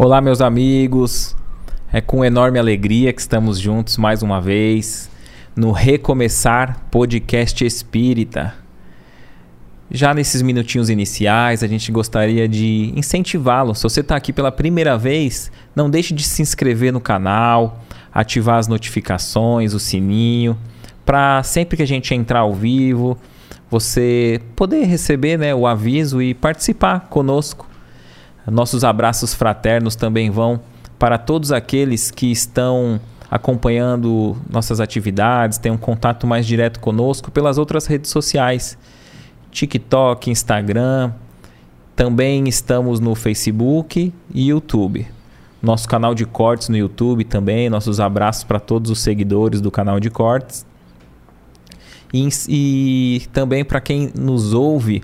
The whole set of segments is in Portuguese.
Olá, meus amigos. É com enorme alegria que estamos juntos mais uma vez no Recomeçar Podcast Espírita. Já nesses minutinhos iniciais, a gente gostaria de incentivá-lo. Se você está aqui pela primeira vez, não deixe de se inscrever no canal, ativar as notificações, o sininho, para sempre que a gente entrar ao vivo, você poder receber né, o aviso e participar conosco nossos abraços fraternos também vão para todos aqueles que estão acompanhando nossas atividades, têm um contato mais direto conosco pelas outras redes sociais, TikTok, Instagram. Também estamos no Facebook e YouTube. Nosso canal de cortes no YouTube também. Nossos abraços para todos os seguidores do canal de cortes. E, e também para quem nos ouve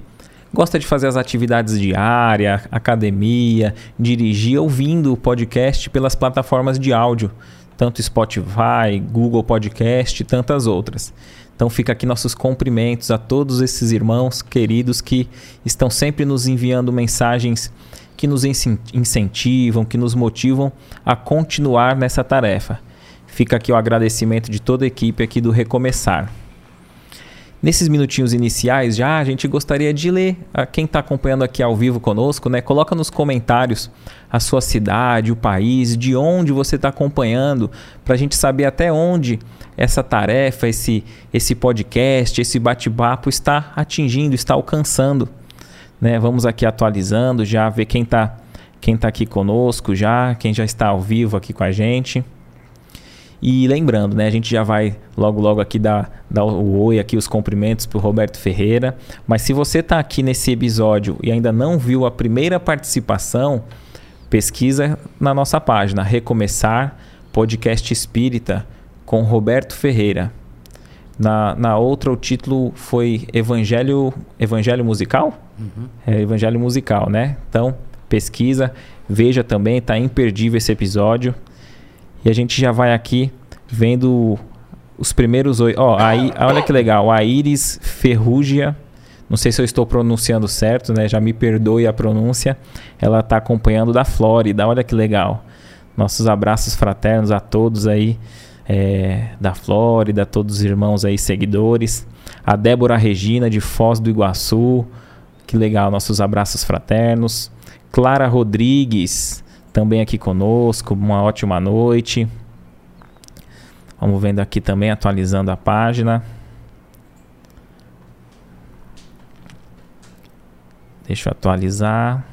gosta de fazer as atividades diárias, academia, dirigir, ouvindo o podcast pelas plataformas de áudio, tanto Spotify, Google Podcast e tantas outras. Então fica aqui nossos cumprimentos a todos esses irmãos queridos que estão sempre nos enviando mensagens que nos incentivam, que nos motivam a continuar nessa tarefa. Fica aqui o agradecimento de toda a equipe aqui do Recomeçar. Nesses minutinhos iniciais já, a gente gostaria de ler a quem está acompanhando aqui ao vivo conosco, né? Coloca nos comentários a sua cidade, o país, de onde você está acompanhando, para a gente saber até onde essa tarefa, esse, esse podcast, esse bate-papo está atingindo, está alcançando. Né? Vamos aqui atualizando, já ver quem está quem tá aqui conosco já, quem já está ao vivo aqui com a gente. E lembrando, né, a gente já vai logo logo aqui dar, dar o oi aqui, os cumprimentos para o Roberto Ferreira. Mas se você está aqui nesse episódio e ainda não viu a primeira participação, pesquisa na nossa página Recomeçar Podcast Espírita com Roberto Ferreira. Na, na outra o título foi Evangelho Evangelho Musical? Uhum. É Evangelho Musical, né? Então pesquisa, veja também, tá imperdível esse episódio. E a gente já vai aqui vendo os primeiros oito. Ó, aí, olha que legal. A Iris Ferrugia. Não sei se eu estou pronunciando certo, né? Já me perdoe a pronúncia. Ela está acompanhando da Flórida. Olha que legal. Nossos abraços fraternos a todos aí é, da Flórida, todos os irmãos aí seguidores. A Débora Regina de Foz do Iguaçu. Que legal, nossos abraços fraternos. Clara Rodrigues também aqui conosco. Uma ótima noite. Vamos vendo aqui também, atualizando a página. Deixa eu atualizar.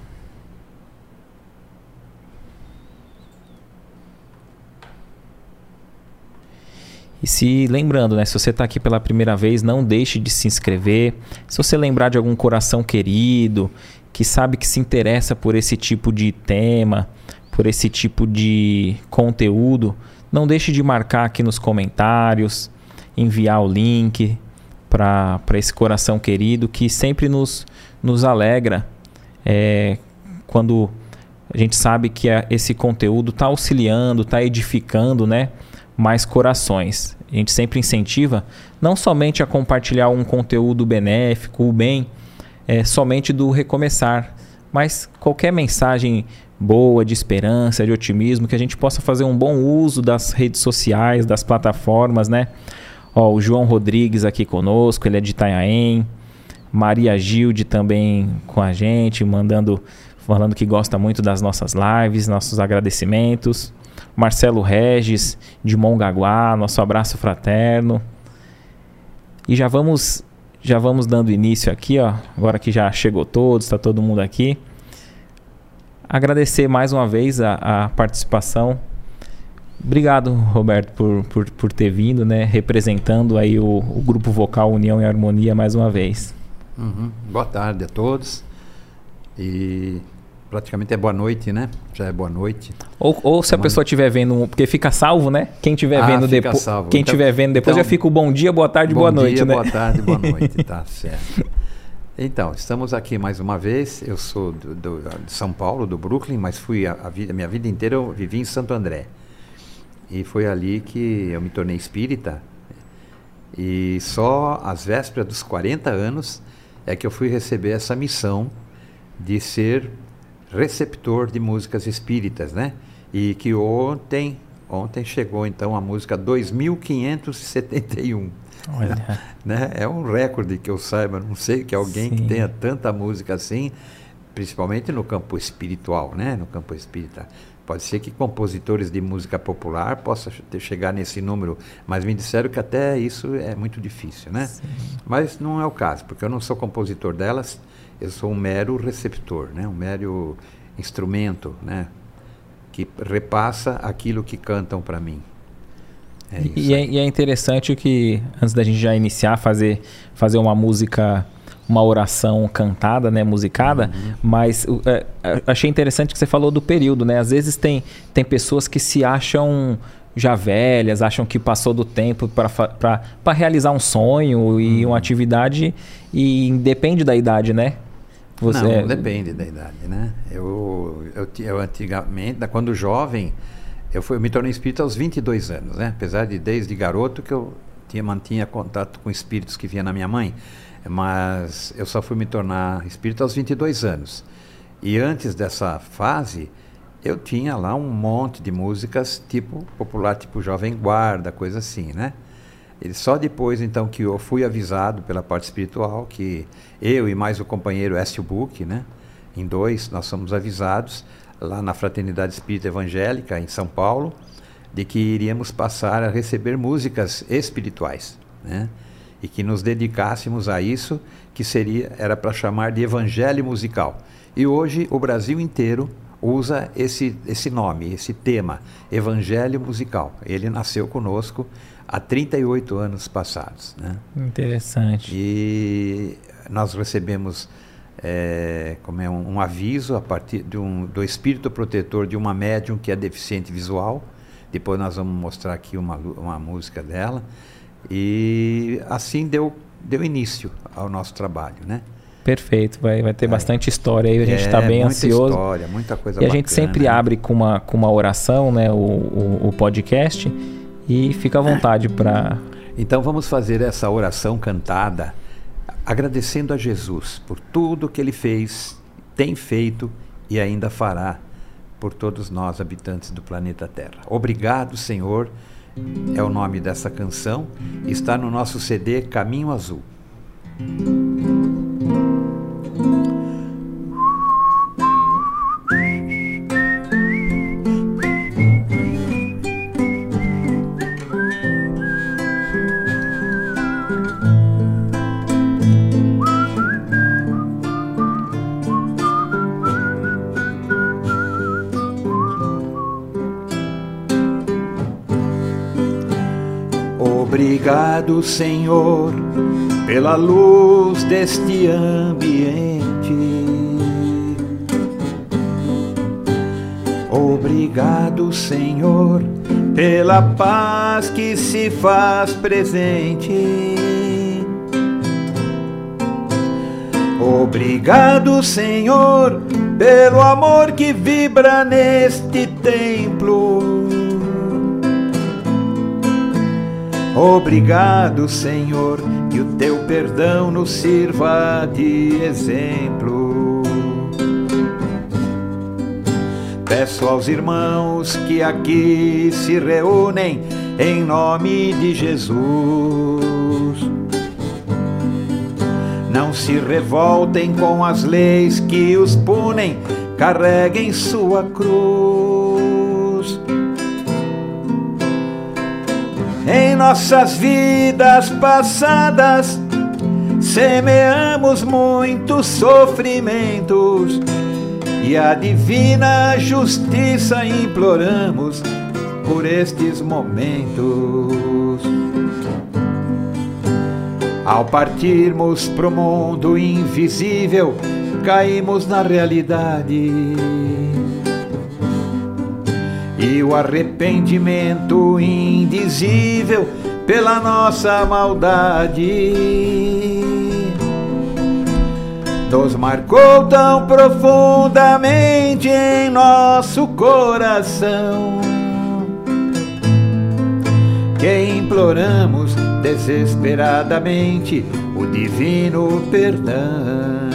E se lembrando, né, se você está aqui pela primeira vez, não deixe de se inscrever. Se você lembrar de algum coração querido que sabe que se interessa por esse tipo de tema, por esse tipo de conteúdo, não deixe de marcar aqui nos comentários, enviar o link para esse coração querido que sempre nos, nos alegra é, quando a gente sabe que esse conteúdo está auxiliando, está edificando né, mais corações. A gente sempre incentiva não somente a compartilhar um conteúdo benéfico, o bem, é, somente do recomeçar, mas qualquer mensagem boa, de esperança, de otimismo, que a gente possa fazer um bom uso das redes sociais, das plataformas, né? Ó, o João Rodrigues aqui conosco, ele é de Itanhaém. Maria Gilde também com a gente, mandando, falando que gosta muito das nossas lives, nossos agradecimentos. Marcelo Regis, de Mongaguá, nosso abraço fraterno. E já vamos já vamos dando início aqui, ó. Agora que já chegou todos, está todo mundo aqui. Agradecer mais uma vez a, a participação. Obrigado, Roberto, por, por, por ter vindo, né? Representando aí o, o grupo vocal União e Harmonia mais uma vez. Uhum. Boa tarde a todos. E praticamente é boa noite, né? Já é boa noite. Ou, ou se a pessoa estiver vendo, porque fica salvo, né? Quem estiver ah, vendo depois, quem estiver então, vendo depois então, já fica o bom dia, boa tarde, boa noite, dia, né? Boa tarde, boa noite, tá certo. Então, estamos aqui mais uma vez. Eu sou do, do, de São Paulo, do Brooklyn, mas fui a, a, vida, a minha vida inteira eu vivi em Santo André. E foi ali que eu me tornei espírita. E só às vésperas dos 40 anos é que eu fui receber essa missão de ser receptor de músicas espíritas, né? E que ontem, ontem chegou então a música 2571. Olha. né? É um recorde que eu saiba, não sei que alguém Sim. que tenha tanta música assim, principalmente no campo espiritual, né? No campo espírita. Pode ser que compositores de música popular possam chegar nesse número, mas me disseram que até isso é muito difícil, né? Sim. Mas não é o caso, porque eu não sou compositor delas, eu sou um mero receptor, né? Um mero instrumento, né? Que repassa aquilo que cantam para mim. É e, é, e, é, interessante que antes da gente já iniciar fazer fazer uma música uma oração cantada, né, musicada, uhum. mas é, achei interessante que você falou do período, né? Às vezes tem, tem pessoas que se acham já velhas, acham que passou do tempo para realizar um sonho e uhum. uma atividade e depende da idade, né? Você... Não, é depende da idade, né? Eu, eu, eu antigamente, quando jovem, eu, fui, eu me tornei espírita aos 22 anos, né? Apesar de desde garoto que eu tinha, mantinha contato com espíritos que vinha na minha mãe mas eu só fui me tornar espírita aos 22 anos. E antes dessa fase, eu tinha lá um monte de músicas tipo popular, tipo Jovem Guarda, coisa assim, né? E só depois, então, que eu fui avisado pela parte espiritual que eu e mais o companheiro Écio né? Em dois, nós somos avisados lá na Fraternidade Espírita Evangélica, em São Paulo, de que iríamos passar a receber músicas espirituais, né? e que nos dedicássemos a isso, que seria era para chamar de evangelho musical. E hoje o Brasil inteiro usa esse, esse nome, esse tema, evangelho musical. Ele nasceu conosco há 38 anos passados. Né? Interessante. E nós recebemos é, como é, um, um, aviso a partir de um, do espírito protetor de uma médium que é deficiente visual. Depois nós vamos mostrar aqui uma, uma música dela. E assim deu, deu início ao nosso trabalho, né? Perfeito, vai, vai ter é. bastante história aí, a gente está é, bem muita ansioso. História, muita coisa E bacana, a gente sempre né? abre com uma, com uma oração, né, o, o, o podcast, e fica à vontade para... Então vamos fazer essa oração cantada, agradecendo a Jesus por tudo que Ele fez, tem feito e ainda fará por todos nós, habitantes do planeta Terra. Obrigado, Senhor, é o nome dessa canção, está no nosso CD Caminho Azul. Obrigado, Senhor, pela luz deste ambiente. Obrigado, Senhor, pela paz que se faz presente. Obrigado, Senhor, pelo amor que vibra neste templo. Obrigado, Senhor, que o teu perdão nos sirva de exemplo. Peço aos irmãos que aqui se reúnem em nome de Jesus. Não se revoltem com as leis que os punem, carreguem sua cruz. Em nossas vidas passadas, semeamos muitos sofrimentos e a divina justiça imploramos por estes momentos. Ao partirmos pro mundo invisível, caímos na realidade e o arrependimento indizível pela nossa maldade nos marcou tão profundamente em nosso coração que imploramos desesperadamente o divino perdão.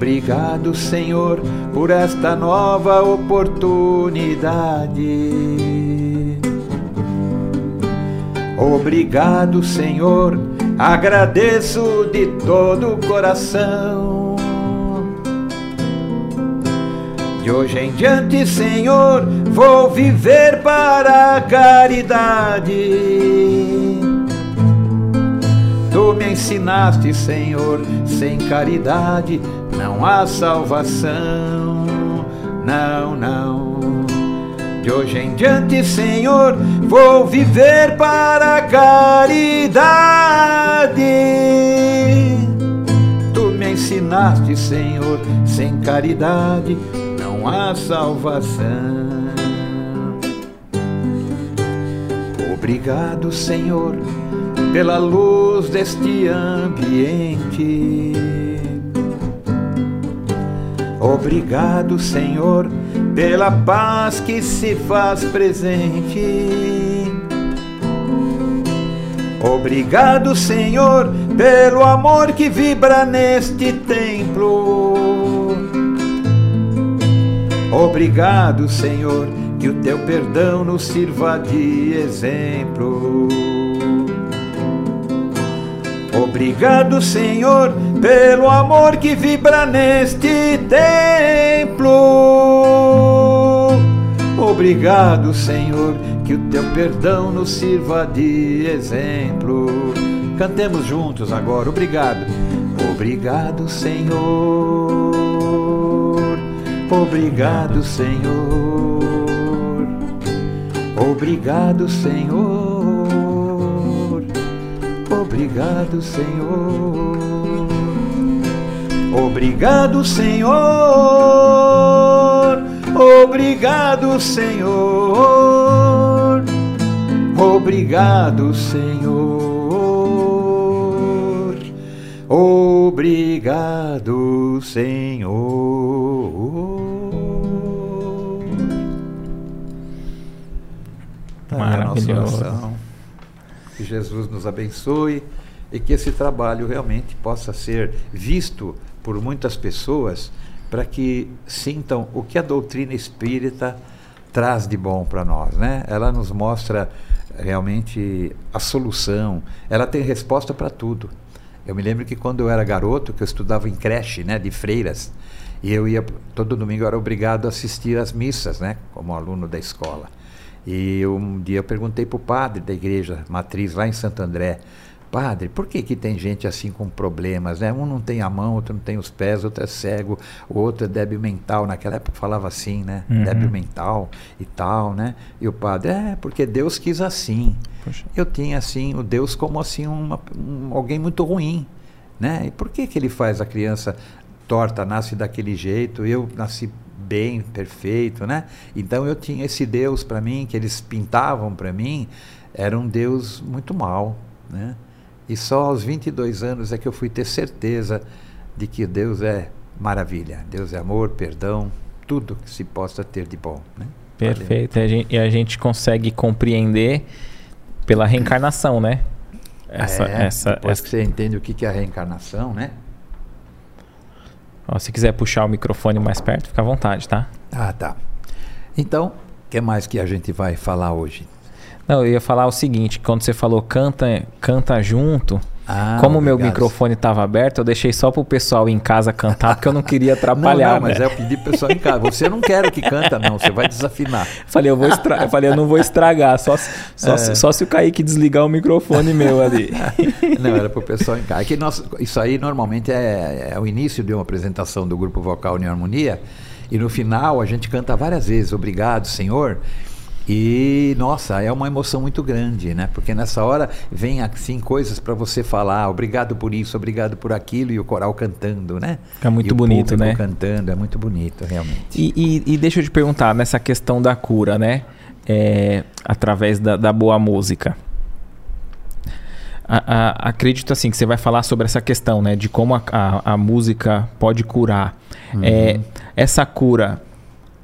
Obrigado, Senhor, por esta nova oportunidade. Obrigado, Senhor, agradeço de todo o coração. De hoje em diante, Senhor, vou viver para a caridade. Tu me ensinaste, Senhor, sem caridade não há salvação. Não, não. De hoje em diante, Senhor, vou viver para a caridade. Tu me ensinaste, Senhor, sem caridade não há salvação. Obrigado, Senhor pela luz deste ambiente. Obrigado, Senhor, pela paz que se faz presente. Obrigado, Senhor, pelo amor que vibra neste templo. Obrigado, Senhor, que o teu perdão nos sirva de exemplo. Obrigado, Senhor, pelo amor que vibra neste templo. Obrigado, Senhor, que o teu perdão nos sirva de exemplo. Cantemos juntos agora, obrigado. Obrigado, Senhor. Obrigado, Senhor. Obrigado, Senhor. Obrigado, Senhor. Obrigado, Senhor. Obrigado, Senhor. Obrigado, Senhor. Obrigado, Senhor. Maravilhoso. Que Jesus nos abençoe e que esse trabalho realmente possa ser visto por muitas pessoas para que sintam o que a doutrina espírita traz de bom para nós, né? Ela nos mostra realmente a solução, ela tem resposta para tudo. Eu me lembro que quando eu era garoto, que eu estudava em creche, né, de freiras, e eu ia todo domingo eu era obrigado a assistir às missas, né, como aluno da escola. E um dia eu perguntei para o padre da igreja matriz lá em Santo André, padre, por que, que tem gente assim com problemas? Né? Um não tem a mão, outro não tem os pés, outro é cego, o outro é débil mental. Naquela época falava assim, né? Uhum. Débil mental e tal, né? E o padre, é, porque Deus quis assim. Poxa. Eu tinha assim, o Deus como assim uma, um, alguém muito ruim. Né? E por que, que ele faz a criança torta, nasce daquele jeito? Eu nasci bem, perfeito, né? Então eu tinha esse Deus para mim, que eles pintavam para mim, era um Deus muito mal, né? E só aos 22 anos é que eu fui ter certeza de que Deus é maravilha, Deus é amor, perdão, tudo que se possa ter de bom, né? Perfeito, e a, gente, e a gente consegue compreender pela reencarnação, né? Essa, é, essa, depois essa... que você entende o que é a reencarnação, né? Ó, se quiser puxar o microfone mais perto, fica à vontade, tá? Ah, tá. Então, o que mais que a gente vai falar hoje? Não, eu ia falar o seguinte, quando você falou canta, canta junto, ah, Como o meu microfone estava aberto, eu deixei só para o pessoal em casa cantar, porque eu não queria atrapalhar. não, não, mas né? é eu pedi pro pessoal em casa. Você não quer que canta, não. Você vai desafinar. Falei, eu, vou estra... eu falei, eu não vou estragar. Só, só, é. se, só se o Kaique desligar o microfone meu ali. não, era para o pessoal em casa. É que nós, isso aí normalmente é, é o início de uma apresentação do grupo vocal União Harmonia. E no final a gente canta várias vezes, obrigado, Senhor. E nossa, é uma emoção muito grande, né? Porque nessa hora vem assim coisas para você falar, obrigado por isso, obrigado por aquilo e o coral cantando, né? Fica muito e bonito, né? cantando, é muito bonito, realmente. E, e, e, deixa eu te perguntar nessa questão da cura, né? É, através da, da, boa música. A, a, acredito assim que você vai falar sobre essa questão, né? De como a, a música pode curar. Uhum. É, essa cura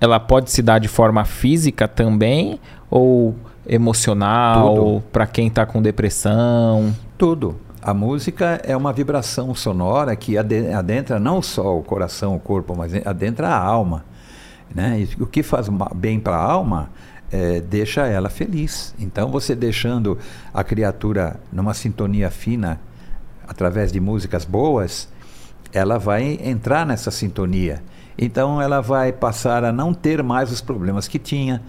ela pode se dar de forma física também ou emocional, para quem está com depressão? Tudo. A música é uma vibração sonora que adentra não só o coração, o corpo, mas adentra a alma. Né? E o que faz bem para a alma é, deixa ela feliz. Então, você deixando a criatura numa sintonia fina, através de músicas boas, ela vai entrar nessa sintonia. Então, ela vai passar a não ter mais os problemas que tinha,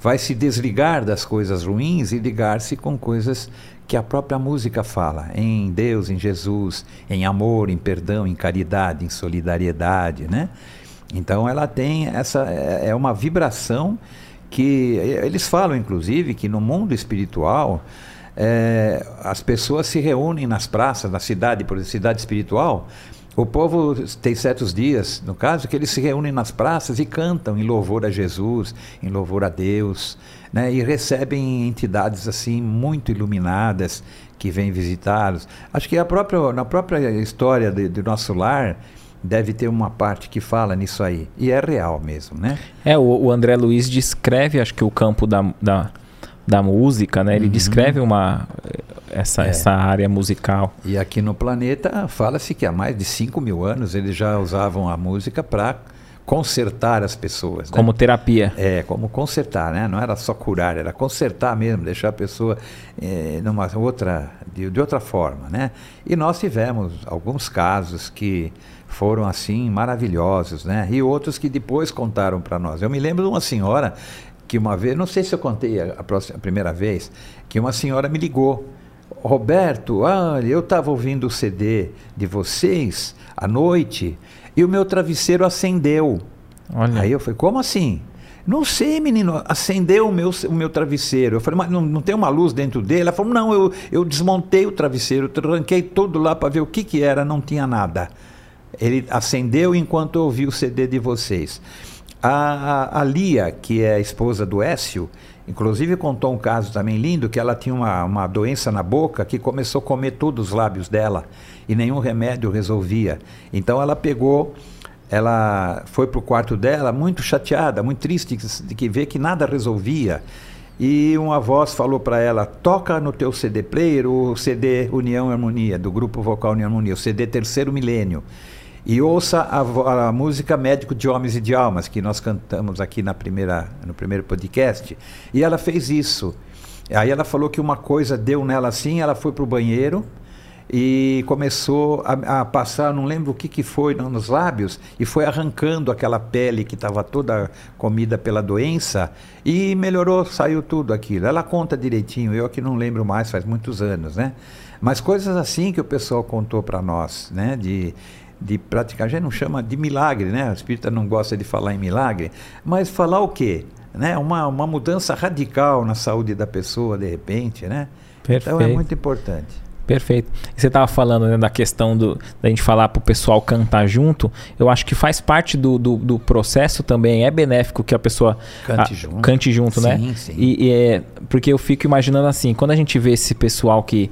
vai se desligar das coisas ruins e ligar-se com coisas que a própria música fala, em Deus, em Jesus, em amor, em perdão, em caridade, em solidariedade, né? Então ela tem essa é, é uma vibração que eles falam inclusive que no mundo espiritual é, as pessoas se reúnem nas praças da cidade, por cidade espiritual, o povo tem certos dias, no caso, que eles se reúnem nas praças e cantam em louvor a Jesus, em louvor a Deus, né? e recebem entidades assim muito iluminadas que vêm visitá-los. Acho que a própria, na própria história de, do nosso lar deve ter uma parte que fala nisso aí. E é real mesmo, né? É, o, o André Luiz descreve, acho que o campo da, da, da música, né? Ele uhum. descreve uma essa, é. essa área musical. E aqui no planeta fala-se que há mais de 5 mil anos eles já usavam a música para consertar as pessoas. Né? Como terapia. É, como consertar, né? Não era só curar, era consertar mesmo, deixar a pessoa é, numa outra, de, de, outra forma, né? E nós tivemos alguns casos que foram assim maravilhosos, né? E outros que depois contaram para nós. Eu me lembro de uma senhora que uma vez, não sei se eu contei a, próxima, a primeira vez, que uma senhora me ligou Roberto, olha, eu estava ouvindo o CD de vocês à noite e o meu travesseiro acendeu. Olha. Aí eu falei, como assim? Não sei, menino, acendeu o meu, o meu travesseiro. Eu falei, mas não, não tem uma luz dentro dele? Ela falou, não, eu, eu desmontei o travesseiro, tranquei tudo lá para ver o que, que era, não tinha nada. Ele acendeu enquanto eu ouvi o CD de vocês. A, a, Lia, que é a esposa do Écio, Inclusive contou um caso também lindo que ela tinha uma, uma doença na boca que começou a comer todos os lábios dela e nenhum remédio resolvia. Então ela pegou, ela foi para o quarto dela muito chateada, muito triste de que ver que nada resolvia. E uma voz falou para ela: toca no teu CD player o CD União e Harmonia, do grupo vocal União e Harmonia, o CD Terceiro Milênio e ouça a, a, música Médico de Homens e de Almas, que nós cantamos aqui na primeira, no primeiro podcast. E ela fez isso. Aí ela falou que uma coisa deu nela assim, ela foi para o banheiro e começou a, a, passar, não lembro o que, que foi nos lábios, e foi arrancando aquela pele que estava toda comida pela doença e melhorou, saiu tudo aquilo. Ela conta direitinho, eu que não lembro mais, faz muitos anos, né? Mas coisas assim que o pessoal contou para nós, né? De, de praticar, a gente não chama de milagre, né? O espírita não gosta de falar em milagre, mas falar o quê? Né? Uma, uma mudança radical na saúde da pessoa, de repente, né? Perfeito. Então é muito importante. Perfeito. Você estava falando né, da questão do, da gente falar para o pessoal cantar junto. Eu acho que faz parte do, do, do, processo também. É benéfico que a pessoa cante a, junto, cante junto sim, né? Sim. E, e é, porque eu fico imaginando assim, quando a gente vê esse pessoal que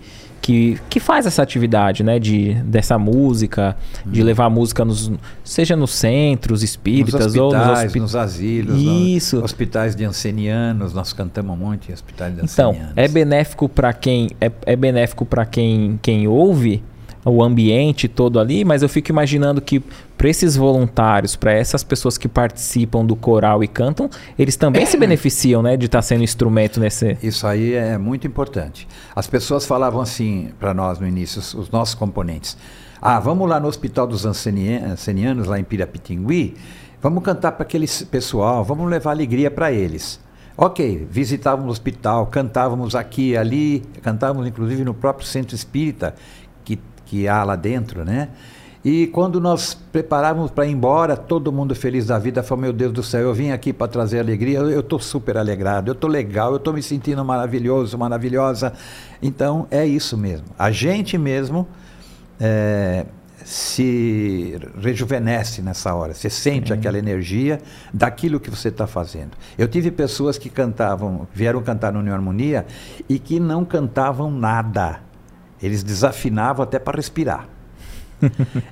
que, que faz essa atividade, né? De, dessa música, hum. de levar a música nos, seja nos centros espíritas nos ou nos, hospi nos asilos, Isso. Hospitais de ancianianos, nós cantamos muito em hospitais de ancianianos. Então, é benéfico para quem é, é benéfico para quem quem ouve o ambiente todo ali, mas eu fico imaginando que para esses voluntários, para essas pessoas que participam do coral e cantam, eles também se beneficiam, né, de estar tá sendo instrumento nesse. Isso aí é muito importante. As pessoas falavam assim para nós no início, os, os, nossos componentes. Ah, vamos lá no Hospital dos Ancenianos, lá em Pirapitingui, vamos cantar para aquele pessoal, vamos levar alegria para eles. Ok, visitávamos o hospital, cantávamos aqui ali, cantávamos inclusive no próprio centro espírita que, que há lá dentro, né? E quando nós preparávamos para ir embora, todo mundo feliz da vida, falou: Meu Deus do céu, eu vim aqui para trazer alegria, eu estou super alegrado, eu estou legal, eu estou me sentindo maravilhoso, maravilhosa. Então é isso mesmo. A gente mesmo é, se rejuvenesce nessa hora, você sente Sim. aquela energia daquilo que você está fazendo. Eu tive pessoas que cantavam, vieram cantar no União Harmonia e que não cantavam nada, eles desafinavam até para respirar.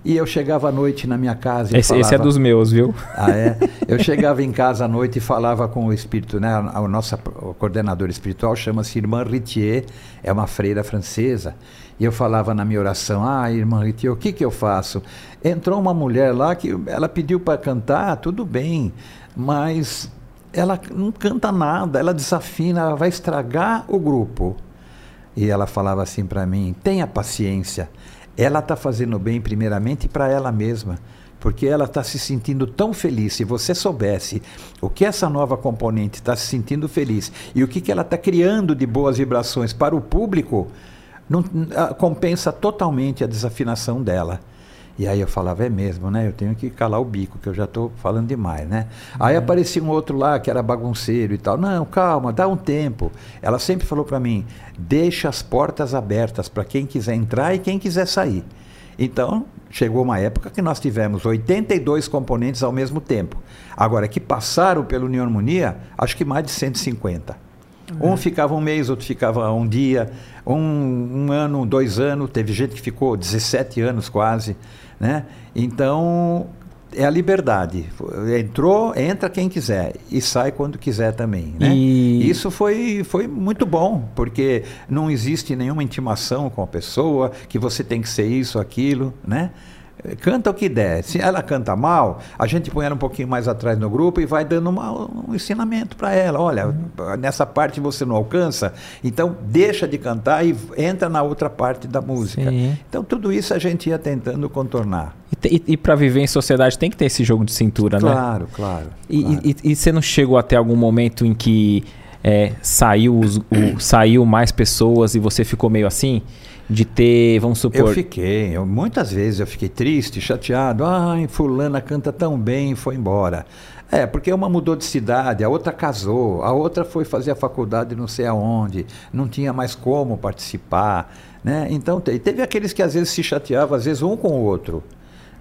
E eu chegava à noite na minha casa esse, falava... esse é dos meus, viu? Ah, é? Eu chegava em casa à noite e falava com o espírito, né? A, a nossa coordenadora espiritual chama-se Irmã Ritier, é uma freira francesa. E eu falava na minha oração: Ah, irmã Ritier, o que, que eu faço? Entrou uma mulher lá que ela pediu para cantar, tudo bem, mas ela não canta nada, ela desafina, ela vai estragar o grupo. E ela falava assim para mim: tenha paciência. Ela está fazendo bem, primeiramente, para ela mesma, porque ela está se sentindo tão feliz. Se você soubesse o que essa nova componente está se sentindo feliz e o que, que ela está criando de boas vibrações para o público, não, compensa totalmente a desafinação dela. E aí eu falava, é mesmo, né? Eu tenho que calar o bico, que eu já estou falando demais, né? Aí uhum. aparecia um outro lá que era bagunceiro e tal. Não, calma, dá um tempo. Ela sempre falou para mim, deixa as portas abertas para quem quiser entrar e quem quiser sair. Então, chegou uma época que nós tivemos 82 componentes ao mesmo tempo. Agora, que passaram pela União Harmonia, acho que mais de 150. Uhum. Um ficava um mês, outro ficava um dia, um, um ano, dois anos. Teve gente que ficou 17 anos quase. Né? Então, é a liberdade. Entrou, entra quem quiser e sai quando quiser também. Né? E... Isso foi, foi muito bom, porque não existe nenhuma intimação com a pessoa que você tem que ser isso, aquilo, né? Canta o que der. Se ela canta mal, a gente põe ela um pouquinho mais atrás no grupo e vai dando uma, um ensinamento para ela. Olha, uhum. nessa parte você não alcança, então deixa de cantar e entra na outra parte da música. Sim. Então tudo isso a gente ia tentando contornar. E, e, e para viver em sociedade tem que ter esse jogo de cintura, claro, né? Claro, claro. E, e, você não chegou até algum momento em que é, saiu, os, o, saiu mais pessoas e você ficou meio assim? De ter, vamos supor. Eu fiquei, eu, muitas vezes eu fiquei triste, chateado. Ai, fulana canta tão bem e foi embora. É, porque uma mudou de cidade, a outra casou, a outra foi fazer a faculdade não sei aonde, não tinha mais como participar. Né? Então teve aqueles que às vezes se chateavam, às vezes um com o outro.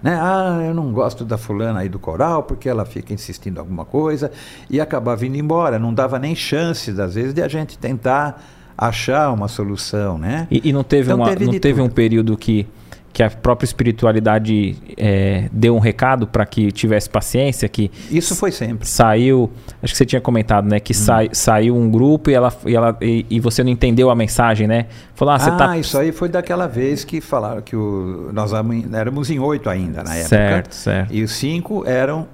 Né? Ah, eu não gosto da fulana aí do coral porque ela fica insistindo alguma coisa e acabava vindo embora. Não dava nem chance, às vezes, de a gente tentar achar uma solução, né? E, e não teve, então, uma, teve não teve um período que, que a própria espiritualidade é, deu um recado para que tivesse paciência, que isso foi sempre saiu, acho que você tinha comentado, né, que hum. sai, saiu um grupo e ela, e, ela e, e, você não entendeu a mensagem, né? Falou, ah, você tá ah, tá... isso aí foi daquela vez que falaram que o, nós éramos em oito ainda na época, certo, certo. E os cinco eram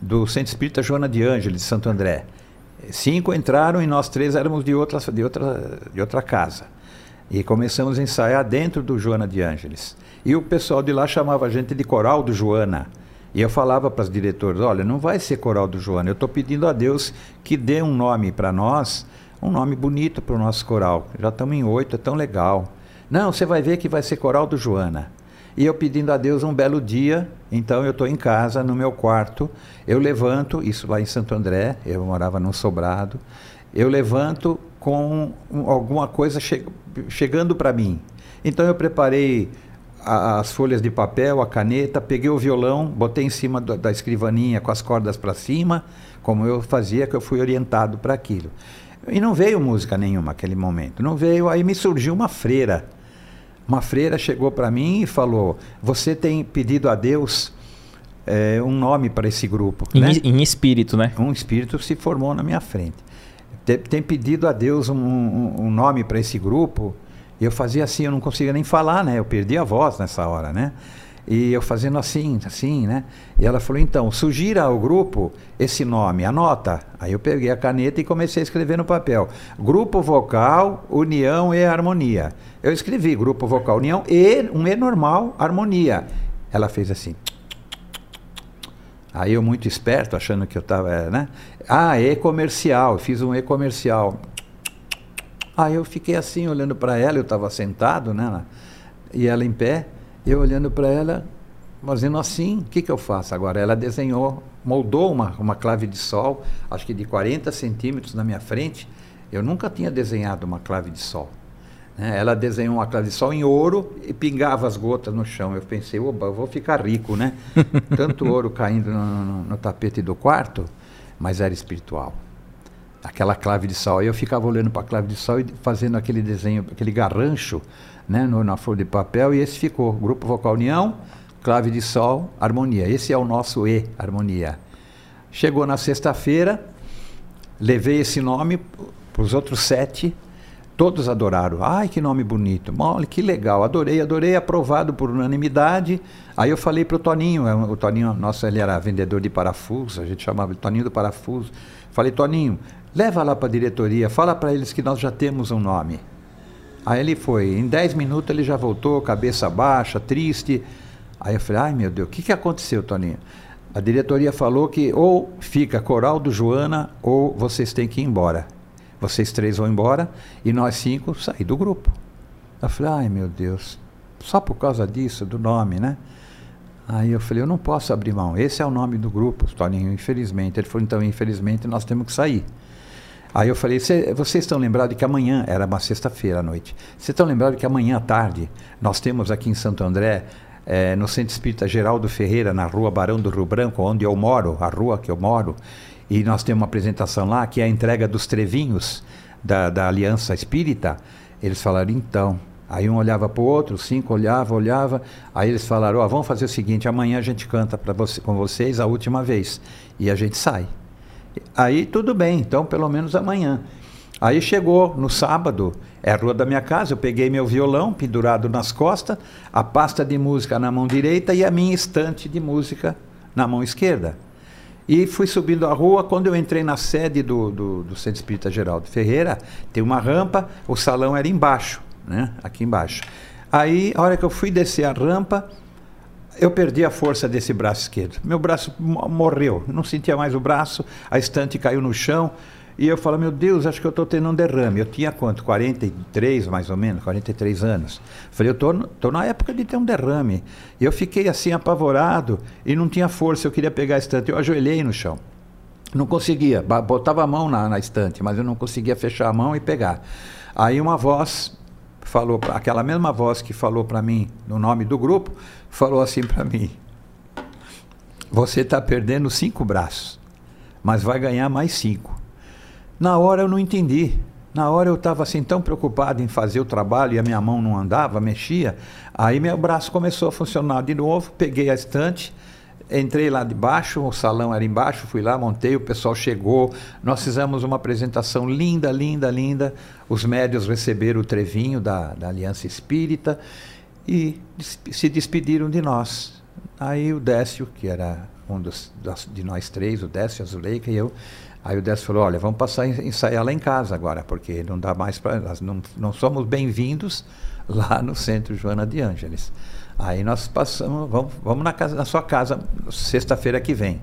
do Centro Espírita Joana de Ângeles de Santo André. Cinco entraram e nós três éramos de outra, de outra, de outra casa. E começamos a ensaiar dentro do Joana de Ângeles. E o pessoal de lá chamava a gente de Coral do Joana. E eu falava para os diretores: olha, não vai ser Coral do Joana, eu estou pedindo a Deus que dê um nome para nós, um nome bonito para o nosso coral. Já estamos em oito, é tão legal. Não, você vai ver que vai ser Coral do Joana. E eu pedindo a Deus um belo dia, então eu estou em casa, no meu quarto, eu levanto, isso lá em Santo André, eu morava num sobrado, eu levanto com alguma coisa che chegando para mim. Então eu preparei a, as folhas de papel, a caneta, peguei o violão, botei em cima do, da escrivaninha com as cordas para cima, como eu fazia, que eu fui orientado para aquilo. E não veio música nenhuma naquele momento. Não veio, aí me surgiu uma freira uma freira chegou para mim e falou: Você tem pedido a Deus é, um nome para esse grupo. Em, né? em, espírito, né? Um espírito se formou na minha frente. Tem, tem pedido a Deus um, um, um nome para esse grupo. Eu fazia assim, eu não conseguia nem falar, né? Eu perdi a voz nessa hora, né? E eu fazendo assim, assim, né? E ela falou: então, sugira ao grupo esse nome, anota. Aí eu peguei a caneta e comecei a escrever no papel: Grupo Vocal, União e Harmonia. Eu escrevi Grupo Vocal, União e um E normal, Harmonia. Ela fez assim. Aí eu, muito esperto, achando que eu estava, né? Ah, E comercial, fiz um E comercial. Aí eu fiquei assim, olhando para ela, eu estava sentado, né? E ela em pé. Eu olhando para ela, fazendo assim, o que, que eu faço agora? Ela desenhou, moldou uma, uma clave de sol, acho que de 40 centímetros na minha frente. Eu nunca tinha desenhado uma clave de sol. Né? Ela desenhou uma clave de sol em ouro e pingava as gotas no chão. Eu pensei, oba, eu vou ficar rico, né? Tanto ouro caindo no, no, no tapete do quarto, mas era espiritual. aquela clave de sol. Eu ficava olhando para a clave de sol e fazendo aquele desenho, aquele garrancho, né, no, na folha de papel, e esse ficou. Grupo Vocal União, clave de sol, harmonia. Esse é o nosso E, harmonia. Chegou na sexta-feira, levei esse nome para os outros sete, todos adoraram. Ai, que nome bonito. Olha, que legal. Adorei, adorei, aprovado por unanimidade. Aí eu falei para o Toninho, é o Toninho, nosso, ele era vendedor de parafuso, a gente chamava de Toninho do Parafuso. Falei, Toninho, leva lá para a diretoria, fala para eles que nós já temos um nome. Aí ele foi, em 10 minutos ele já voltou, cabeça baixa, triste. Aí eu falei, ai meu Deus, o que, que aconteceu, Toninho? A diretoria falou que ou fica Coral do Joana ou vocês têm que ir embora. Vocês três vão embora e nós cinco sair do grupo. Eu falei, ai meu Deus, só por causa disso, do nome, né? Aí eu falei, eu não posso abrir mão. Esse é o nome do grupo, Toninho, infelizmente. Ele falou, então, infelizmente, nós temos que sair. Aí eu falei, vocês estão lembrados que amanhã, era uma sexta-feira à noite, vocês estão lembrados que amanhã à tarde nós temos aqui em Santo André, é, no Centro Espírita Geraldo Ferreira, na rua Barão do Rio Branco, onde eu moro, a rua que eu moro, e nós temos uma apresentação lá que é a entrega dos trevinhos da, da Aliança Espírita. Eles falaram, então. Aí um olhava para o outro, cinco olhava, olhava. Aí eles falaram, oh, vamos fazer o seguinte, amanhã a gente canta para você, com vocês a última vez. E a gente sai. Aí tudo bem, então pelo menos amanhã. Aí chegou no sábado, é a rua da minha casa, eu peguei meu violão pendurado nas costas, a pasta de música na mão direita e a minha estante de música na mão esquerda. E fui subindo a rua, quando eu entrei na sede do, do, do Centro Espírita Geraldo Ferreira, tem uma rampa, o salão era embaixo, né? aqui embaixo. Aí, a hora que eu fui descer a rampa, eu perdi a força desse braço esquerdo. Meu braço morreu, não sentia mais o braço, a estante caiu no chão. E eu falo, meu Deus, acho que eu estou tendo um derrame. Eu tinha quanto? 43, mais ou menos, 43 anos. Falei, eu estou na época de ter um derrame. E eu fiquei assim apavorado e não tinha força, eu queria pegar a estante. Eu ajoelhei no chão. Não conseguia, botava a mão na, na estante, mas eu não conseguia fechar a mão e pegar. Aí uma voz falou, aquela mesma voz que falou para mim no nome do grupo, falou assim para mim: Você está perdendo cinco braços, mas vai ganhar mais cinco. Na hora eu não entendi. Na hora eu estava assim tão preocupado em fazer o trabalho e a minha mão não andava, mexia. Aí meu braço começou a funcionar de novo, peguei a estante, entrei lá de baixo, o salão era embaixo, fui lá, montei, o pessoal chegou, nós fizemos uma apresentação linda, linda, linda. Os médios receberam o trevinho da, da Aliança Espírita e se despediram de nós. Aí o Décio, que era um dos, de nós três, o Décio, a Zuleika e eu, Aí o Décio falou, olha, vamos passar a ensaiar lá em casa agora, porque não dá mais para... Não, não somos bem-vindos lá no Centro Joana de Ângeles. Aí nós passamos, vamos, vamos na, casa, na sua casa sexta-feira que vem.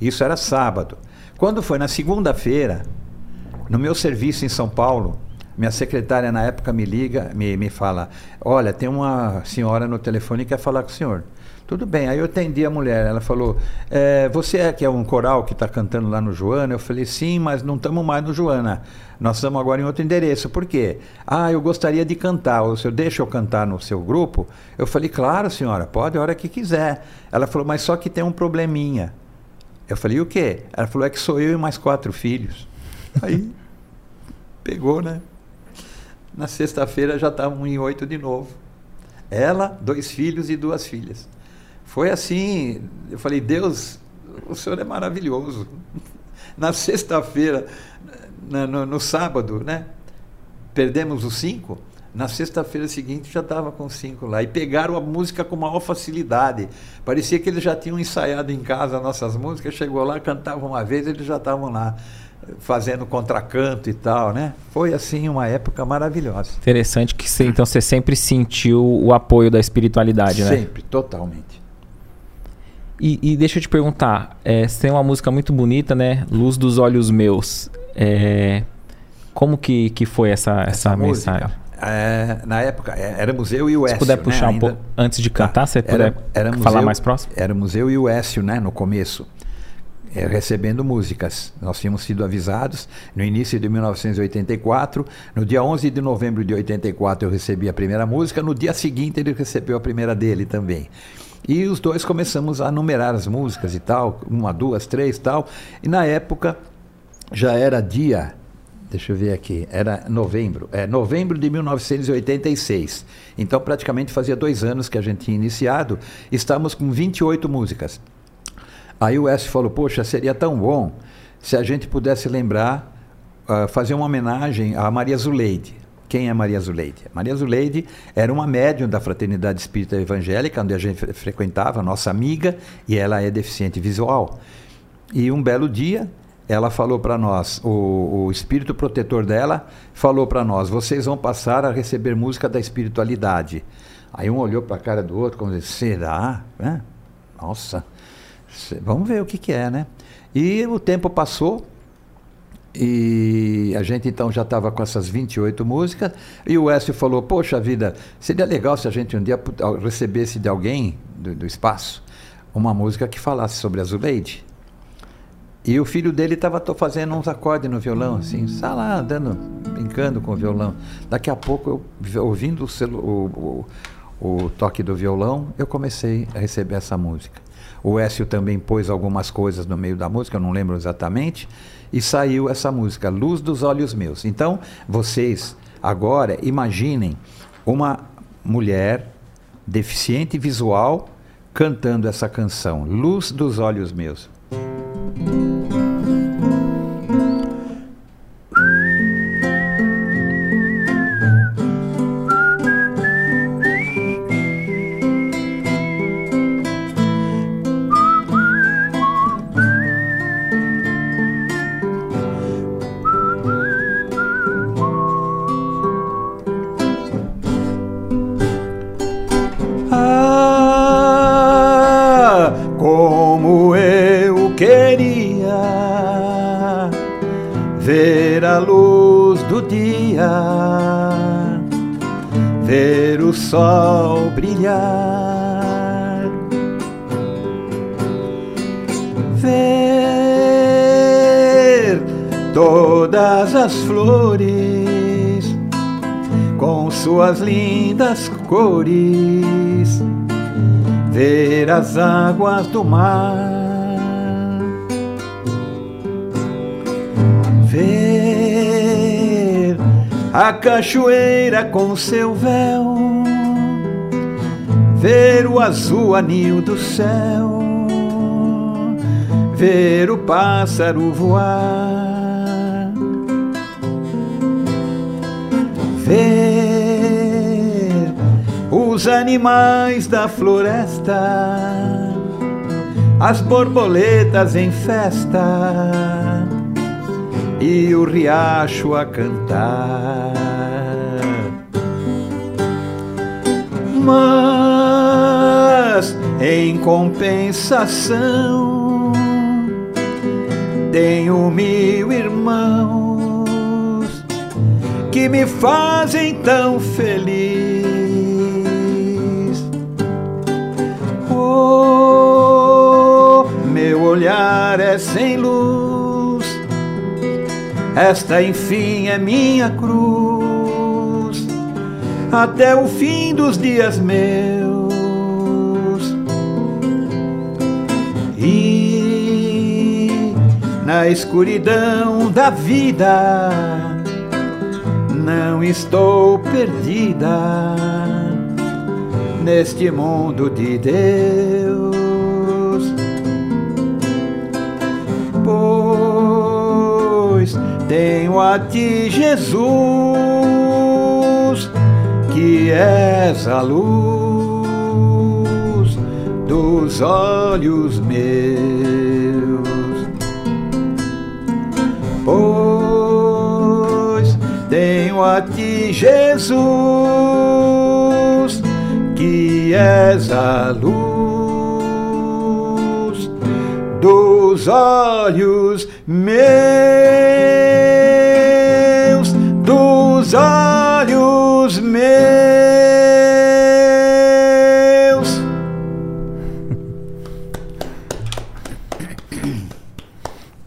Isso era sábado. Quando foi na segunda-feira, no meu serviço em São Paulo, minha secretária na época me liga, me, me fala, olha, tem uma senhora no telefone que quer falar com o senhor. Tudo bem. Aí eu atendi a mulher. Ela falou: é, Você é que é um coral que está cantando lá no Joana? Eu falei: Sim, mas não estamos mais no Joana. Nós estamos agora em outro endereço. Por quê? Ah, eu gostaria de cantar. O senhor deixa eu cantar no seu grupo? Eu falei: Claro, senhora, pode a hora que quiser. Ela falou: Mas só que tem um probleminha. Eu falei: O quê? Ela falou: É que sou eu e mais quatro filhos. Aí pegou, né? Na sexta-feira já estavam em oito de novo. Ela, dois filhos e duas filhas. Foi assim, eu falei, Deus, o Senhor é maravilhoso. Na sexta-feira, no, no, sábado, né? Perdemos os cinco. Na sexta-feira seguinte já estava com cinco lá. E pegaram a música com maior facilidade. Parecia que eles já tinham ensaiado em casa nossas músicas. Chegou lá, cantavam uma vez, eles já estavam lá fazendo contracanto e tal, né? Foi assim uma época maravilhosa. Interessante que você, então você sempre sentiu o apoio da espiritualidade, sempre, né? Sempre, totalmente. E, e, deixa eu te perguntar, é, você tem uma música muito bonita, né? Luz dos Olhos Meus. É, como que, que foi essa, essa, essa mensagem? É, na época, éramos eu e o Écio. Se puder puxar né? um pouco antes de cantar, tá. você puder era, falar eu, mais próximo? Éramos eu e o Écio, né? No começo. É, recebendo músicas. Nós tínhamos sido avisados no início de 1984. No dia 11 de novembro de 84 eu recebi a primeira música. No dia seguinte ele recebeu a primeira dele também. E os dois começamos a numerar as músicas e tal, uma, duas, três tal. E na época já era dia, deixa eu ver aqui, era novembro, é novembro de 1986. Então praticamente fazia dois anos que a gente tinha iniciado, estávamos com 28 músicas. Aí o S falou, poxa, seria tão bom se a gente pudesse lembrar, uh, fazer uma homenagem a Maria Zuleide. Quem é Maria Zuleide? Maria Zuleide era uma médium da Fraternidade Espírita Evangélica, onde a gente frequentava, nossa amiga, e ela é deficiente visual. E um belo dia, ela falou para nós, o, o, espírito protetor dela falou para nós: vocês vão passar a receber música da espiritualidade. Aí um olhou para a cara do outro, como disse: será? É? Nossa, vamos ver o que, que é, né? E o tempo passou, e a gente então já estava com essas 28 músicas. E o Écio falou: Poxa vida, seria legal se a gente um dia recebesse de alguém do, do espaço uma música que falasse sobre a Zuleide. E o filho dele estava fazendo uns acordes no violão, assim, está lá andando, brincando com o violão. Daqui a pouco, eu, ouvindo o, o, o, o toque do violão, eu comecei a receber essa música. O Écio também pôs algumas coisas no meio da música, eu não lembro exatamente e saiu essa música, Luz dos Olhos Meus. Então, vocês agora imaginem uma mulher deficiente visual cantando essa canção, Luz dos Olhos Meus. Sol brilhar. Ver todas as flores com suas lindas cores, ver as águas do mar. Ver a cachoeira com seu véu. Ver o azul anil do céu, ver o pássaro voar, ver os animais da floresta, as borboletas em festa e o riacho a cantar. Mas em compensação tenho mil irmãos que me fazem tão feliz. Oh, meu olhar é sem luz, esta enfim é minha cruz até o fim dos dias meus. E na escuridão da vida não estou perdida neste mundo de Deus. Tenho a ti, Jesus que és a luz dos olhos meus. Pois tenho a ti, Jesus, que és a luz dos olhos meus, dos olhos os meus.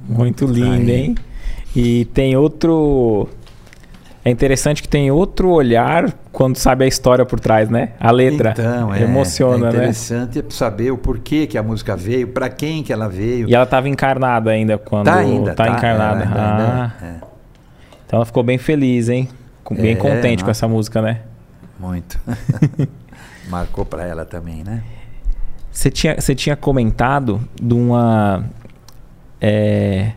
Muito lindo, hein? E tem outro É interessante que tem outro olhar quando sabe a história por trás, né? A letra Então, é, emociona, é né? interessante saber o porquê que a música veio, para quem que ela veio. E ela estava encarnada ainda quando Tá ainda, tá tá, encarnada. é, é, ah, é. então ela ficou bem feliz, hein? Com- Bem É, contente com essa música, né? Muito. Marcou para ela também, né? Você tinha, você tinha comentado de uma é,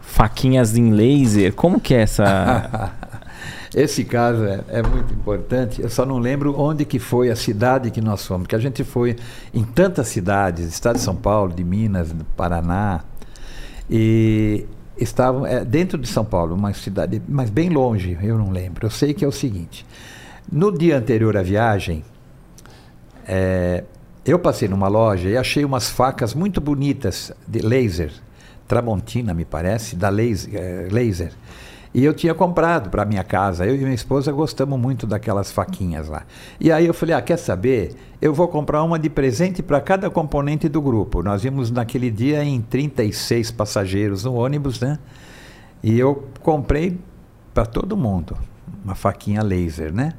faquinhas em laser. Como que é essa? Esse caso é, é muito importante. Eu só não lembro onde que foi a cidade que nós fomos, porque a gente foi em tantas cidades, estado de São Paulo, de Minas, do Paraná, e estavam é, dentro de São Paulo, uma cidade, mas bem longe, eu não lembro. Eu sei que é o seguinte: no dia anterior à viagem, é, eu passei numa loja e achei umas facas muito bonitas de laser, Tramontina, me parece, da laser. eh, laser. E eu tinha comprado para minha casa. Eu e minha esposa gostamos muito daquelas faquinhas lá. E aí eu falei: ah, quer saber? Eu vou comprar uma de presente para cada componente do grupo. Nós íamos naquele dia em 36 passageiros no ônibus, né? E eu comprei para todo mundo uma faquinha laser, né?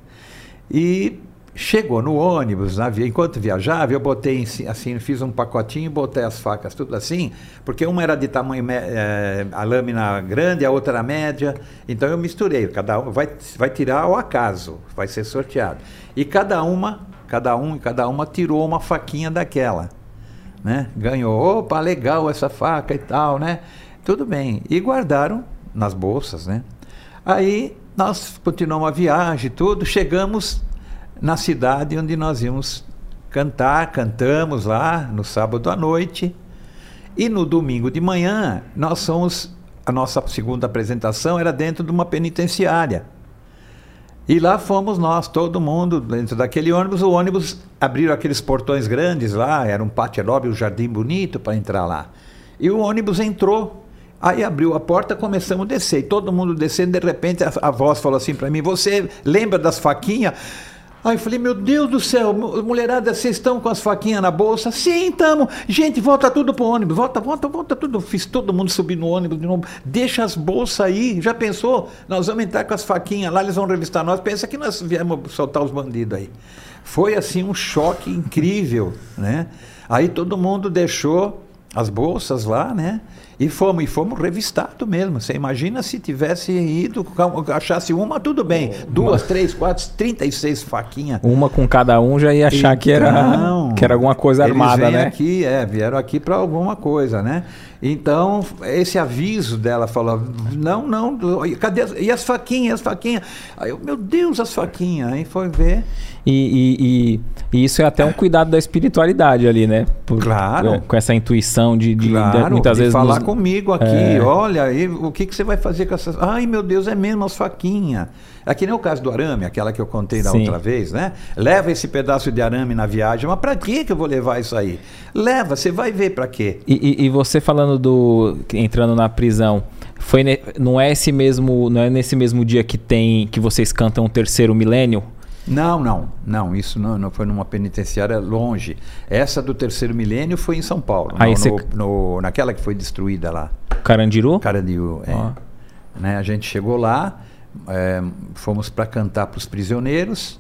E chegou no ônibus, na via- enquanto viajava, eu botei assim, fiz um pacotinho, botei as facas tudo assim, porque uma era de tamanho eh, a lâmina grande, a outra era média, então eu misturei, cada um vai, vai tirar ao acaso, vai ser sorteado. E cada uma, cada um e cada uma tirou uma faquinha daquela né? Ganhou, opa, legal essa faca e tal, né? Tudo bem. E guardaram nas bolsas, né? Aí nós continuamos a viagem e tudo, chegamos na cidade onde nós íamos cantar, cantamos lá no sábado à noite. E no domingo de manhã, nós fomos, a nossa segunda apresentação era dentro de uma penitenciária. E lá fomos nós, todo mundo, dentro daquele ônibus. O ônibus abriram aqueles portões grandes lá, era um pátio enorme, um jardim bonito para entrar lá. E o ônibus entrou. Aí abriu a porta, começamos a descer. E todo mundo descendo, de repente a, a voz falou assim para mim: Você lembra das faquinhas? Aí eu falei, meu Deus do céu, mu- mulherada, vocês estão com as faquinhas na bolsa? Sim, estamos. Gente, volta tudo pro ônibus, volta, volta, volta tudo. Fiz todo mundo subir no ônibus de novo. Deixa as bolsas aí. Já pensou? Nós vamos entrar com as faquinhas lá, eles vão revistar nós. Pensa que nós viemos soltar os bandidos aí. Foi assim um choque incrível, né? Aí todo mundo deixou as bolsas lá, né? E fomos, e fomos revistados mesmo. Você imagina se tivesse ido, achasse uma, tudo bem. Duas, três, quatro, 36 faquinhas. Uma com cada um já ia achar que, era, Então, que era alguma coisa armada, né? aqui, é, vieram aqui para alguma coisa, né? Então, esse aviso dela falou: não, não, cadê as, e as faquinhas, as faquinhas? Aí eu, meu Deus, as faquinhas. Aí foi ver. E, e- e- e isso é até um cuidado da espiritualidade ali, né? Por- Claro. Com essa intuição de, de- de- Claro, muitas de vezes falar nos- comigo aqui, É. olha, aí, o que, que você vai fazer com essas. Ai, meu Deus, é mesmo as faquinhas. É que nem o caso do arame, aquela que eu contei da Sim. outra vez, né? Leva esse pedaço de arame na viagem, mas pra que que eu vou levar isso aí? Leva, você vai ver pra quê. E, e- e você falando do entrando na prisão, foi ne- não é esse mesmo, não é nesse mesmo dia que tem que vocês cantam o terceiro milênio? Não, não, não, isso não, não foi numa penitenciária longe. Essa do terceiro milênio foi em São Paulo, Aí no- você- no- no- naquela que foi destruída lá. Carandiru? Carandiru, é. Ó. Né, a gente chegou lá, é, fomos para cantar para os prisioneiros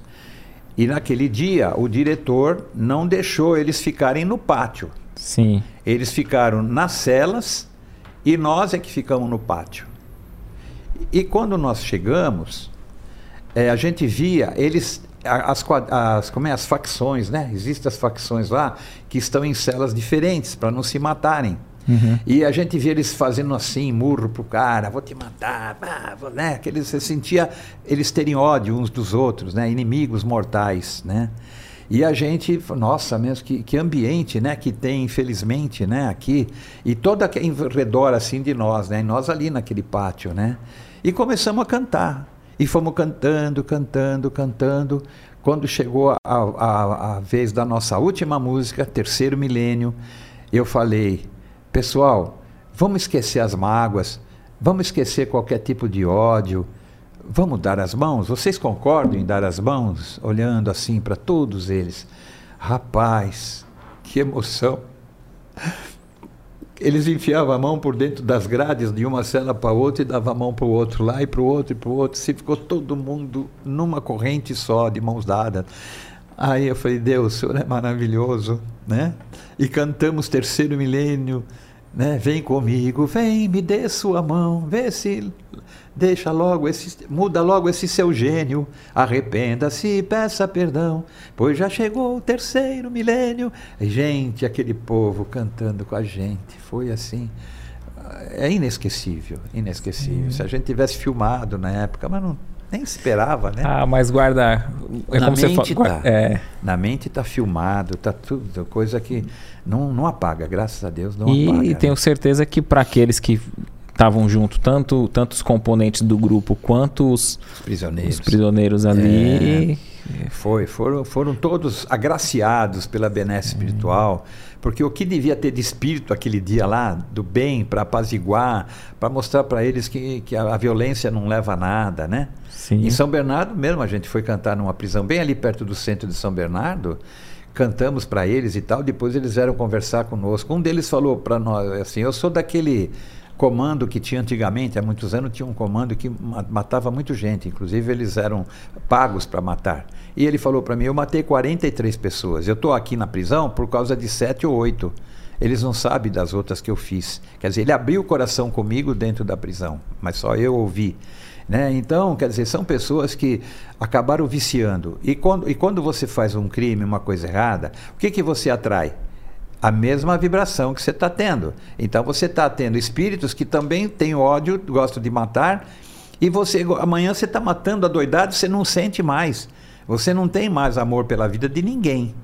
e naquele dia o diretor não deixou eles ficarem no pátio. Sim. Eles ficaram nas celas e nós é que ficamos no pátio. E quando nós chegamos, é, a gente via eles as, as, como é, as facções, né? Existem as facções lá que estão em celas diferentes para não se matarem. Uhum. E a gente via eles fazendo assim, murro pro cara, vou te matar, vou- né? Que eles, você sentia eles terem ódio uns dos outros, né? Inimigos mortais, né? E a gente, nossa, mesmo que, que ambiente, né? Que tem, infelizmente, né? Aqui e toda em redor assim de nós, né? E nós ali naquele pátio, né? E começamos a cantar e fomos cantando, cantando, cantando. Quando chegou a, a, a vez da nossa última música, Terceiro Milênio, eu falei, pessoal, vamos esquecer as mágoas, vamos esquecer qualquer tipo de ódio, vamos dar as mãos. Vocês concordam em dar as mãos, olhando assim para todos eles? Rapaz, que emoção! eles enfiavam a mão por dentro das grades de uma cela para outra e dava a mão para o outro lá e para o outro e para o outro. Se ficou todo mundo numa corrente só, de mãos dadas. Aí eu falei, Deus, o Senhor é maravilhoso, né? E cantamos terceiro milênio, né? Vem comigo, vem, me dê sua mão, vê se deixa logo esse, muda logo esse seu gênio, arrependa-se e peça perdão, pois já chegou o terceiro milênio. Gente, aquele povo cantando com a gente, foi assim, é inesquecível, inesquecível. Hum. Se a gente tivesse filmado na época, mas não nem esperava, né? Ah, mas guarda. É na, mente fala, tá, é. na mente tá filmado, tá tudo, coisa que não, não apaga, graças a Deus não e apaga. E tenho né? certeza que para aqueles que estavam junto, tanto tantos componentes do grupo quanto os, os prisioneiros, os prisioneiros ali. É. Foi, foram, foram todos agraciados pela benesse espiritual, porque o que devia ter de espírito aquele dia lá, do bem, para apaziguar, para mostrar para eles que, que a, a, violência não leva a nada, né? Sim. Em São Bernardo mesmo, a gente foi cantar numa prisão bem ali perto do centro de São Bernardo, cantamos para eles e tal, depois eles vieram conversar conosco. Um deles falou para nós assim: "Eu sou daquele comando que tinha antigamente, há muitos anos, tinha um comando que matava muita gente, inclusive eles eram pagos para matar. E ele falou para mim: Eu matei 43 pessoas, eu estou aqui na prisão por causa de sete ou oito. Eles não sabem das outras que eu fiz. Quer dizer, ele abriu o coração comigo dentro da prisão, mas só eu ouvi. Né? Então, quer dizer, são pessoas que acabaram viciando. E quando, e quando você faz um crime, uma coisa errada, o que, que você atrai? A mesma vibração que você está tendo. Então você está tendo espíritos que também têm ódio, gostam de matar, e você amanhã você está matando a doidade, você não sente mais. Você não tem mais amor pela vida de ninguém.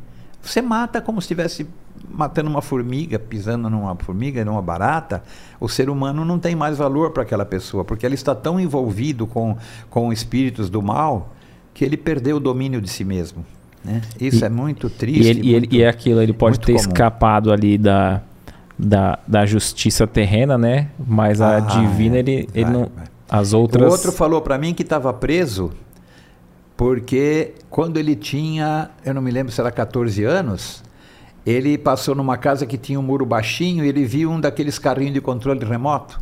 Você mata como se estivesse matando uma formiga, pisando numa formiga, numa barata. O ser humano não tem mais valor para aquela pessoa, porque ele está tão envolvido com, com espíritos do mal que ele perdeu o domínio de si mesmo. Né? Isso e, é muito triste. E, ele, muito, e, é aquilo, ele pode ter comum. escapado ali da, da, da justiça terrena, né? Mas a ah, divina, ele, vai, ele não. Vai. As outras. O outro falou para mim que estava preso porque quando ele tinha, eu não me lembro se era 14 anos, ele passou numa casa que tinha um muro baixinho e ele viu um daqueles carrinhos de controle remoto.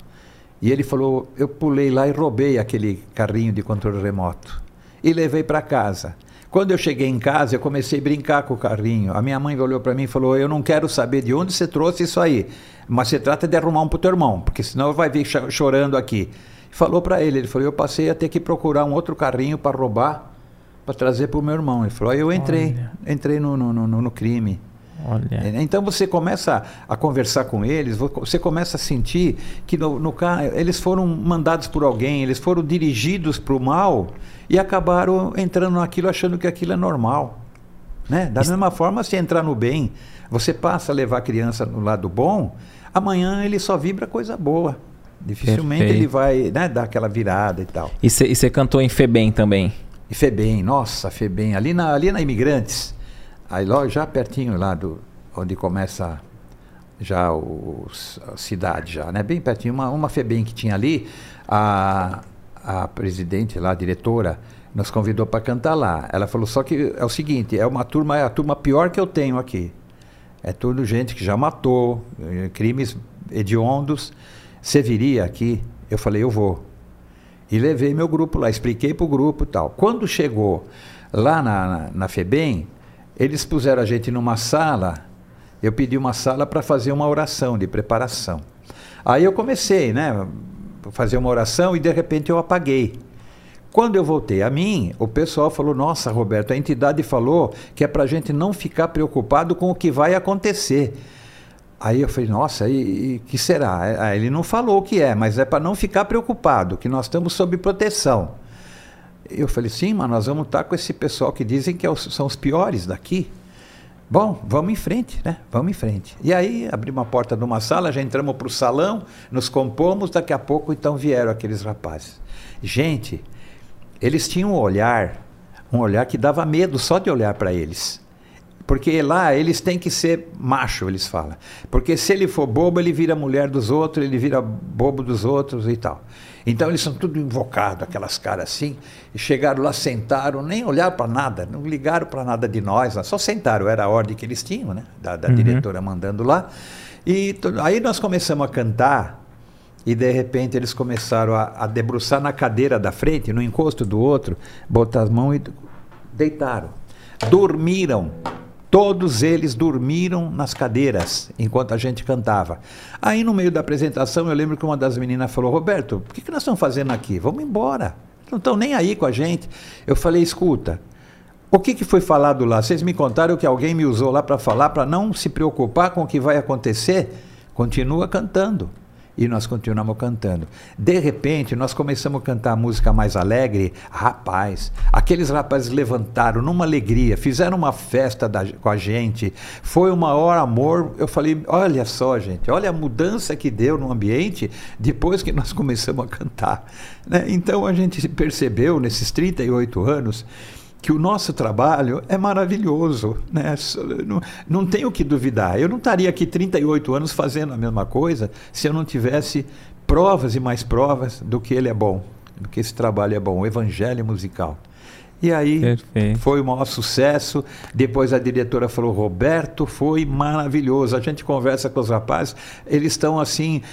E ele falou: Eu pulei lá e roubei aquele carrinho de controle remoto e levei para casa. Quando eu cheguei em casa, eu comecei a brincar com o carrinho. A minha mãe olhou para mim e falou: Eu não quero saber de onde você trouxe isso aí, mas você trata de arrumar um para o teu irmão, porque senão vai vir chorando aqui. Falou para ele: Ele falou, Eu passei a ter que procurar um outro carrinho para roubar, para trazer para o meu irmão. Ele falou: Eu entrei, Olha. entrei no, no, no, no crime. Olha. É, então você começa a conversar com eles, você começa a sentir que no, no eles foram mandados por alguém, eles foram dirigidos para o mal e acabaram entrando naquilo achando que aquilo é normal. Né? Da Isso... mesma forma, se entrar no bem, você passa a levar a criança no lado bom, amanhã ele só vibra coisa boa. Dificilmente Perfeito. ele vai né, dar aquela virada e tal. E você cantou em Febem também? E Febem, nossa, Febem. Ali na, ali na Imigrantes, aí logo já pertinho lá do onde começa já o, a cidade já, né? Bem pertinho, uma, uma Febem que tinha ali, a, a presidente lá, a diretora, nos convidou para cantar lá. Ela falou só que é o seguinte, é uma turma, é a turma pior que eu tenho aqui. É tudo gente que já matou, eh, crimes hediondos. Você viria aqui? Eu falei, eu vou. E levei meu grupo lá, expliquei para o grupo e tal. Quando chegou lá na, na, na FEBEM, eles puseram a gente numa sala, eu pedi uma sala para fazer uma oração de preparação. Aí eu comecei, né? fazer uma oração e de repente eu apaguei. Quando eu voltei a mim, o pessoal falou: Nossa, Roberto, a entidade falou que é para a gente não ficar preocupado com o que vai acontecer. Aí eu falei: Nossa, e, e que será? Aí ele não falou o que é, mas é para não ficar preocupado, que nós estamos sob proteção. Eu falei: Sim, mas nós vamos estar com esse pessoal que dizem que é são os piores daqui. Bom, vamos em frente, né? Vamos em frente. E aí abrimos a porta de uma sala, já entramos para o salão, nos compomos, daqui a pouco então vieram aqueles rapazes. Gente, eles tinham um olhar, um olhar que dava medo só de olhar para eles. Porque lá eles têm que ser macho, eles falam. Porque se ele for bobo, ele vira mulher dos outros, ele vira bobo dos outros e tal. Então eles são tudo invocados, aquelas caras assim, e chegaram lá, sentaram, nem olharam para nada, não ligaram para nada de nós, só sentaram, era a ordem que eles tinham, né? Da, da uhum. diretora mandando lá. E aí nós começamos a cantar e de repente eles começaram a, a debruçar na cadeira da frente, no encosto do outro, botar as mãos e deitaram. Dormiram. Todos eles dormiram nas cadeiras enquanto a gente cantava. Aí no meio da apresentação eu lembro que uma das meninas falou: Roberto, o que, que nós estamos fazendo aqui? Vamos embora. Não estão nem aí com a gente. Eu falei: escuta, o que, que foi falado lá? Vocês me contaram que alguém me usou lá para falar para não se preocupar com o que vai acontecer? Continua cantando e nós continuamos cantando. De repente, nós começamos a cantar música mais alegre. Rapaz, aqueles rapazes levantaram numa alegria, fizeram uma festa da, com a gente. Foi o maior amor. Eu falei: olha só, gente, olha a mudança que deu no ambiente depois que nós começamos a cantar. Né? Então a gente percebeu nesses 38 anos que o nosso trabalho é maravilhoso. Né? Não, não tenho que duvidar. Eu não estaria aqui 38 anos fazendo a mesma coisa se eu não tivesse provas e mais provas do que ele é bom, do que esse trabalho é bom, o evangelho musical. E aí Perfeito. foi o maior sucesso. Depois a diretora falou: Roberto, foi maravilhoso. A gente conversa com os rapazes, eles estão assim,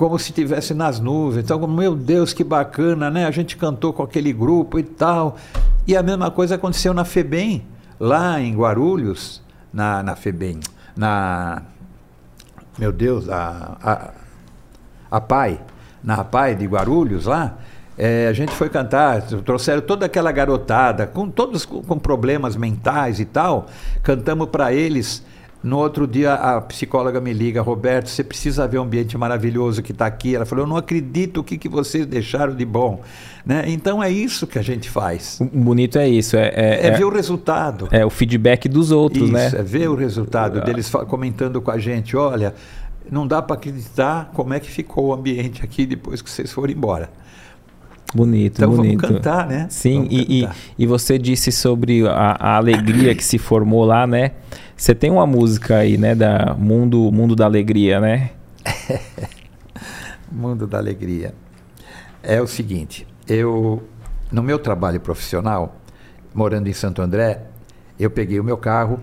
como se estivesse nas nuvens. Então, meu Deus, que bacana, né? A gente cantou com aquele grupo e tal. E a mesma coisa aconteceu na FEBEM, lá em Guarulhos, na, na FEBEM, na. Meu Deus, a, a, a PAI, na PAI de Guarulhos lá. É, a gente foi cantar, trouxeram toda aquela garotada, com todos com problemas mentais e tal, cantamos para eles no outro dia, a psicóloga me liga, Roberto, você precisa ver o ambiente maravilhoso que está aqui. Ela falou, eu não acredito o que, que vocês deixaram de bom. Né? Então é isso que a gente faz. O bonito é isso. É, é, é ver o resultado. É o feedback dos outros, isso, né? é ver o resultado deles comentando com a gente, olha, não dá para acreditar como é que ficou o ambiente aqui depois que vocês foram embora. Bonito, então bonito. vamos cantar, né? Sim, e, cantar. E, e, você disse sobre a, a alegria que se formou lá, né? Você tem uma música aí, né, da Mundo, Mundo da Alegria, né? Mundo da Alegria. É o seguinte, eu no meu trabalho profissional, morando em Santo André, eu peguei o meu carro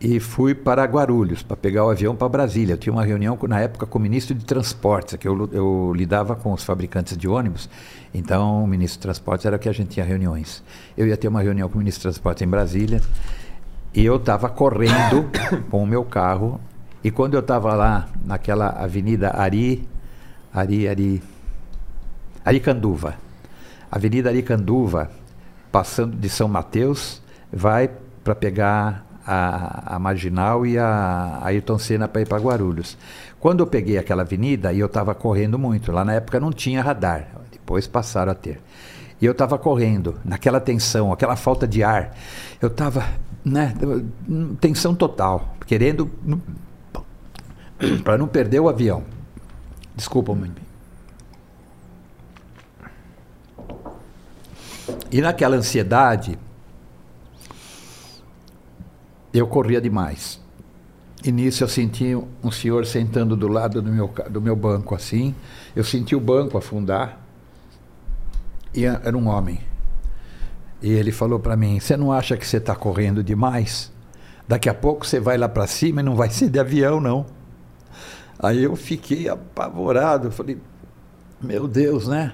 e fui para Guarulhos para pegar o avião para Brasília. Eu tinha uma reunião na época com o ministro de Transportes, que eu, eu lidava com os fabricantes de ônibus. Então, o ministro de Transportes era que a gente tinha reuniões. Eu ia ter uma reunião com o ministro de Transportes em Brasília e eu estava correndo com o meu carro. E quando eu estava lá naquela avenida Ari, Ari, Ari, Aricanduva, Avenida Aricanduva, passando de São Mateus, vai para pegar a, a, Marginal e a, a Ayrton Senna para ir para Guarulhos. Quando eu peguei aquela avenida, e eu estava correndo muito, lá na época não tinha radar, depois passaram a ter. E eu estava correndo, naquela tensão, aquela falta de ar. Eu estava né, tensão total, querendo para não perder o avião. Desculpa, mãe. E naquela ansiedade, eu corria demais. E nisso eu senti um senhor sentando do lado do meu, do meu banco assim. Eu senti o banco afundar. E era um homem. E ele falou para mim: Você não acha que você está correndo demais? Daqui a pouco você vai lá para cima e não vai ser de avião, não. Aí eu fiquei apavorado. Falei: Meu Deus, né?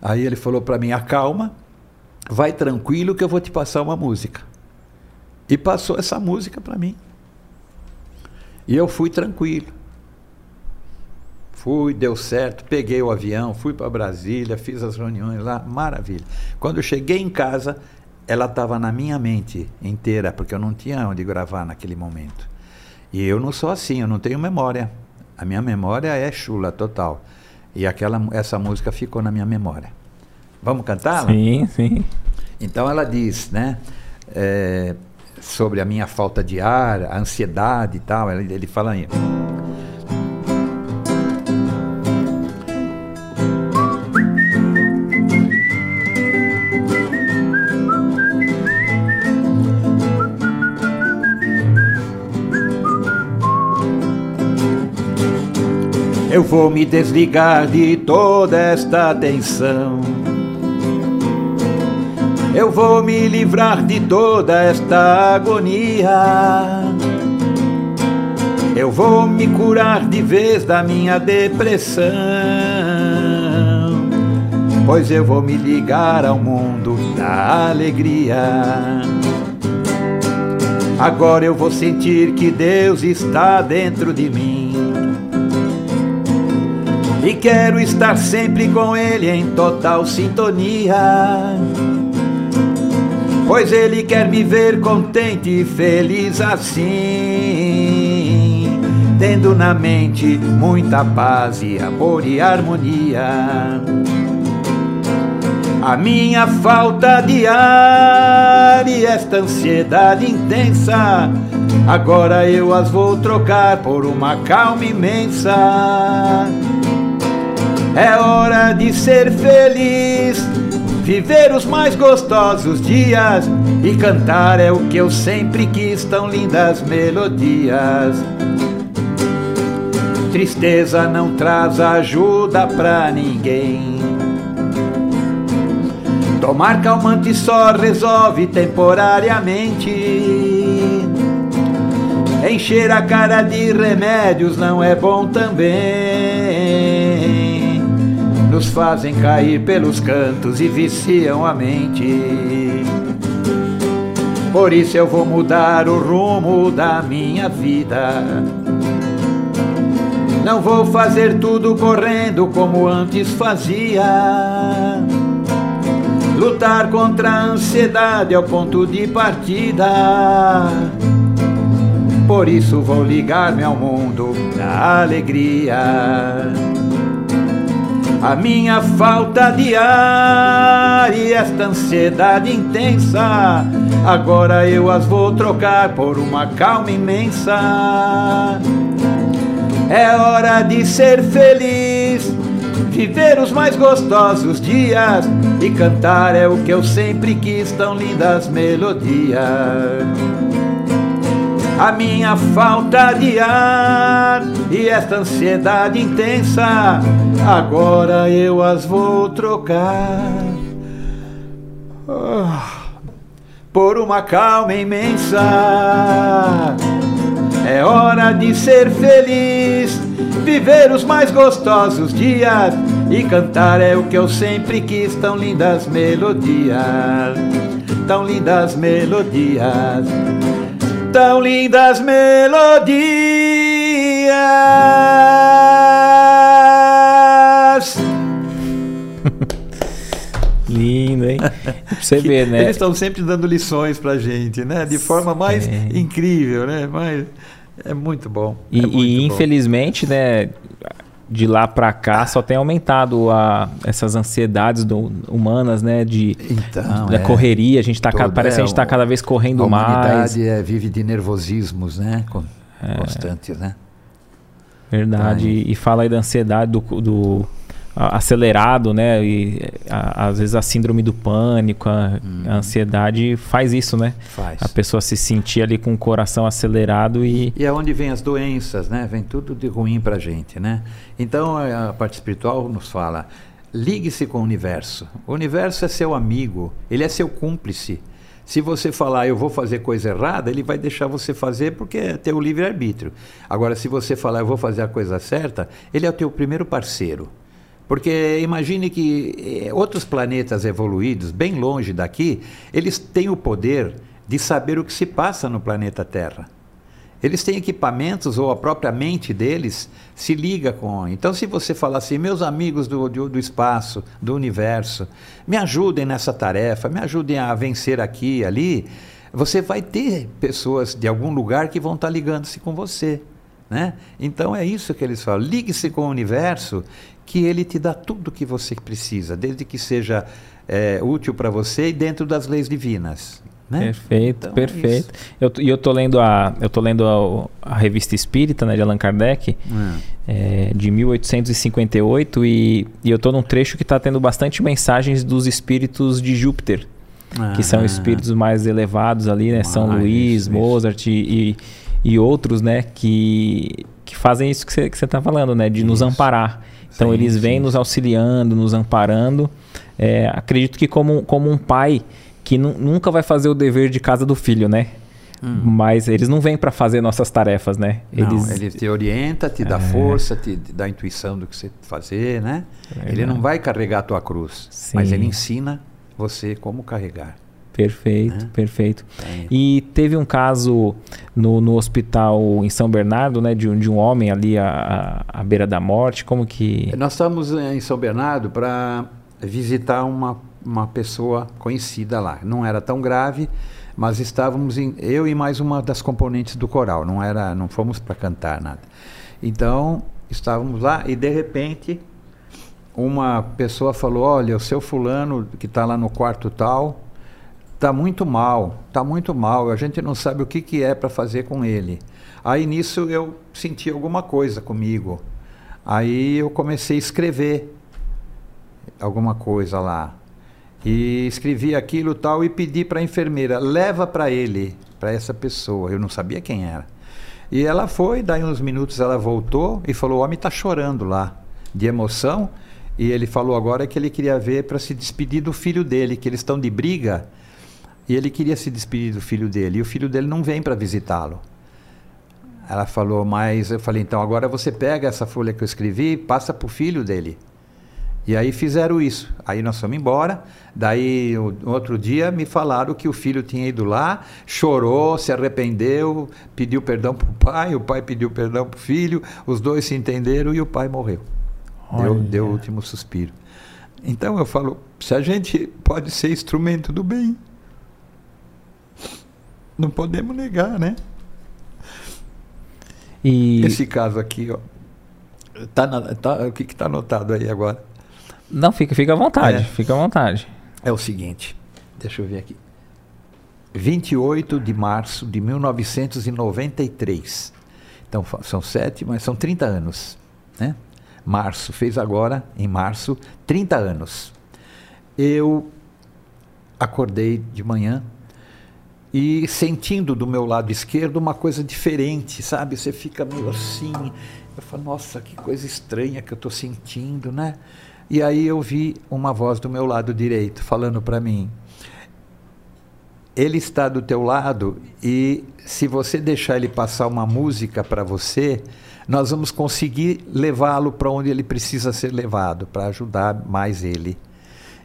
Aí ele falou para mim: Acalma, vai tranquilo que eu vou te passar uma música. E passou essa música para mim. E eu fui tranquilo. Fui, deu certo, peguei o avião, fui para Brasília, fiz as reuniões lá, maravilha. Quando eu cheguei em casa, ela estava na minha mente inteira, porque eu não tinha onde gravar naquele momento. E eu não sou assim, eu não tenho memória. A minha memória é chula total. E aquela, essa música ficou na minha memória. Vamos cantá-la? Sim, sim. Então ela diz, né? É, sobre a minha falta de ar, a ansiedade e tal. Ele, ele fala aí. Eu vou me desligar de toda esta tensão. Eu vou me livrar de toda esta agonia. eu vou me curar de vez da minha depressão. Pois eu vou me ligar ao mundo da alegria. Agora eu vou sentir que Deus está dentro de mim. E quero estar sempre com Ele em total sintonia. Pois Ele quer me ver contente e feliz assim. Tendo na mente muita paz e amor e harmonia. A minha falta de ar e esta ansiedade intensa, agora eu as vou trocar por uma calma imensa. É hora de ser feliz, viver os mais gostosos dias e cantar é o que eu sempre quis, tão lindas melodias. Tristeza não traz ajuda pra ninguém. Tomar calmante só resolve temporariamente. Encher a cara de remédios não é bom também. Nos fazem cair pelos cantos e viciam a mente. Por isso eu vou mudar o rumo da minha vida. Não vou fazer tudo correndo como antes fazia. Lutar contra a ansiedade é o ponto de partida. Por isso vou ligar-me ao mundo da alegria. A minha falta de ar e esta ansiedade intensa, agora eu as vou trocar por uma calma imensa. É hora de ser feliz viver os mais gostosos dias e cantar é o que eu sempre quis, tão lindas melodias. A minha falta de ar e esta ansiedade intensa, agora eu as vou trocar oh, por uma calma imensa. É hora de ser feliz viver os mais gostosos dias e cantar é o que eu sempre quis. Tão lindas melodias, tão lindas melodias, tão lindas melodias. Lindo, hein? Pra você ver, né? Eles estão sempre dando lições pra gente, né? De forma mais é. incrível, né? Mais... É muito bom. E, é muito e infelizmente, né, de lá para cá só tem aumentado a, essas ansiedades do, humanas, né, de então, da é, correria. A gente tá todo, parece é, que a gente está cada vez correndo a mais. A humanidade é, vive de nervosismos, né, constantes, né. Verdade. E, e fala aí da ansiedade do, do acelerado, né? E a, às vezes a síndrome do pânico, a, hum. a, ansiedade faz isso, né? Faz. A pessoa se sentir ali com o coração acelerado e. E é onde vem as doenças, né? Vem tudo de ruim pra gente, né? Então a parte espiritual nos fala: ligue-se com o universo. O universo é seu amigo, ele é seu cúmplice. Se você falar, eu vou fazer coisa errada, ele vai deixar você fazer porque é teu livre-arbítrio. Agora, se você falar, eu vou fazer a coisa certa, ele é o teu primeiro parceiro. Porque imagine que eh, outros planetas evoluídos, bem longe daqui, eles têm o poder de saber o que se passa no planeta Terra. Eles têm equipamentos ou a própria mente deles se liga com. Então, se você falar assim, meus amigos do, do, do, espaço, do universo, me ajudem nessa tarefa, me ajudem a vencer aqui ali, você vai ter pessoas de algum lugar que vão estar ligando-se com você. Né? Então é isso que eles falam. Ligue-se com o universo que ele te dá tudo o que você precisa, desde que seja é, útil para você e dentro das leis divinas. Né? Perfeito, então, perfeito. É eu, e eu tô lendo a, eu tô lendo a, a revista Espírita, né, de Allan Kardec, hum. é, de 1858 e, e eu tô num trecho que está tendo bastante mensagens dos espíritos de Júpiter, ah, que são espíritos mais elevados ali, né, São Luís, isso, Mozart. E, e outros, né, que, que fazem isso que você está falando, né, de isso. nos amparar. Então sim, eles vêm sim. nos auxiliando, nos amparando. É, acredito que como, como um pai que nunca vai fazer o dever de casa do filho, né? Hum. Mas eles não vêm para fazer nossas tarefas, né? Eles, não, ele te orienta, te dá é. força, te, te, dá intuição do que você fazer, né? É ele não vai carregar a tua cruz, Sim. mas ele ensina você como carregar. Perfeito, é. perfeito. É. E teve um caso no, no hospital em São Bernardo, né, de um, de um homem ali à, à beira da morte. Como que. Nós estamos em São Bernardo para visitar uma, uma pessoa conhecida lá. Não era tão grave, mas estávamos em, eu e mais uma das componentes do coral. Não era, não fomos para cantar nada. Então estávamos lá e de repente uma pessoa falou: olha, o seu fulano que está lá no quarto tal Tá muito mal, tá muito mal. A gente não sabe o que, que é para fazer com ele. Aí nisso eu senti alguma coisa comigo. Aí eu comecei a escrever alguma coisa lá. E escrevi aquilo tal e pedi para a enfermeira, leva para ele, para essa pessoa. Eu não sabia quem era. E ela foi, daí uns minutos ela voltou e falou: "O homem está chorando lá de emoção". E ele falou agora que ele queria ver para se despedir do filho dele, que eles estão de briga e ele queria se despedir do filho dele. E o filho dele não vem para visitá-lo. Ela falou, mas eu falei, então agora você pega essa folha que eu escrevi, passa para o filho dele. E aí fizeram isso. Aí nós fomos embora. Daí, no outro dia, me falaram que o filho tinha ido lá, chorou, se arrependeu, pediu perdão para o pai, o pai pediu perdão para o filho, os dois se entenderam e o pai morreu. Deu, deu o último suspiro. Então eu falo, se a gente pode ser instrumento do bem, não podemos negar, né? E... Esse caso aqui, ó. Tá, na, tá o que está anotado aí agora? Não, fica, fica à vontade, é. fica à vontade. É o seguinte, deixa eu ver aqui. 28 de março de 1993. Então são sete, mas são 30 anos, né? Março, fez agora, em março, 30 anos. Eu acordei de manhã e sentindo do meu lado esquerdo uma coisa diferente, sabe? Você fica meio assim. Eu falo, nossa, que coisa estranha que eu estou sentindo, né? E aí eu vi uma voz do meu lado direito falando para mim: Ele está do teu lado e se você deixar ele passar uma música para você, nós vamos conseguir levá-lo para onde ele precisa ser levado, para ajudar mais ele.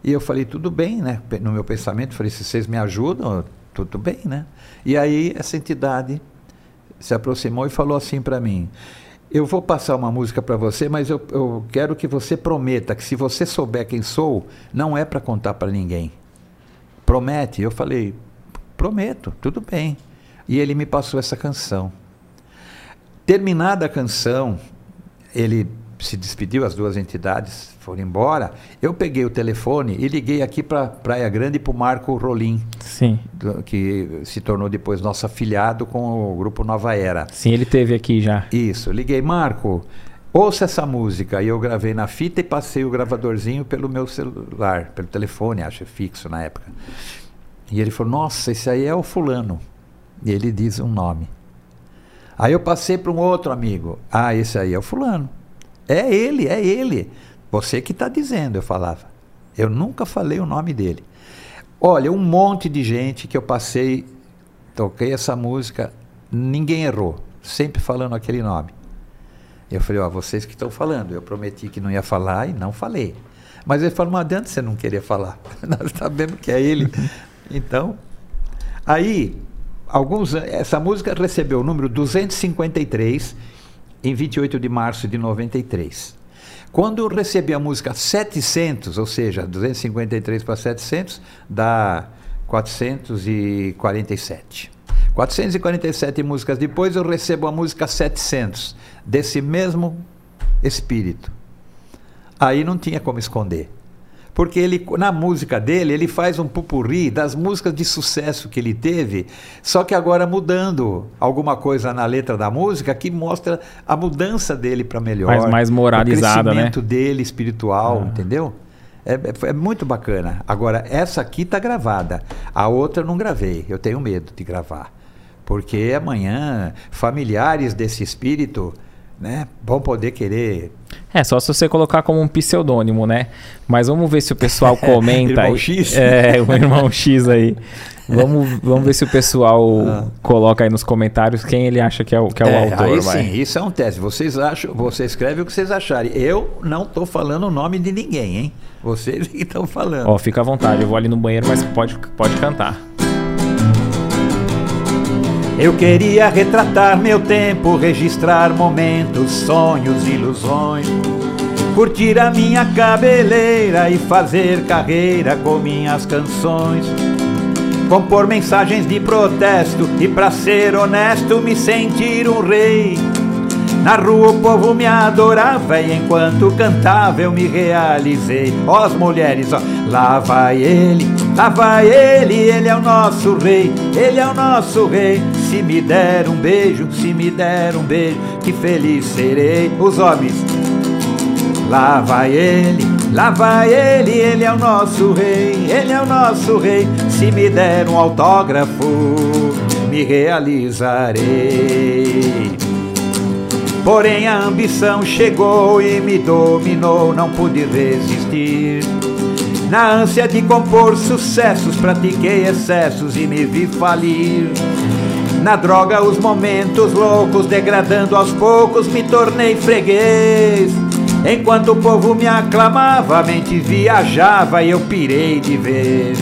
E eu falei, tudo bem, né? No meu pensamento, falei, se vocês me ajudam, tudo bem, né? E aí essa entidade se aproximou e falou assim para mim: Eu vou passar uma música para você, mas eu, eu quero que você prometa que se você souber quem sou, não é para contar para ninguém. Promete? Eu falei: Prometo, tudo bem. E ele me passou essa canção. Terminada a canção, ele se despediu, as duas entidades foram embora. Eu peguei o telefone e liguei aqui para Praia Grande para o Marco Rolim, Sim. Do, que se tornou depois nosso afiliado com o grupo Nova Era. Sim, ele teve aqui já. Isso, liguei, Marco, ouça essa música. E eu gravei na fita e passei o gravadorzinho pelo meu celular, pelo telefone, acho fixo na época. E ele falou: Nossa, esse aí é o fulano. E ele diz um nome. Aí eu passei para um outro amigo. Ah, esse aí é o fulano. É ele, é ele. Você que está dizendo, eu falava. Eu nunca falei o nome dele. Olha, um monte de gente que eu passei, toquei essa música, ninguém errou, sempre falando aquele nome. Eu falei, ó, vocês que estão falando, eu prometi que não ia falar e não falei. Mas ele falou, não adianta você não querer falar. Nós sabemos que é ele. Então, aí, alguns essa música recebeu o número 253 em 28 de março de 93. Quando eu recebi a música 700, ou seja, 253 para 700, dá 447. 447 músicas depois eu recebo a música 700, desse mesmo espírito. Aí não tinha como esconder porque ele na música dele ele faz um pupurri das músicas de sucesso que ele teve, só que agora mudando alguma coisa na letra da música que mostra a mudança dele para melhor, mais, mais moralizada, o crescimento né? dele espiritual, ah. entendeu? É, é, é, muito bacana. Agora essa aqui está gravada, a outra não gravei. Eu tenho medo de gravar, porque amanhã familiares desse espírito né, vão poder querer. É, só se você colocar como um pseudônimo, né? Mas vamos ver se o pessoal comenta irmão aí. X? É, o irmão X aí. Vamos, vamos ver se o pessoal Ah. coloca aí nos comentários quem ele acha que é o, que é o É, autor. aí vai. sim, isso é um teste. Vocês acham, você escreve o que vocês acharem. Eu não estou falando o nome de ninguém, hein? Vocês que estão falando. Ó, fica à vontade, eu vou ali no banheiro, mas pode, pode cantar. Eu queria retratar meu tempo, registrar momentos, sonhos, ilusões. Curtir a minha cabeleira e fazer carreira com minhas canções. Compor mensagens de protesto e, pra ser honesto, me sentir um rei. Na rua o povo me adorava e enquanto cantava eu me realizei. Ó as mulheres, ó, lá vai ele, lá vai ele, ele é o nosso rei, ele é o nosso rei. Se me der um beijo, se me der um beijo, que feliz serei. Os homens, Lá vai ele, lá vai ele, ele é o nosso rei, ele é o nosso rei. Se me der um autógrafo, me realizarei. Porém a ambição chegou e me dominou, não pude resistir. Na ânsia de compor sucessos, pratiquei excessos e me vi falir. Na droga, os momentos loucos, degradando aos poucos, me tornei freguês. Enquanto o povo me aclamava, a mente viajava e eu pirei de ver.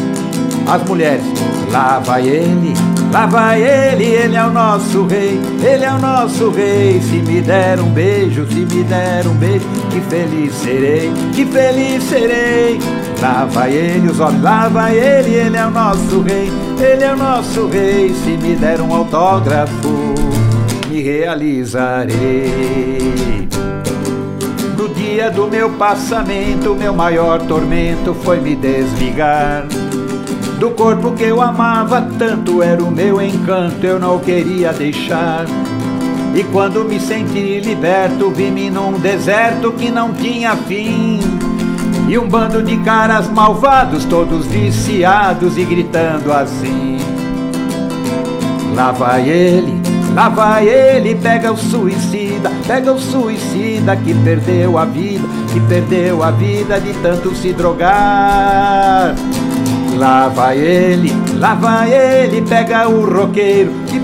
As mulheres, lá vai ele, lá vai ele, ele é o nosso rei, ele é o nosso rei. Se me der um beijo, se me der um beijo, que feliz serei, que feliz serei. Lá vai ele, os olhos, lá vai ele, ele é o nosso rei, ele é o nosso rei. Se me der um autógrafo, me realizarei. No dia do meu passamento, meu maior tormento foi me desligar. Do corpo que eu amava tanto, era o meu encanto, eu não queria deixar. E quando me senti liberto, vi-me num deserto que não tinha fim. E um bando de caras malvados, todos viciados e gritando assim. Lá vai ele, lá vai ele, pega o suicida, pega o suicida que perdeu a vida, que perdeu a vida de tanto se drogar. Lá vai ele, lá vai ele, pega o roqueiro que,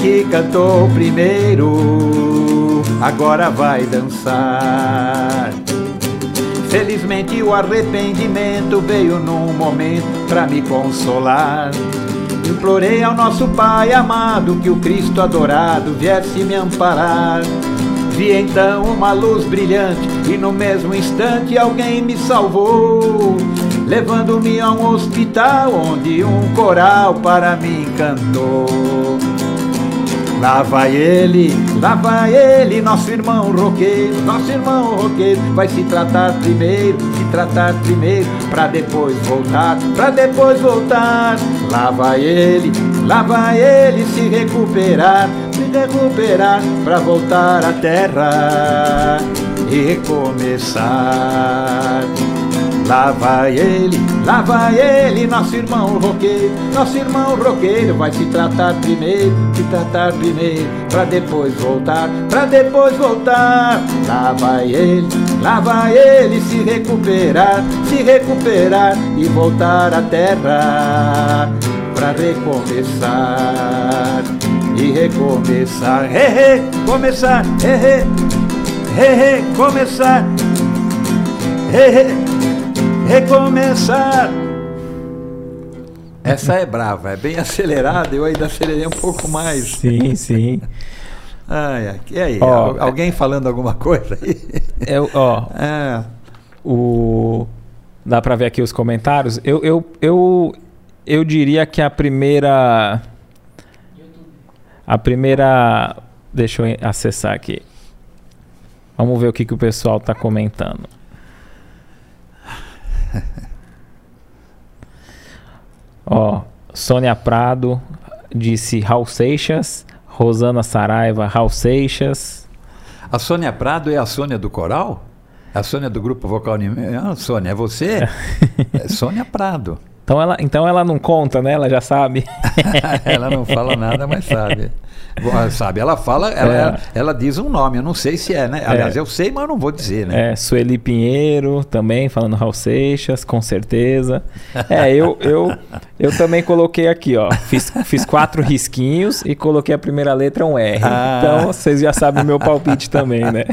que cantou primeiro, agora vai dançar. Felizmente o arrependimento veio num momento pra me consolar. Implorei ao nosso Pai amado que o Cristo adorado viesse me amparar. Vi então uma luz brilhante e no mesmo instante alguém me salvou, levando-me a um hospital onde um coral para mim cantou. Lá vai ele, lá vai ele, nosso irmão roqueiro, nosso irmão roqueiro, vai se tratar primeiro, se tratar primeiro, pra depois voltar, pra depois voltar. Lá vai ele, lá vai ele se recuperar, se recuperar, pra voltar à terra e recomeçar. Lá vai ele, lá vai ele, nosso irmão roqueiro, nosso irmão roqueiro vai se tratar primeiro, se tratar primeiro, pra depois voltar, pra depois voltar. Lá vai ele, lá vai ele se recuperar, se recuperar e voltar à terra pra recomeçar e recomeçar, he, começar, he, he, começar, he, he recomeçar. Essa é brava, é bem acelerada, eu ainda acelerei um pouco mais. Sim, sim. Ai, e aí, Ó, al- alguém falando alguma coisa aí? Eu, ó, É, o dá pra ver aqui os comentários. Eu, eu, eu, eu diria que a primeira a primeira deixa eu acessar aqui. Vamos ver o que, que o pessoal tá comentando. Ó, Sônia Prado disse Raul Seixas, Rosana Saraiva, Raul Seixas. a Sônia Prado é a Sônia do coral? É a Sônia do grupo vocal? Ah, Sônia, é você? É Sônia Prado. Então ela, então ela não conta, né? Ela já sabe. Ela não fala nada, mas sabe. Sabe, ela fala, ela, é. ela, ela, diz um nome, eu não sei se é, né? Aliás, é. eu sei, mas eu não vou dizer, né? É, Sueli Pinheiro também, falando Raul Seixas, com certeza. É, eu, eu, eu também coloquei aqui, ó. Fiz, fiz quatro risquinhos e coloquei a primeira letra um R. Ah. Então, vocês já sabem o meu palpite também, né?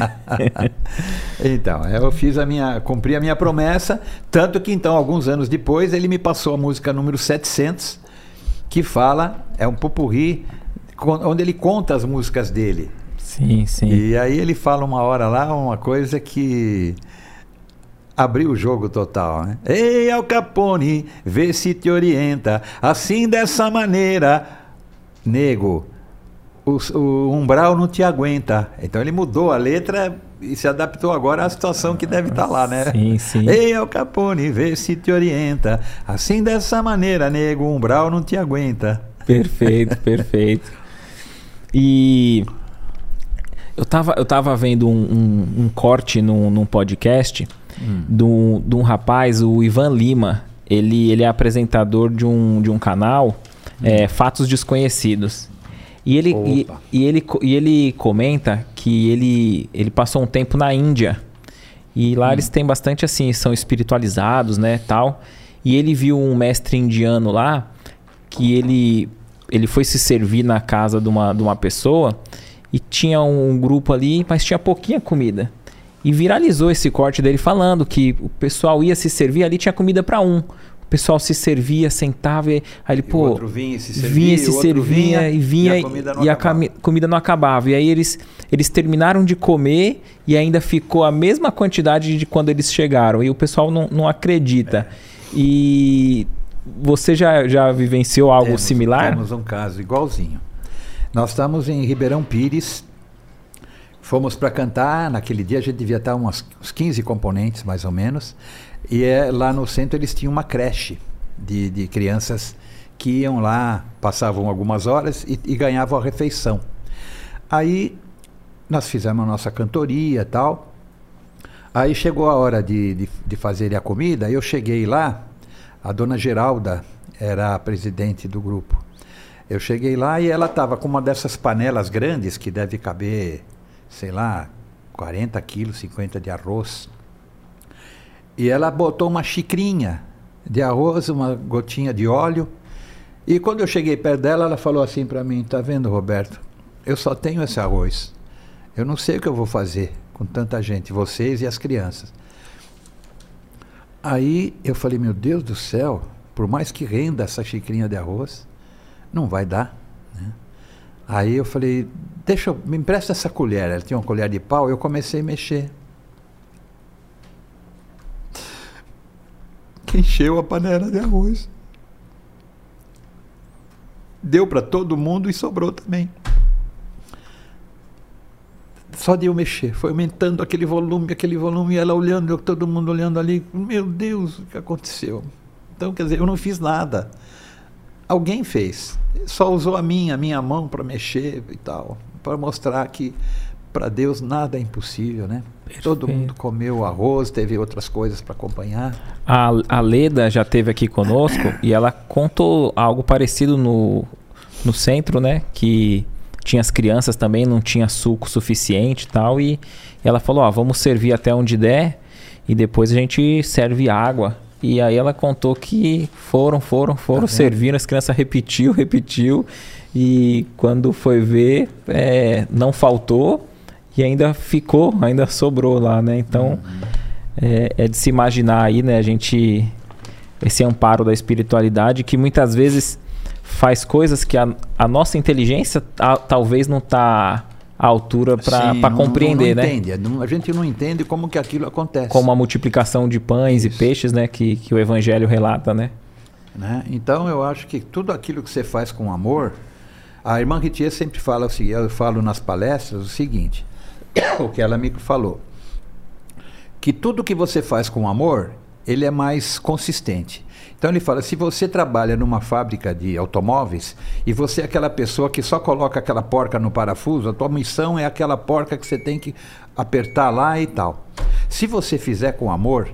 então, eu fiz a minha, cumpri a minha promessa, tanto que então, alguns anos depois, ele me passou a música número 700, que fala, é um popurri onde ele conta as músicas dele. Sim, sim. E aí ele fala uma hora lá uma coisa que abriu o jogo total, né? Ei, Al Capone, vê se te orienta, assim dessa maneira, nego, o, o, umbral não te aguenta. Então ele mudou a letra e se adaptou agora à situação que deve estar tá lá, né? Sim, sim. Ei, Al Capone, vê se te orienta, assim dessa maneira, nego, o umbral não te aguenta. Perfeito, perfeito. E eu tava, eu tava vendo um, um, um corte num, num podcast hum. de, um, de um rapaz, o Ivan Lima. Ele, ele é apresentador de um, de um canal, hum. é, Fatos Desconhecidos. E ele, e, e, ele, e ele comenta que ele, ele passou um tempo na Índia. E lá hum. eles têm bastante assim, são espiritualizados, né, tal. E ele viu um mestre indiano lá que ele ele foi se servir na casa de uma, de uma pessoa e tinha um grupo ali, mas tinha pouquinha comida. E viralizou esse corte dele falando que o pessoal ia se servir ali, tinha comida para um. O pessoal se servia, sentava, e, aí ele, pô, vinha, se servia, vinha, se servia e vinha e a, comida não, e a comida não acabava. E aí eles, eles terminaram de comer e ainda ficou a mesma quantidade de quando eles chegaram. E o pessoal não, não acredita. É. E você já, já vivenciou algo temos, similar? Temos um caso igualzinho. Nós estamos em Ribeirão Pires, fomos para cantar, naquele dia a gente devia estar umas, uns 15 componentes, mais ou menos, e é, lá no centro eles tinham uma creche de, de crianças que iam lá, passavam algumas horas e, e ganhavam a refeição. Aí nós fizemos a nossa cantoria e tal, aí chegou a hora de, de, de fazer a comida, eu cheguei lá, a dona Geralda era a presidente do grupo. Eu cheguei lá e ela estava com uma dessas panelas grandes que deve caber, sei lá, 40 quilos, 50 de arroz. E ela botou uma xicrinha de arroz, uma gotinha de óleo. E quando eu cheguei perto dela, ela falou assim para mim: Tá vendo, Roberto? Eu só tenho esse arroz. Eu não sei o que eu vou fazer com tanta gente, vocês e as crianças. Aí eu falei, meu Deus do céu, por mais que renda essa xicrinha de arroz, não vai dar. Né? Aí eu falei, deixa, me empresta essa colher. Ela tinha uma colher de pau, eu comecei a mexer. Encheu a panela de arroz. Deu para todo mundo e sobrou também só de eu mexer, foi aumentando aquele volume, aquele volume, e ela olhando, todo mundo olhando ali, meu Deus, o que aconteceu? Então, quer dizer, eu não fiz nada. Alguém fez, só usou a minha, a minha mão para mexer e tal, para mostrar que para Deus nada é impossível, né? Perfeito. Todo mundo comeu arroz, teve outras coisas para acompanhar. A, a Leda já teve aqui conosco e ela contou algo parecido no, no centro, né? Que tinha as crianças também, não tinha suco suficiente e tal. E ela falou: Ó, vamos servir até onde der e depois a gente serve água. E aí ela contou que foram, foram, foram, uhum. serviram, as crianças repetiu, repetiu. E quando foi ver, é, não faltou e ainda ficou, ainda sobrou lá, né? Então uhum. é, é de se imaginar aí, né? A gente. Esse amparo da espiritualidade que muitas vezes faz coisas que a, a nossa inteligência a, talvez não está à altura para compreender, não, não né? Entende. Não, a gente não entende como que aquilo acontece. Como a multiplicação de pães Isso. e peixes, né? Que, que o Evangelho relata, né? né? Então eu acho que tudo aquilo que você faz com amor, a irmã Ritier sempre fala o seguinte, eu falo nas palestras o seguinte, o que ela me falou, que tudo que você faz com amor, ele é mais consistente. Então ele fala: se você trabalha numa fábrica de automóveis e você é aquela pessoa que só coloca aquela porca no parafuso, a tua missão é aquela porca que você tem que apertar lá e tal. Se você fizer com amor,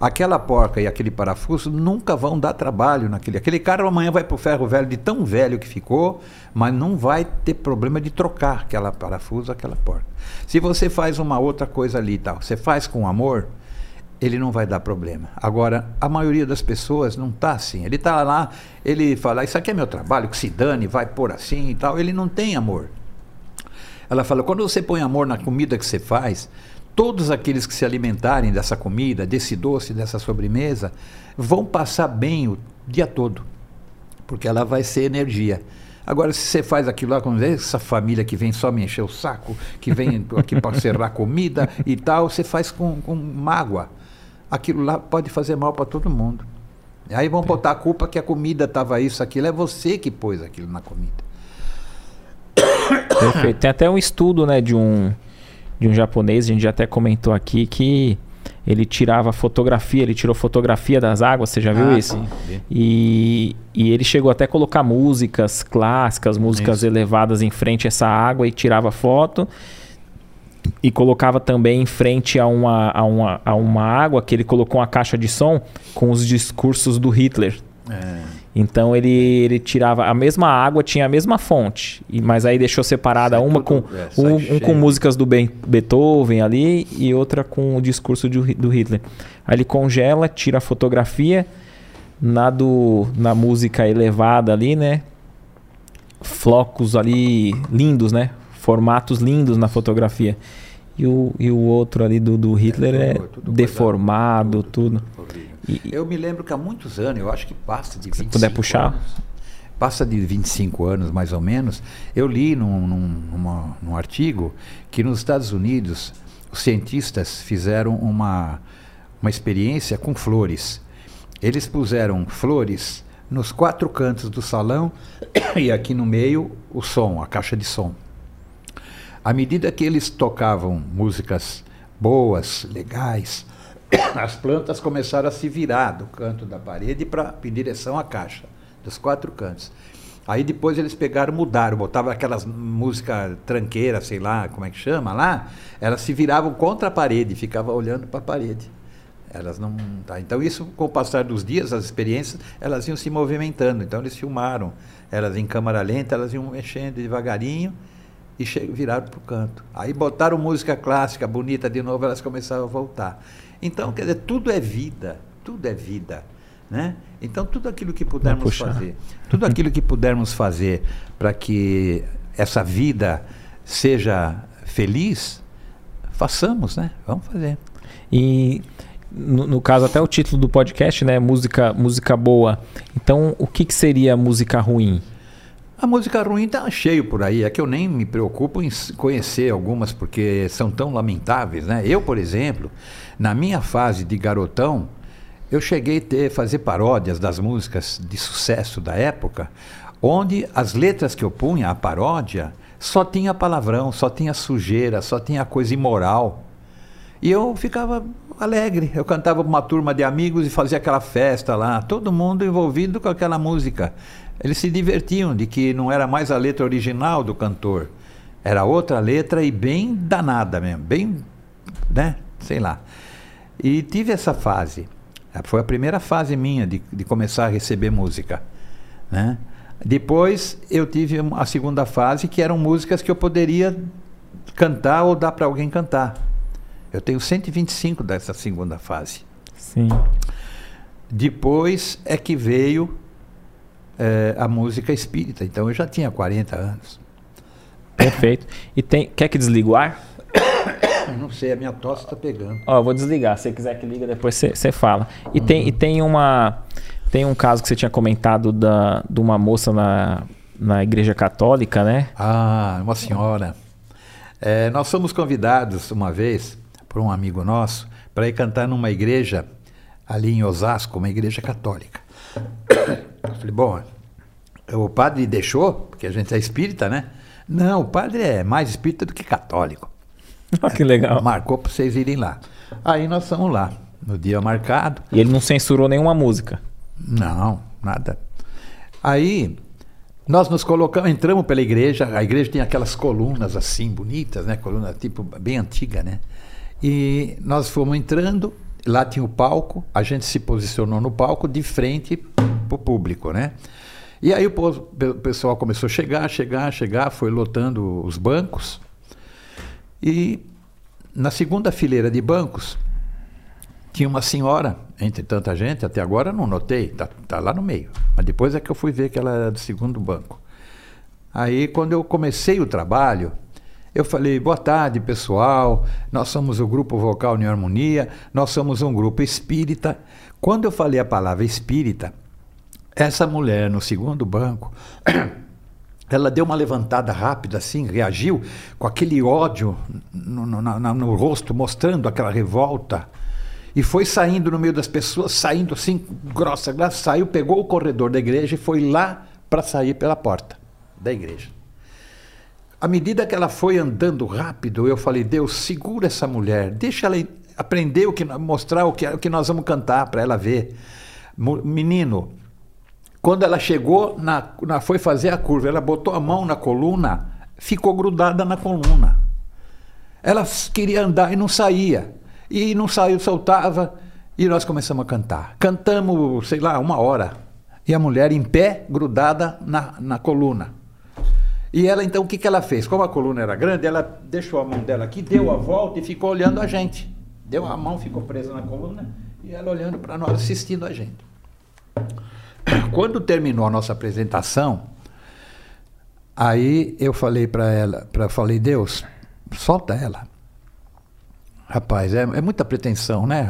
aquela porca e aquele parafuso nunca vão dar trabalho naquele. Aquele cara amanhã vai para o ferro velho de tão velho que ficou, mas não vai ter problema de trocar aquela parafuso, aquela porca. Se você faz uma outra coisa ali e tal, você faz com amor, ele não vai dar problema. Agora, a maioria das pessoas não está assim. Ele está lá, ele fala, isso aqui é meu trabalho, que se dane, vai pôr assim e tal. Ele não tem amor. Ela fala, quando você põe amor na comida que você faz, todos aqueles que se alimentarem dessa comida, desse doce, dessa sobremesa, vão passar bem o dia todo, porque ela vai ser energia. Agora, se você faz aquilo lá com essa família que vem só me encher o saco, que vem aqui para serrar comida e tal, você faz com, com mágoa. Aquilo lá pode fazer mal para todo mundo. Aí vão botar a culpa que a comida estava isso, aquilo. É você que pôs aquilo na comida. Perfeito. Tem até um estudo né, de um de um japonês, a gente já até comentou aqui que ele tirava fotografia, ele tirou fotografia das águas, você já viu ah, isso? Sim, e, e ele chegou até a colocar músicas clássicas, músicas isso. elevadas em frente a essa água e tirava foto. E colocava também em frente a uma, a, uma, a uma água que ele colocou uma caixa de som com os discursos do Hitler. É. Então ele, ele tirava a mesma água, tinha a mesma fonte, e, mas aí deixou separada sai uma tudo, com é, um, um, com músicas do ben, Beethoven ali e outra com o discurso do, do Hitler. Aí ele congela, tira a fotografia na do na música elevada ali, né? Flocos ali lindos, né? Formatos lindos na fotografia. E o, e o outro ali do, do Hitler é, tudo, é tudo deformado, tudo. tudo. E, eu me lembro que há muitos anos, eu acho que passa de 25 Se puder puxar. Anos, passa de 25 anos mais ou menos, eu li num, num, numa, num artigo que nos Estados Unidos os cientistas fizeram uma, uma experiência com flores. Eles puseram flores nos quatro cantos do salão e aqui no meio o som, a caixa de som. À medida que eles tocavam músicas boas, legais, as plantas começaram a se virar do canto da parede para em direção à caixa, dos quatro cantos. Aí depois eles pegaram, mudaram, botavam aquelas música tranqueira, sei lá, como é que chama lá, elas se viravam contra a parede, ficavam olhando para a parede. Elas não, tá. Então isso, com o passar dos dias, as experiências, elas iam se movimentando. Então eles filmaram, elas em câmera lenta, elas iam mexendo devagarinho e viraram para o canto. Aí botaram música clássica bonita de novo, elas começaram a voltar. Então, quer dizer, tudo é vida, tudo é vida. Né? Então, tudo aquilo que pudermos fazer, tudo aquilo que pudermos fazer para que essa vida seja feliz, façamos, né? Vamos fazer. E no, no, caso até o título do podcast, né, música, música boa. Então, o que, que seria música ruim? A música ruim está cheio por aí. É que eu nem me preocupo em conhecer algumas porque são tão lamentáveis, né? Eu, por exemplo, na minha fase de garotão, eu cheguei a fazer paródias das músicas de sucesso da época, onde as letras que eu punha, a paródia, só tinha palavrão, só tinha sujeira, só tinha coisa imoral. E eu ficava alegre. Eu cantava para uma turma de amigos e fazia aquela festa lá, todo mundo envolvido com aquela música. Eles se divertiam de que não era mais a letra original do cantor, era outra letra e bem danada mesmo, bem, né? Sei lá. E tive essa fase. Foi a primeira fase minha de, de começar a receber música. Né? Depois eu tive a segunda fase, que eram músicas que eu poderia cantar ou dar para alguém cantar. Eu tenho 125 dessa segunda fase. Sim. Depois é que veio é, a música espírita. Então eu já tinha 40 anos. Perfeito. E tem, quer que desligue o ar? Não sei, a minha tosse está pegando. Ó, vou desligar. Se você quiser que liga, depois você fala. E, uhum. tem, e tem uma. Tem um caso que você tinha comentado da, de uma moça na, na igreja católica, né? Ah, uma senhora. É, nós fomos convidados uma vez por um amigo nosso para ir cantar numa igreja ali em Osasco, uma igreja católica. Eu falei, bom, o padre deixou, porque a gente é espírita, né? Não, o padre é mais espírita do que católico. Oh, que legal. Marcou para vocês irem lá. Aí nós fomos lá, no dia marcado. E ele não censurou nenhuma música? Não, nada. Aí nós nos colocamos, entramos pela igreja, a igreja tem aquelas colunas assim, bonitas, né? Coluna tipo bem antiga, né? E nós fomos entrando lá tinha o palco, a gente se posicionou no palco de frente para o público, né? E aí o pessoal começou a chegar, chegar, chegar, foi lotando os bancos. E na segunda fileira de bancos tinha uma senhora, entre tanta gente, até agora não notei, tá, tá lá no meio. Mas depois é que eu fui ver que ela era do segundo banco. Aí quando eu comecei o trabalho, eu falei, boa tarde, pessoal. Nós somos o grupo Vocal União Harmonia, nós somos um grupo espírita. Quando eu falei a palavra espírita, essa mulher no segundo banco, ela deu uma levantada rápida assim, reagiu com aquele ódio no, no, no, no rosto, mostrando aquela revolta. E foi saindo no meio das pessoas, saindo assim, grossa, grossa, saiu, pegou o corredor da igreja e foi lá para sair pela porta da igreja. À medida que ela foi andando rápido, eu falei: Deus, segura essa mulher, deixa ela aprender o que mostrar o que, o que nós vamos cantar para ela ver. Menino, quando ela chegou, na, na, foi fazer a curva, ela botou a mão na coluna, ficou grudada na coluna. Ela queria andar e não saía. E não saiu, soltava. E nós começamos a cantar. Cantamos, sei lá, uma hora. E a mulher em pé, grudada na, na coluna. E ela, então, o que, que ela fez? Como a coluna era grande, ela deixou a mão dela aqui, deu a volta e ficou olhando a gente. Deu a mão, ficou presa na coluna, e ela olhando para nós, assistindo a gente. Quando terminou a nossa apresentação, aí eu falei para ela, pra, falei, Deus, solta ela. Rapaz, é, é muita pretensão, né?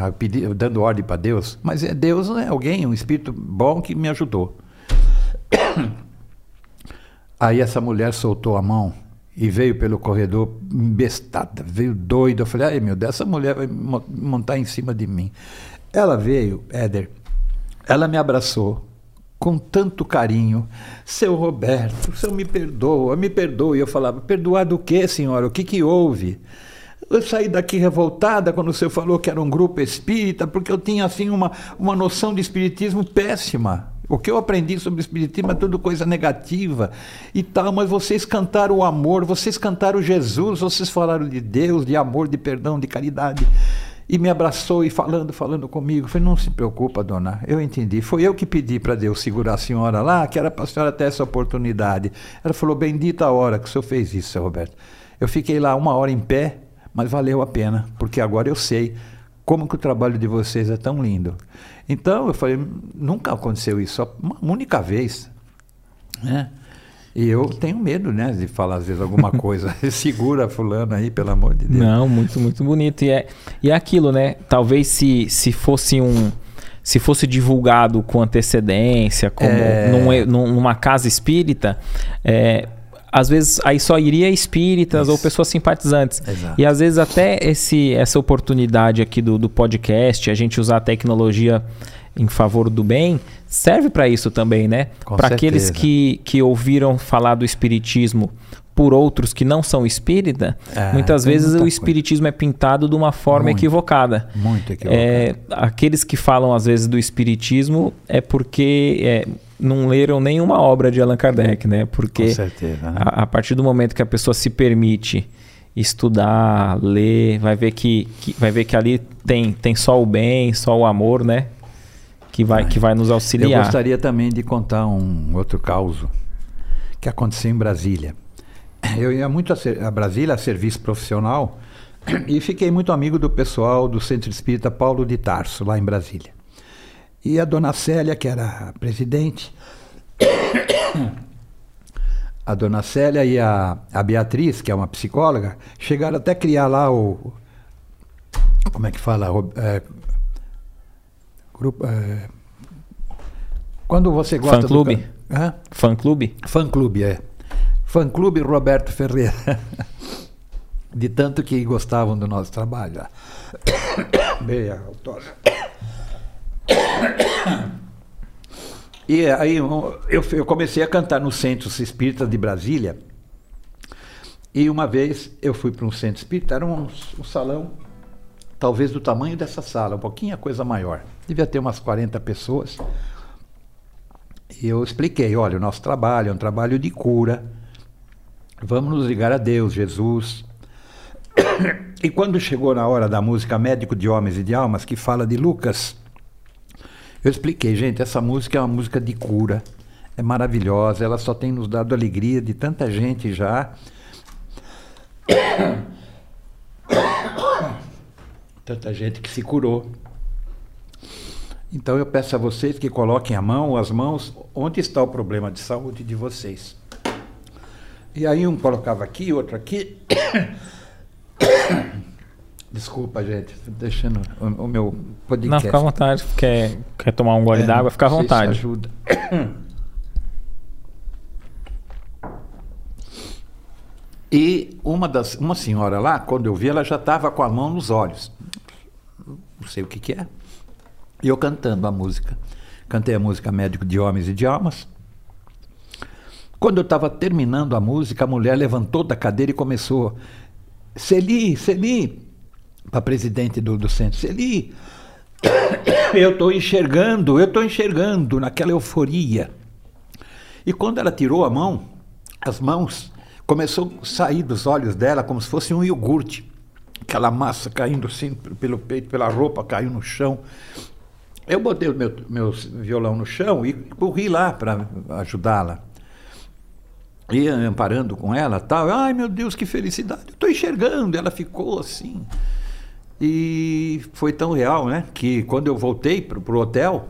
Dando ordem para Deus. Mas é Deus é alguém, um espírito bom que me ajudou. Aí essa mulher soltou a mão e veio pelo corredor bestada, veio doida. Eu falei, ai meu Deus, essa mulher vai montar em cima de mim. Ela veio, Éder, ela me abraçou com tanto carinho. Seu Roberto, o senhor me perdoa, me perdoe. Eu falava, perdoar do quê, senhora? O que, que houve? Eu saí daqui revoltada quando o senhor falou que era um grupo espírita, porque eu tinha assim uma, uma noção de espiritismo péssima. O que eu aprendi sobre Espiritismo é tudo coisa negativa e tal, mas vocês cantaram o amor, vocês cantaram Jesus, vocês falaram de Deus, de amor, de perdão, de caridade. E me abraçou e falando, falando comigo. Falei, não se preocupa, dona, eu entendi. Foi eu que pedi para Deus segurar a senhora lá, que era para a senhora ter essa oportunidade. Ela falou, bendita a hora que o senhor fez isso, seu Roberto. Eu fiquei lá uma hora em pé, mas valeu a pena, porque agora eu sei como que o trabalho de vocês é tão lindo. Então eu falei, nunca aconteceu isso, uma única vez. Né? E eu tenho medo, né, de falar às vezes alguma coisa. Segura fulano aí, pelo amor de Deus. Não, muito, muito bonito. E é, e é aquilo, né? Talvez se, se fosse um. Se fosse divulgado com antecedência, como é... num, numa casa espírita, é, às vezes aí só iria espíritas Isso. ou pessoas simpatizantes. Exato. E às vezes até esse, essa oportunidade aqui do, do podcast, a gente usar a tecnologia em favor do bem, serve para isso também, né? Para aqueles que, que ouviram falar do espiritismo por outros que não são espírita, é, muitas vezes o espiritismo coisa. é pintado de uma forma muito, equivocada. Muito equivocada. É, aqueles que falam às vezes do espiritismo é porque é, não leram nenhuma obra de Allan Kardec, né? Porque certeza, né? A, a, partir do momento que a pessoa se permite estudar, ler, vai ver que, que, vai ver que ali tem, tem só o bem, só o amor, né? Que vai, que vai nos auxiliar. Eu gostaria também de contar um outro caso que aconteceu em Brasília. Eu ia muito a, a Brasília a serviço profissional e fiquei muito amigo do pessoal do Centro Espírita Paulo de Tarso, lá em Brasília. E a dona Célia, que era a presidente, a dona Célia e a, a Beatriz, que é uma psicóloga, chegaram até a criar lá o. Como é que fala? É, grupo, é, quando você gosta Fã clube? Do, hã? Fã clube? Fã clube, é. Fã clube Roberto Ferreira. De tanto que gostavam do nosso trabalho. Bem, autória. E aí eu, eu comecei a cantar no Centro Espírita de Brasília. E uma vez eu fui para um centro espírita, era um, um, salão, talvez do tamanho dessa sala, um pouquinho a coisa maior. Devia ter umas 40 pessoas. E eu expliquei: olha, o nosso trabalho é um trabalho de cura. Vamos nos ligar a Deus, Jesus. E quando chegou na hora da música Médico de Homens e de Almas, que fala de Lucas, eu expliquei, gente, essa música é uma música de cura, é maravilhosa, ela só tem nos dado alegria de tanta gente já. Tanta gente que se curou. Então eu peço a vocês que coloquem a mão, as mãos, onde está o problema de saúde de vocês. E aí um colocava aqui, outro aqui. Desculpa, gente, deixando o, o, meu podcast. Não, fica à vontade. Quer, quer tomar um gole é, d'água? Fica à vontade. ajuda. E uma, das, uma senhora lá, quando eu vi, ela já estava com a mão nos olhos. Não sei o que, que é. E eu cantando a música. Cantei a música Médico de Homens e de Almas. Quando eu estava terminando a música, a mulher levantou da cadeira e começou. Celi, Celi, para presidente do, do centro, Celi, eu estou enxergando, eu estou enxergando naquela euforia. E quando ela tirou a mão, as mãos começou a sair dos olhos dela como se fosse um iogurte. Aquela massa caindo assim pelo peito, pela roupa, caiu no chão. Eu botei o meu, meu violão no chão e corri lá para ajudá-la. E amparando com ela tal. Ai meu Deus, que felicidade! Estou enxergando. Ela ficou assim. E foi tão real, né? Que quando eu voltei para o hotel,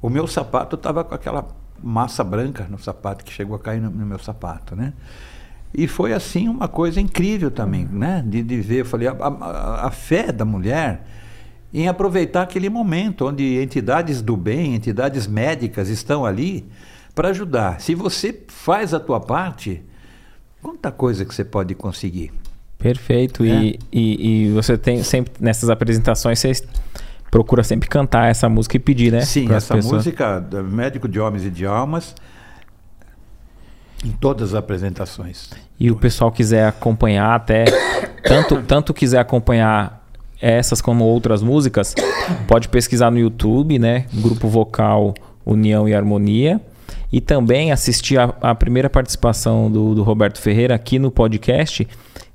o meu sapato estava com aquela massa branca no sapato que chegou a cair no, no meu sapato, né? E foi assim uma coisa incrível também, né? De, de ver, eu falei, a, a, a, fé da mulher em aproveitar aquele momento onde entidades do bem, entidades médicas estão ali para ajudar. Se você faz a tua parte, quanta coisa que você pode conseguir. Perfeito. É? E, e, e, você tem sempre nessas apresentações você procura sempre cantar essa música e pedir, né? Sim, essa pessoas. música Médico de Homens e de Almas em todas as apresentações. E o pessoal quiser acompanhar até tanto tanto quiser acompanhar essas como outras músicas, pode pesquisar no YouTube, né? Grupo Vocal União e Harmonia. E também assistir a, a primeira participação do, do Roberto Ferreira aqui no podcast,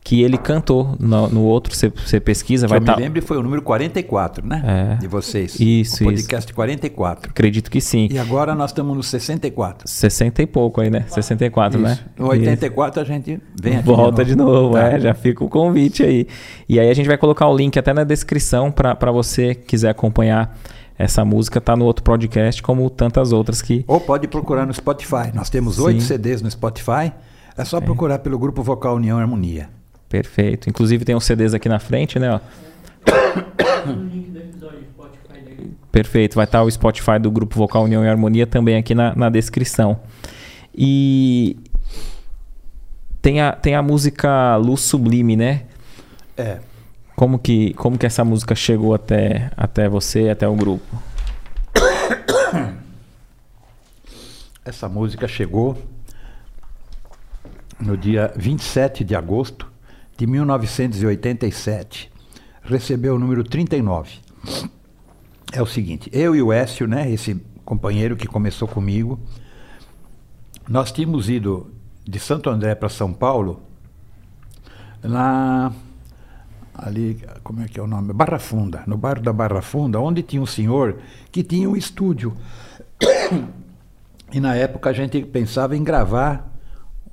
que ele cantou no, no outro, você pesquisa, que vai estar. Eu tá... me lembro foi o número 44, né? É. De vocês. Isso, o podcast isso. 44. Acredito que sim. E agora nós estamos no 64. 60 e pouco aí, né? 64, isso. né? No 84 isso. a gente vem aqui. Volta de novo, de novo tá. é, já fica o convite aí. E aí a gente vai colocar o link até na descrição para você quiser acompanhar essa música está no outro podcast, como tantas outras que. Ou pode procurar no Spotify. Nós temos oito CDs no Spotify. É só é. procurar pelo grupo Vocal União e Harmonia. Perfeito. Inclusive tem uns CDs aqui na frente, né? Ó. Perfeito. Vai estar o Spotify do Grupo Vocal União e Harmonia também aqui na, na descrição. E tem a, tem a música Luz Sublime, né? É. Como que, como que essa música chegou até, até você, até o grupo? Essa música chegou no dia 27 de agosto de 1987, recebeu o número 39. É o seguinte, eu e o Écio, né, esse companheiro que começou comigo, nós tínhamos ido de Santo André para São Paulo, na ali, como é que é o nome? Barra Funda, no bairro da Barra Funda, onde tinha um senhor que tinha um estúdio. E na época a gente pensava em gravar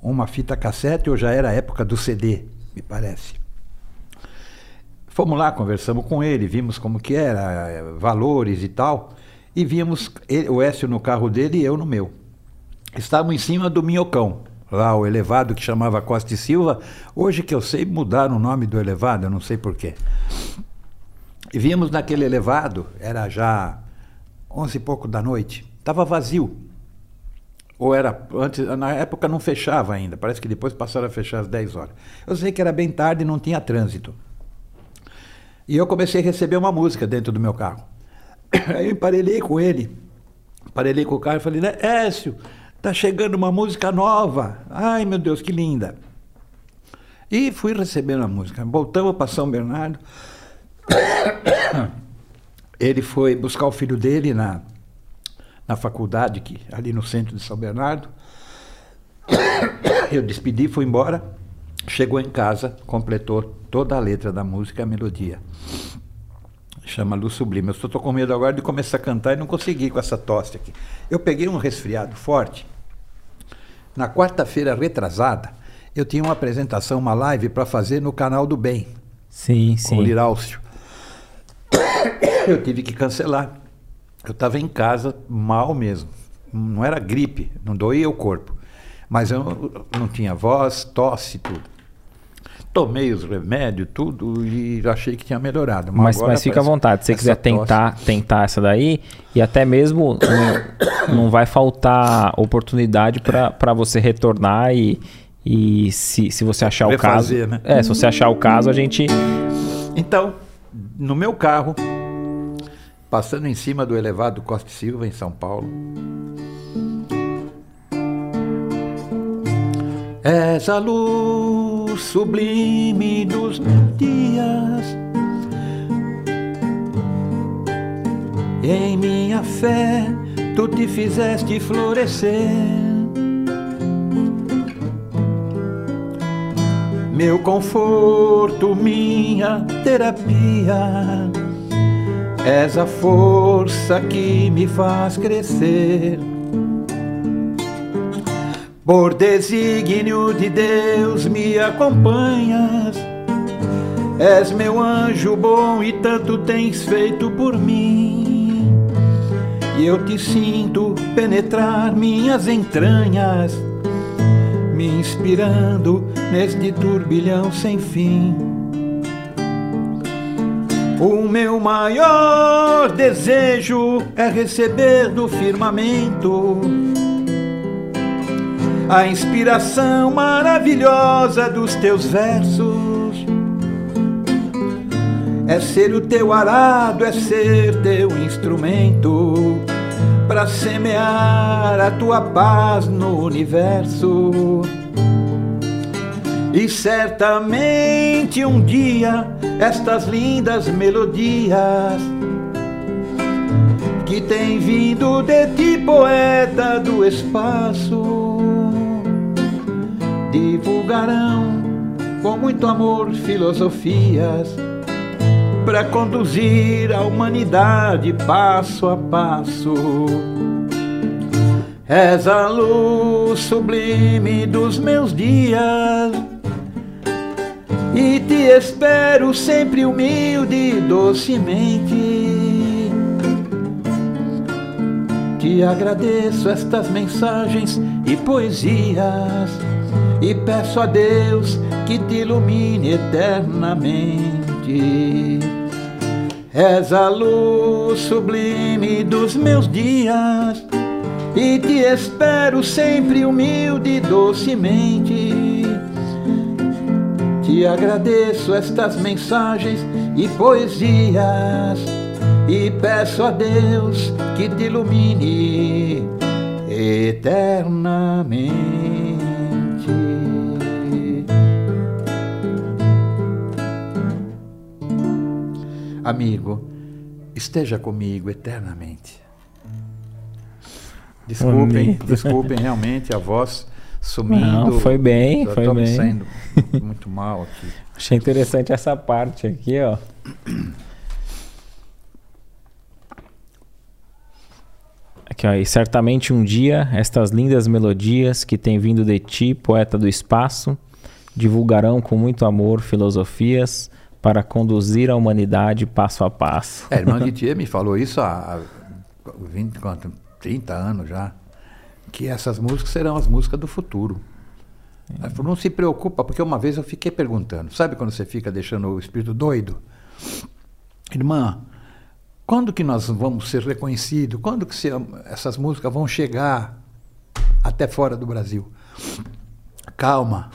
uma fita cassete, ou já era a época do CD me parece. Fomos lá, conversamos com ele, vimos como que era, valores e tal, e vimos ele, o Écio no carro dele e eu no meu. Estávamos em cima do Minhocão, lá o elevado que chamava Costa e Silva. Hoje que eu sei, mudaram o nome do elevado, eu não sei porquê. E vimos naquele elevado, era já onze e pouco da noite, estava vazio. Ou era antes, na época não fechava ainda, parece que depois passaram a fechar às 10 horas. Eu sei que era bem tarde e não tinha trânsito. E eu comecei a receber uma música dentro do meu carro. Aí eu emparelhei com ele, emparelhei com o carro e falei, Écio, tá chegando uma música nova. Ai meu Deus, que linda. E fui recebendo a música. Voltamos para São Bernardo. Ele foi buscar o filho dele na na faculdade, que, ali no centro de São Bernardo. Eu despedi, fui embora. chegou em casa, completou toda a letra da música e a melodia. Chama Luz Sublime. Eu estou com medo agora de começar a cantar e não consegui com essa tosse aqui. Eu peguei um resfriado forte. Na quarta-feira retrasada, eu tinha uma apresentação, uma live para fazer no canal do Bem. Sim, com sim. o Lirálcio. Eu tive que cancelar. Eu estava em casa mal mesmo. Não era gripe, não doía o corpo. Mas eu não, tinha voz, tosse, tudo. Tomei os remédios, tudo, e achei que tinha melhorado. Mas, agora mas fica à vontade. Se você quiser tosse- tentar, tentar essa daí, e até mesmo não, não vai faltar oportunidade para você retornar e, e se, se você achar o caso. Refazer, né? É, se você achar o caso, a gente. Então, no meu carro, passando em cima do elevado Costa Silva, em São Paulo. És a luz sublime dos dias. Em minha fé, tu te fizeste florescer. meu conforto, minha terapia. És a força que me faz crescer. Por desígnio de Deus me acompanhas. És meu anjo bom e tanto tens feito por mim. E eu te sinto penetrar minhas entranhas me inspirando neste turbilhão sem fim. O meu maior desejo é receber do firmamento a inspiração maravilhosa dos teus versos. É ser o teu arado, é ser teu instrumento para semear a tua paz no universo. E certamente um dia estas lindas melodias que têm vindo de ti, poeta do espaço, divulgarão com muito amor filosofias para conduzir a humanidade passo a passo. És a luz sublime dos meus dias e te espero sempre humilde e docemente. Te agradeço estas mensagens e poesias e peço a Deus que te ilumine eternamente. És a luz sublime dos meus dias e te espero sempre humilde e docemente. Te agradeço estas mensagens e poesias e peço a Deus que te ilumine eternamente. Amigo, esteja comigo eternamente. Desculpem, Bonito. desculpem realmente a voz sumindo. Não, foi bem, Eu foi bem. saindo muito mal aqui. Achei interessante essa parte aqui, ó. Aqui, ó. E certamente um dia estas lindas melodias que têm vindo de ti, poeta do espaço, divulgarão com muito amor filosofias para conduzir a humanidade passo a passo. É, irmã de tia me falou isso há 20, quanto, 30 anos já, que essas músicas serão as músicas do futuro. Ela falou, não se preocupa, porque uma vez eu fiquei perguntando, sabe quando você fica deixando o espírito doido? Irmã, quando que nós vamos ser reconhecidos? Quando que se- essas músicas vão chegar até fora do Brasil? Calma.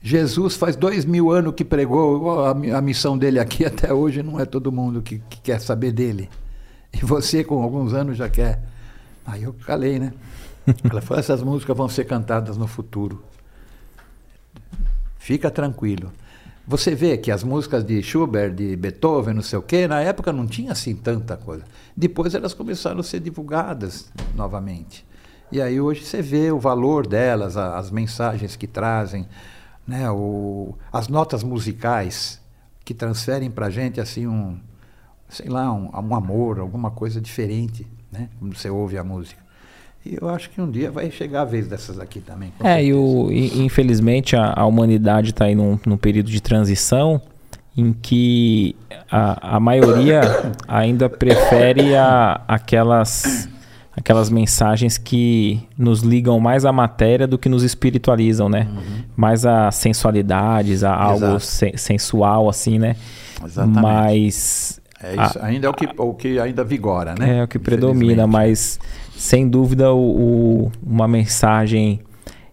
Jesus faz dois mil anos que pregou a, a missão dele aqui até hoje não é todo mundo que, que quer saber dele. E você com alguns anos já quer. Aí eu calei, né? Ela falou, essas músicas vão ser cantadas no futuro. Fica tranquilo. Você vê que as músicas de Schubert, de Beethoven, não sei o quê, na época não tinha assim tanta coisa. Depois elas começaram a ser divulgadas novamente. E aí hoje você vê o valor delas, as mensagens que trazem, né? O, as notas musicais que transferem para a gente assim um, sei lá, um, um amor, alguma coisa diferente, né? Quando você ouve a música. E eu acho que um dia vai chegar a vez dessas aqui também. É, e, o, e, infelizmente a, a humanidade está aí num, num, período de transição em que a, a maioria ainda prefere a, aquelas, aquelas mensagens que nos ligam mais à matéria do que nos espiritualizam, né? Uhum. Mais a sensualidades, a algo se, sensual, assim, né? Exatamente. Mas é isso, a, ainda é o que, o que ainda vigora, né? É o que predomina, mas sem dúvida o, o, uma mensagem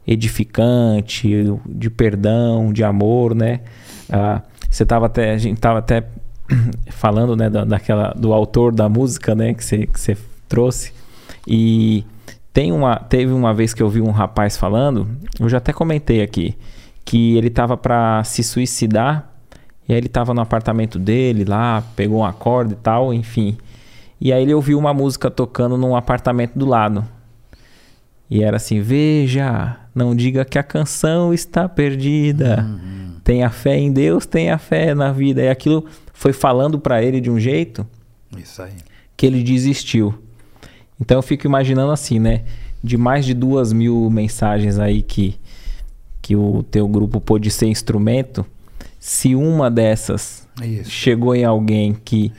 edificante, de perdão, de amor, né? Ah, você tava até, a gente estava até falando, né, da, daquela, do autor da música, né, que você, que você trouxe. E tem uma, teve uma vez que eu vi um rapaz falando, eu já até comentei aqui, que ele estava para se suicidar e aí ele tava no apartamento dele lá, pegou uma corda e tal, enfim. E aí ele ouviu uma música tocando num apartamento do lado. E era assim: Veja, não diga que a canção está perdida. Uhum. Tenha fé em Deus, tenha fé na vida. E aquilo foi falando para ele de um jeito que ele desistiu. Então eu fico imaginando assim, né? De mais de duas mil mensagens aí que, que o teu grupo pôde ser instrumento, se uma dessas Isso. chegou em alguém que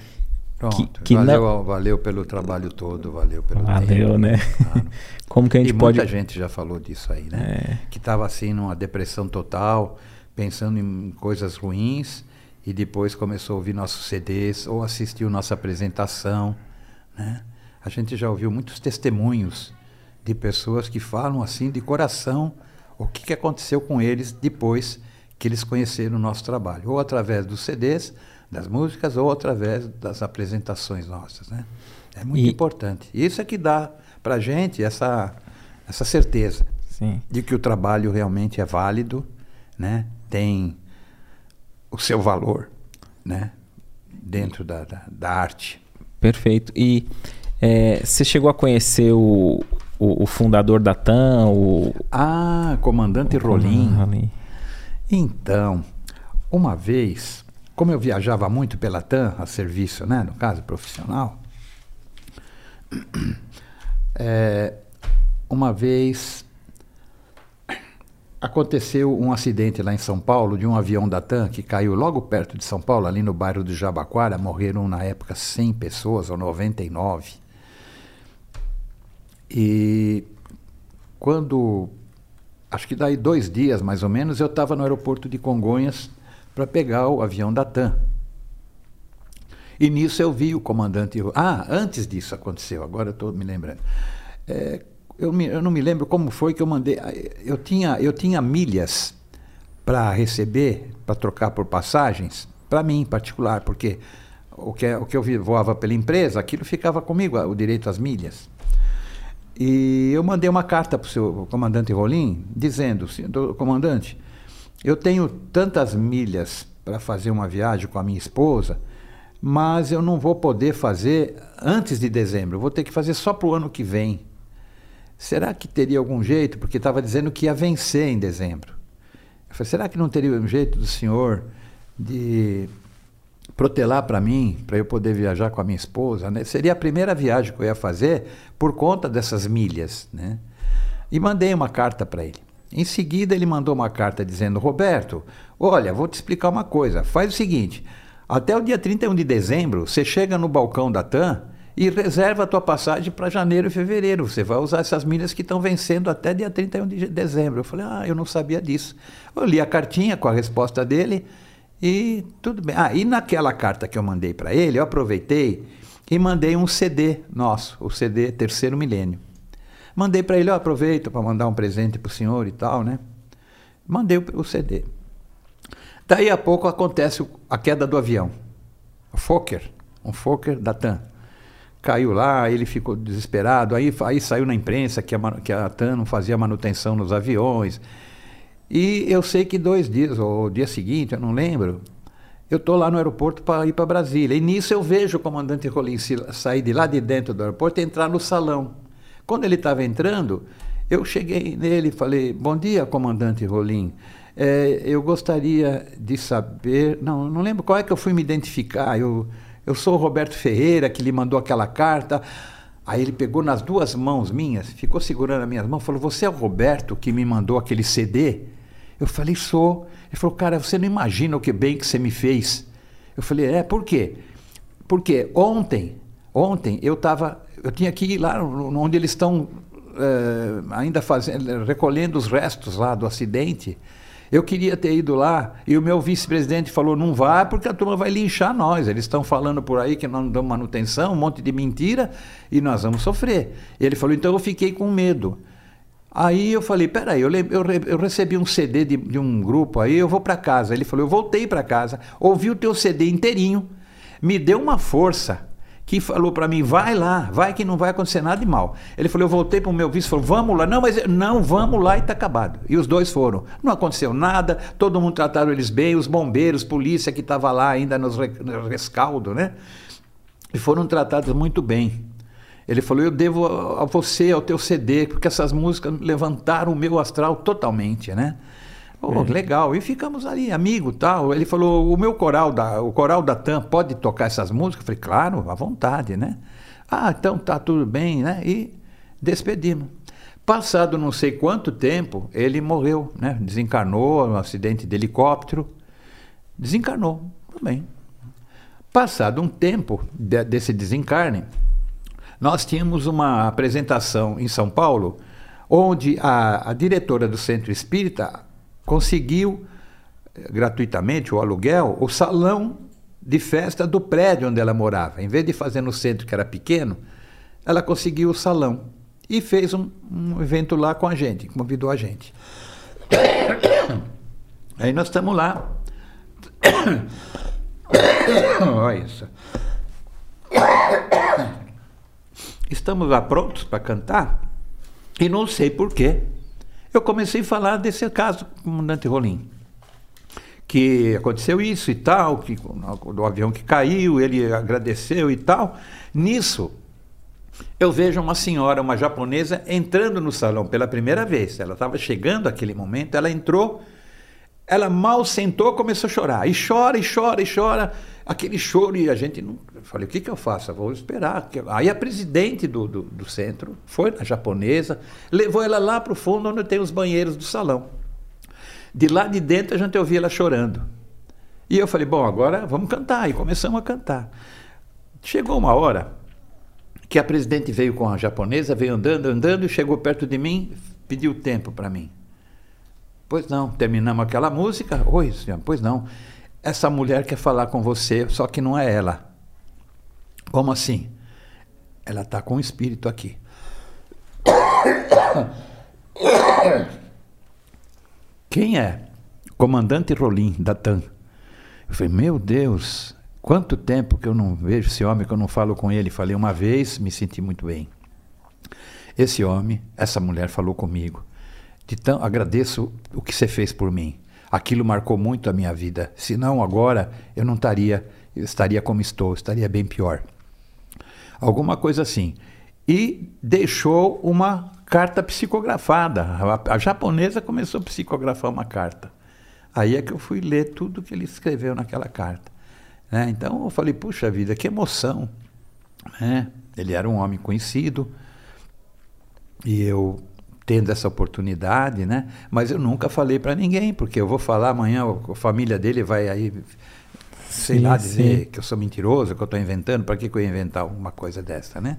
Pronto, que, valeu, não... valeu pelo trabalho todo, valeu pelo Valeu, tempo, né? Claro. Como que a gente e pode... muita gente já falou disso aí, né? É. Que estava assim numa depressão total, pensando em coisas ruins e depois começou a ouvir nossos CDs ou assistiu nossa apresentação, né? A gente já ouviu muitos testemunhos de pessoas que falam assim de coração o que, que aconteceu com eles depois que eles conheceram o nosso trabalho, ou através dos CDs, das músicas, ou através das apresentações nossas. Né? É muito e... importante. Isso é que dá para a gente essa, essa certeza Sim. de que o trabalho realmente é válido, né? tem o seu valor né? dentro da, da, da arte. Perfeito. E é, você chegou a conhecer o, o, o, fundador da TAM? O... Ah, comandante o Rolim. Rolim. Então, uma vez, como eu viajava muito pela TAM, a serviço, né, no caso profissional, é, uma vez aconteceu um acidente lá em São Paulo de um avião da TAM que caiu logo perto de São Paulo, ali no bairro do Jabaquara. Morreram na época 100 pessoas, ou 99. E quando acho que daí dois dias mais ou menos, eu estava no aeroporto de Congonhas para pegar o avião da TAM. E nisso eu vi o comandante. Ah, antes disso aconteceu, agora estou me lembrando. É, eu, me, eu, não me lembro como foi que eu mandei. Eu tinha, eu tinha milhas para receber, para trocar por passagens, para mim em particular, porque o que, o que eu voava pela empresa, aquilo ficava comigo, o direito às milhas. E eu mandei uma carta para o seu comandante Rolim, dizendo: comandante, eu tenho tantas milhas para fazer uma viagem com a minha esposa, mas eu não vou poder fazer antes de dezembro, eu vou ter que fazer só para o ano que vem. Será que teria algum jeito? Porque estava dizendo que ia vencer em dezembro. Eu falei, será que não teria um jeito do senhor de protelar para mim, para eu poder viajar com a minha esposa, né? Seria a primeira viagem que eu ia fazer por conta dessas milhas, né? E mandei uma carta para ele. Em seguida, ele mandou uma carta dizendo: Roberto, olha, vou te explicar uma coisa. Faz o seguinte: até o dia 31 de dezembro, você chega no balcão da TAM e reserva a tua passagem para janeiro e fevereiro. Você vai usar essas milhas que estão vencendo até dia 31 de dezembro. Eu falei: ah, eu não sabia disso. Eu li a cartinha com a resposta dele. E tudo bem. Ah, e naquela carta que eu mandei para ele, eu aproveitei e mandei um CD nosso, o CD Terceiro Milênio. Mandei para ele, eu aproveito para mandar um presente para o senhor e tal, né? Mandei o, CD. Daí a pouco acontece a queda do avião. O Fokker, um Fokker da TAM. Caiu lá, ele ficou desesperado. Aí, aí saiu na imprensa que a, que a TAM não fazia manutenção nos aviões. E eu sei que dois dias, ou dia seguinte, eu não lembro, eu estou lá no aeroporto para ir para Brasília. E nisso eu vejo o comandante Rolim sair de lá de dentro do aeroporto e entrar no salão. Quando ele estava entrando, eu cheguei nele e falei: Bom dia, comandante Rolim. É, eu gostaria de saber. Não, não lembro qual é que eu fui me identificar. Eu, eu sou o Roberto Ferreira, que lhe mandou aquela carta. Aí ele pegou nas duas mãos minhas, ficou segurando as minhas mãos, falou: Você é o Roberto que me mandou aquele CD? Eu falei: Sou. Ele falou: Cara, você não imagina o que bem que você me fez. Eu falei: É, por quê? Porque ontem, ontem eu estava, eu tinha que ir lá onde eles estão é, ainda fazendo, recolhendo os restos lá do acidente. Eu queria ter ido lá e o meu vice-presidente falou: não vá porque a turma vai linchar nós. Eles estão falando por aí que nós não damos manutenção, um monte de mentira e nós vamos sofrer. Ele falou: então eu fiquei com medo. Aí eu falei: peraí, eu, eu, eu recebi um CD de, de um grupo aí, eu vou para casa. Ele falou: eu voltei para casa, ouvi o teu CD inteirinho, me deu uma força que falou para mim, vai lá, vai que não vai acontecer nada de mal. Ele falou, eu voltei para o meu vice, falou, vamos lá. Não, mas não, vamos lá e está acabado. E os dois foram. Não aconteceu nada, todo mundo trataram eles bem, os bombeiros, polícia que estava lá ainda nos no rescaldo, né? E foram tratados muito bem. Ele falou, eu devo a você, ao teu CD, porque essas músicas levantaram o meu astral totalmente, né? Oh, é. Legal. E ficamos ali, amigo tal. Ele falou: o meu coral, da, o coral da TAM pode tocar essas músicas? Eu falei, claro, à vontade, né? Ah, então tá tudo bem, né? E despedimos. Passado não sei quanto tempo, ele morreu, né? Desencarnou, um acidente de helicóptero. Desencarnou, tudo bem. Passado um tempo de, desse desencarne, nós tínhamos uma apresentação em São Paulo, onde a, a diretora do Centro Espírita conseguiu eh, gratuitamente o aluguel, o salão de festa do prédio onde ela morava. Em vez de fazer no centro, que era pequeno, ela conseguiu o salão e fez um, um evento lá com a gente, convidou a gente. Aí nós estamos lá. Olha isso. Estamos lá prontos para cantar e não sei porquê eu comecei a falar desse caso do comandante Rolim. Que aconteceu isso e tal, que, do avião que caiu, ele agradeceu e tal. Nisso, eu vejo uma senhora, uma japonesa, entrando no salão pela primeira vez. Ela estava chegando aquele momento, ela entrou, ela mal sentou, começou a chorar. E chora, e chora, e chora. Aquele choro, e a gente não. Eu falei, o que, que eu faço? Eu vou esperar. Aí a presidente do, do, do centro foi na japonesa, levou ela lá para o fundo onde tem os banheiros do salão. De lá de dentro a gente ouvia ela chorando. E eu falei, bom, agora vamos cantar. E começamos a cantar. Chegou uma hora que a presidente veio com a japonesa, veio andando, andando, e chegou perto de mim, pediu tempo para mim. Pois não, terminamos aquela música. Oi, senhor, pois não. Essa mulher quer falar com você, só que não é ela. Como assim? Ela está com o espírito aqui. Quem é? Comandante Rolim, da TAM. Eu falei, meu Deus, quanto tempo que eu não vejo esse homem, que eu não falo com ele. Falei uma vez, me senti muito bem. Esse homem, essa mulher falou comigo. De tão, agradeço o que você fez por mim. Aquilo marcou muito a minha vida. Senão agora eu não estaria, eu estaria como estou, estaria bem pior. Alguma coisa assim. E deixou uma carta psicografada. A, a japonesa começou a psicografar uma carta. Aí é que eu fui ler tudo que ele escreveu naquela carta. Né? Então eu falei, puxa vida, que emoção. Né? Ele era um homem conhecido e eu tendo essa oportunidade, né? Mas eu nunca falei para ninguém, porque eu vou falar amanhã, a família dele vai aí, sei sim, lá, dizer sim. que eu sou mentiroso, que eu estou inventando, para que, que eu ia inventar uma coisa dessa, né?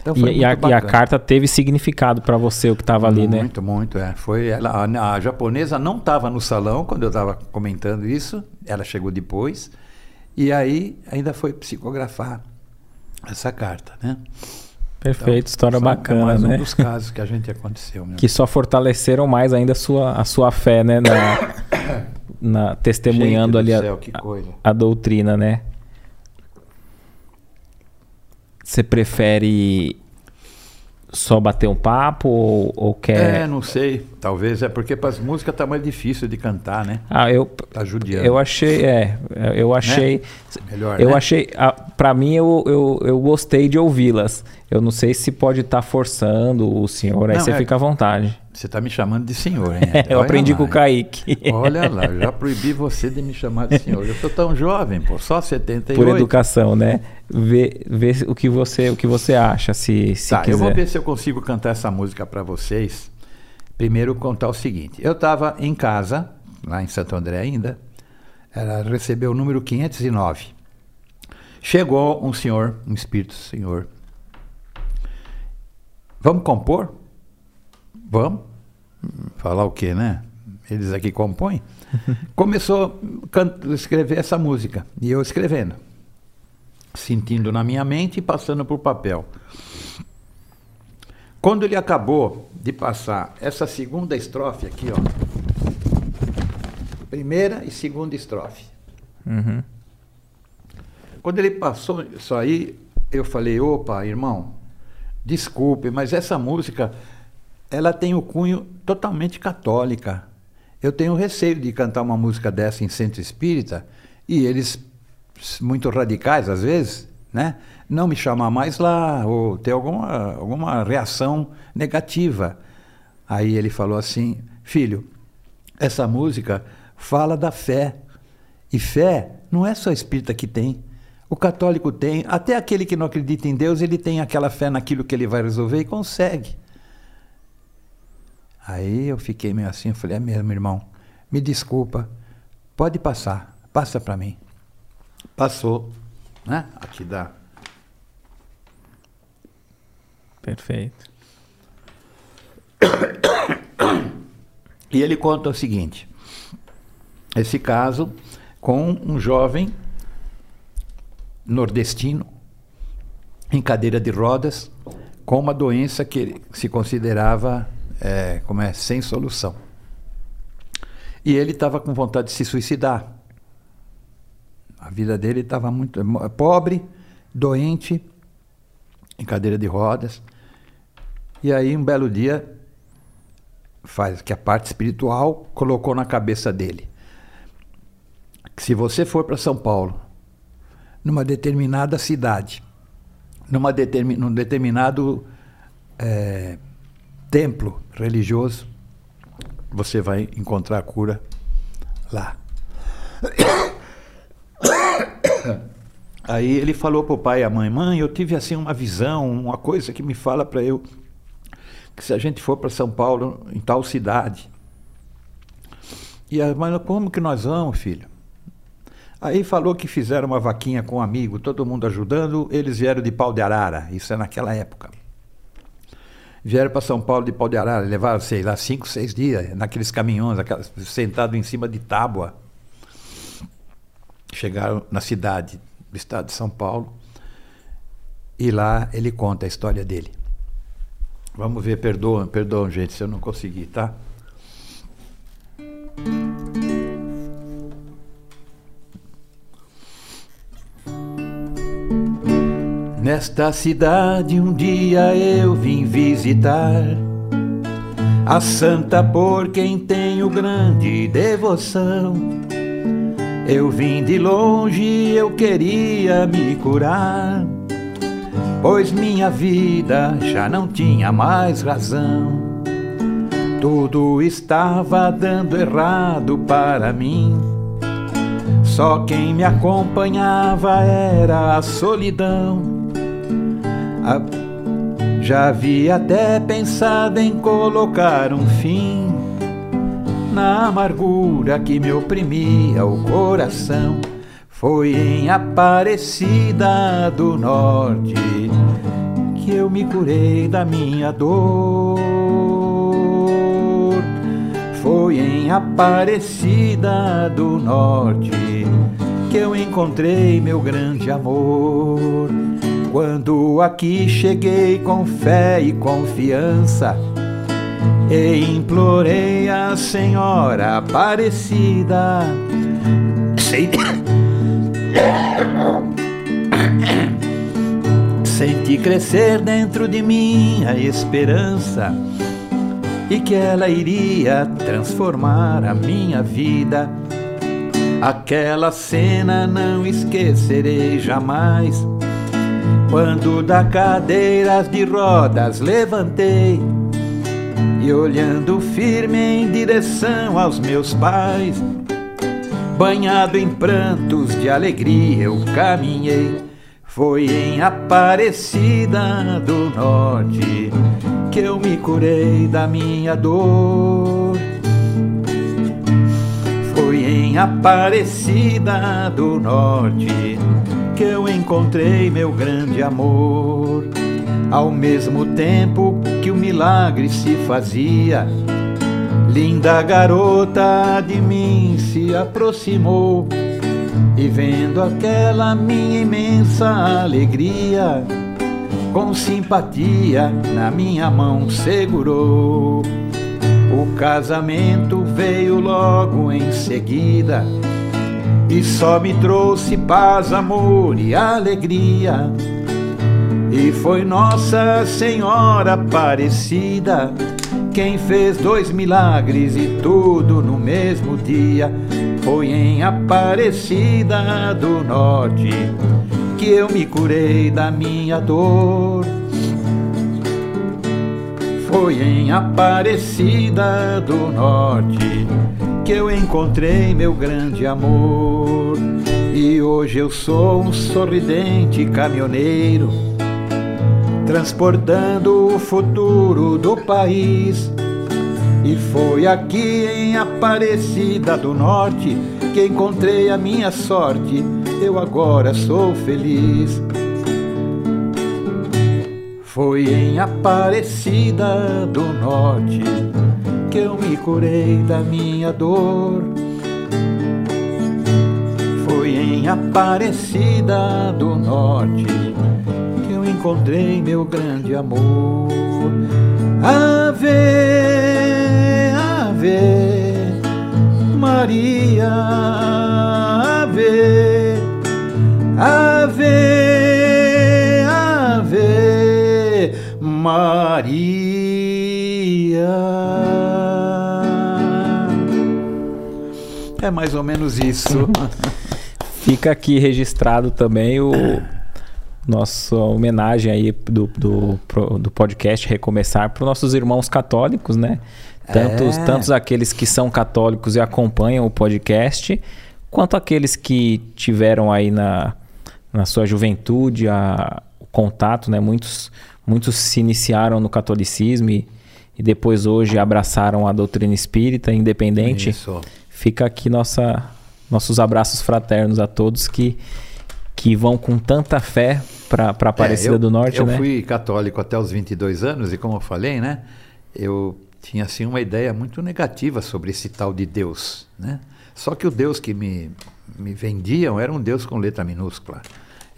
Então e, e, a, e, a, carta teve significado para você, o que estava ali, né? Muito, muito, é. Foi ela, a, a japonesa não estava no salão quando eu estava comentando isso, ela chegou depois, e aí ainda foi psicografar essa carta, né? Perfeito, então, história bacana, é mais né? um dos casos que a gente aconteceu. Que só fortaleceram mais ainda a sua, a sua fé, né? Na, na testemunhando ali céu, a, a, doutrina, né? Você prefere só bater um papo ou, ou, quer. É, não sei. Talvez é porque para as músicas tá mais difícil de cantar, né? Ah, eu. Tá judiando. Eu achei, é. Eu achei. Né? Melhor. Eu né? achei. Para mim, eu, eu, eu gostei de ouvi-las. Eu não sei se pode estar tá forçando o senhor, aí não, você é... fica à vontade. Você está me chamando de senhor, hein? eu Olha aprendi lá, com o Kaique. Olha lá, já proibi você de me chamar de senhor. Eu sou tão jovem, pô, só 78. Por educação, né? Vê, vê o, que você, o que você acha, se, se tá, quiser. eu vou ver se eu consigo cantar essa música para vocês. Primeiro contar o seguinte. Eu estava em casa, lá em Santo André ainda, ela recebeu o número 509. Chegou um senhor, um espírito senhor, Vamos compor? Vamos. Falar o quê, né? Eles aqui compõem. Começou a escrever essa música. E eu escrevendo. Sentindo na minha mente e passando por papel. Quando ele acabou de passar essa segunda estrofe aqui, ó. Primeira e segunda estrofe. Uhum. Quando ele passou isso aí, eu falei, opa, irmão, Desculpe, mas essa música ela tem o cunho totalmente católica. Eu tenho receio de cantar uma música dessa em centro espírita e eles muito radicais às vezes, né? Não me chamar mais lá ou ter alguma alguma reação negativa. Aí ele falou assim: "Filho, essa música fala da fé. E fé não é só espírita que tem. O católico tem, até aquele que não acredita em Deus, ele tem aquela fé naquilo que ele vai resolver e consegue. Aí eu fiquei meio assim, falei, é mesmo, irmão, me desculpa, pode passar, passa para mim. Passou, né? Aqui dá. Perfeito. E ele conta o seguinte: esse caso com um jovem nordestino, em cadeira de rodas, com uma doença que se considerava é, como é, sem solução. E ele estava com vontade de se suicidar. A vida dele estava muito pobre, doente, em cadeira de rodas. E aí, um belo dia, faz que a parte espiritual colocou na cabeça dele. Que se você for para São Paulo numa determinada cidade, numa determin, num determinado é, templo religioso, você vai encontrar a cura lá. Aí ele falou para o pai e a mãe: Mãe, eu tive assim uma visão, uma coisa que me fala para eu que se a gente for para São Paulo, em tal cidade. E a mãe: Como que nós vamos, filho? Aí falou que fizeram uma vaquinha com um amigo, todo mundo ajudando, eles vieram de pau de arara, isso é naquela época. Vieram para São Paulo de pau de arara, levaram, sei lá, cinco, seis dias, naqueles caminhões, aquelas, sentado em cima de tábua. Chegaram na cidade do estado de São Paulo, e lá ele conta a história dele. Vamos ver, perdoam, perdoam, gente, se eu não conseguir, tá? Nesta cidade um dia eu vim visitar a santa por quem tenho grande devoção. Eu vim de longe, eu queria me curar, pois minha vida já não tinha mais razão. Tudo estava dando errado para mim. Só quem me acompanhava era a solidão. Já havia até pensado em colocar um fim na amargura que me oprimia o coração. Foi em Aparecida do Norte que eu me curei da minha dor. Foi em Aparecida do Norte que eu encontrei meu grande amor. Quando aqui cheguei com fé e confiança, e implorei a Senhora Aparecida. Sei... Senti crescer dentro de mim a esperança e que ela iria transformar a minha vida. Aquela cena não esquecerei jamais Quando da cadeiras de rodas levantei e olhando firme em direção aos meus pais, banhado em prantos de alegria eu caminhei. Foi em Aparecida do Norte que eu me curei da minha dor. Foi em Aparecida do Norte que eu encontrei meu grande amor. Ao mesmo tempo que o milagre se fazia, linda garota de mim se aproximou e vendo aquela minha imensa alegria, com simpatia na minha mão segurou. O casamento veio logo em seguida e só me trouxe paz, amor e alegria. E foi Nossa Senhora Aparecida quem fez dois milagres e tudo no mesmo dia. Foi em Aparecida do Norte que eu me curei da minha dor. Foi em Aparecida do Norte que eu encontrei meu grande amor. E hoje eu sou um sorridente caminhoneiro, transportando o futuro do país. E foi aqui em Aparecida do Norte que encontrei a minha sorte. Eu agora sou feliz. Foi em Aparecida do Norte que eu me curei da minha dor. Foi em Aparecida do Norte que eu encontrei meu grande amor. Ave, Ave, Maria, Ave, Ave, Maria. É mais ou menos isso. Fica aqui registrado também o nossa homenagem aí do, do, do podcast Recomeçar para os nossos irmãos católicos, né? Tantos, é. tantos aqueles que são católicos e acompanham o podcast, quanto aqueles que tiveram aí na, na sua juventude a, o contato, né? Muitos, muitos se iniciaram no catolicismo e, e depois hoje abraçaram a doutrina espírita independente. Isso. Fica aqui nossa, nossos abraços fraternos a todos que, que vão com tanta fé para a Aparecida é, eu, do Norte, eu né? Fui católico até os 22 anos e como eu falei, né? Eu tinha assim uma ideia muito negativa sobre esse tal de Deus, né? Só que o Deus que me, me vendiam era um Deus com letra minúscula.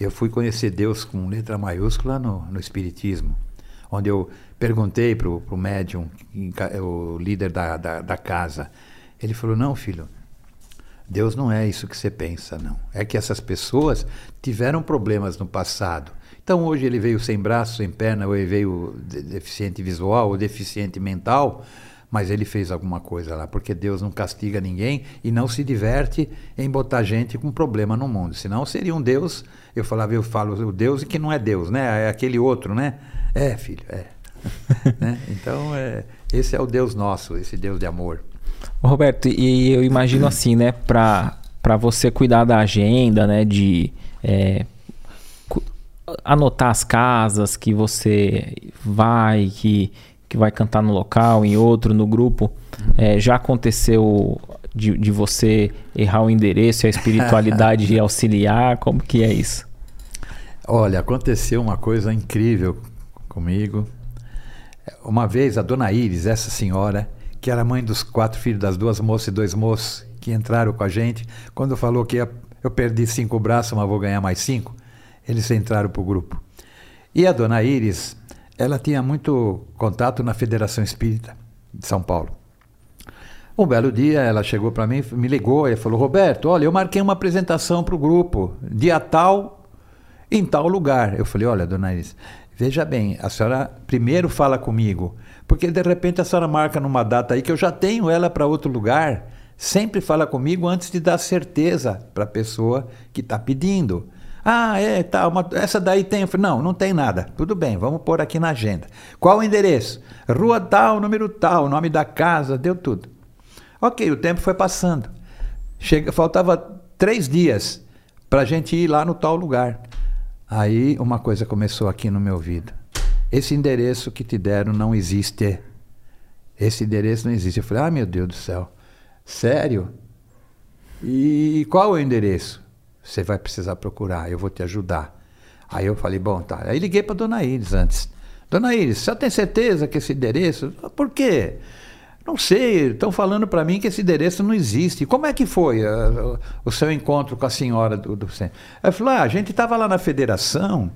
Eu fui conhecer Deus com letra maiúscula no, no Espiritismo, onde eu perguntei para o médium, o líder da, da, da casa, ele falou: Não, filho, Deus não é isso que você pensa, não. É que essas pessoas tiveram problemas no passado. Então hoje ele veio sem braço, sem perna, ou ele veio deficiente visual ou deficiente mental, mas ele fez alguma coisa lá, porque Deus não castiga ninguém e não se diverte em botar gente com problema no mundo. Senão seria um Deus, eu falava, eu falo o Deus e que não é Deus, né? É aquele outro, né? É, filho, é. né? Então, é, esse é o Deus nosso, esse Deus de amor. Roberto, e eu imagino assim, né, para para você cuidar da agenda, né, de é, anotar as casas que você vai, que, que vai cantar no local, em outro, no grupo, é, já aconteceu de, de você errar o endereço e a espiritualidade auxiliar? Como que é isso? Olha, aconteceu uma coisa incrível comigo. Uma vez a dona Iris, essa senhora, que era mãe dos quatro filhos, das duas moças e dois moços que entraram com a gente, quando falou que eu perdi cinco braços, mas vou ganhar mais cinco, eles entraram para o grupo. E a dona Iris, ela tinha muito contato na Federação Espírita de São Paulo. Um belo dia ela chegou para mim, me ligou e falou: Roberto, olha, eu marquei uma apresentação para o grupo, dia tal, em tal lugar. Eu falei: Olha, dona Iris, veja bem, a senhora primeiro fala comigo porque de repente a senhora marca numa data aí que eu já tenho ela para outro lugar. Sempre fala comigo antes de dar certeza para a pessoa que está pedindo. Ah, é, tá. Uma, essa daí tem. Não, não tem nada. Tudo bem, vamos pôr aqui na agenda. Qual o endereço? Rua tal, número tal, nome da casa, deu tudo. Ok, o tempo foi passando. Chega, faltava três dias para a gente ir lá no tal lugar. Aí uma coisa começou aqui no meu ouvido. Esse endereço que te deram não existe. Esse endereço não existe. Eu falei, ah, meu Deus do céu. Sério? E qual é o endereço? Você vai precisar procurar, eu vou te ajudar. Aí eu falei, bom, tá. Aí liguei para dona Iris antes. Dona Iris, você tem certeza que esse endereço? Por quê? Não sei, estão falando para mim que esse endereço não existe. Como é que foi uh, o seu encontro com a senhora do, do centro? Ela falou: ah, a gente estava lá na federação,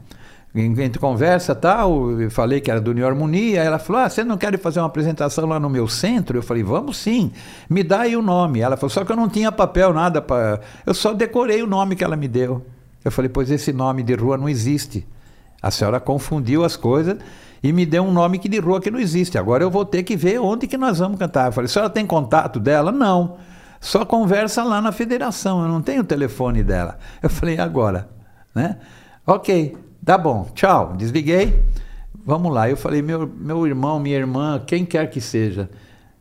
gente conversa tal, eu falei que era do New Harmonia, ela falou, ah, você não quer fazer uma apresentação lá no meu centro? Eu falei, vamos sim, me dá aí o nome. Ela falou, só que eu não tinha papel, nada para... Eu só decorei o nome que ela me deu. Eu falei, pois esse nome de rua não existe. A senhora confundiu as coisas e me deu um nome que de rua que não existe. Agora eu vou ter que ver onde que nós vamos cantar. Eu falei, a senhora tem contato dela? Não. Só conversa lá na federação, eu não tenho o telefone dela. Eu falei, agora, né? Ok, Tá bom, tchau. Desliguei. Vamos lá. Eu falei, meu, meu irmão, minha irmã, quem quer que seja,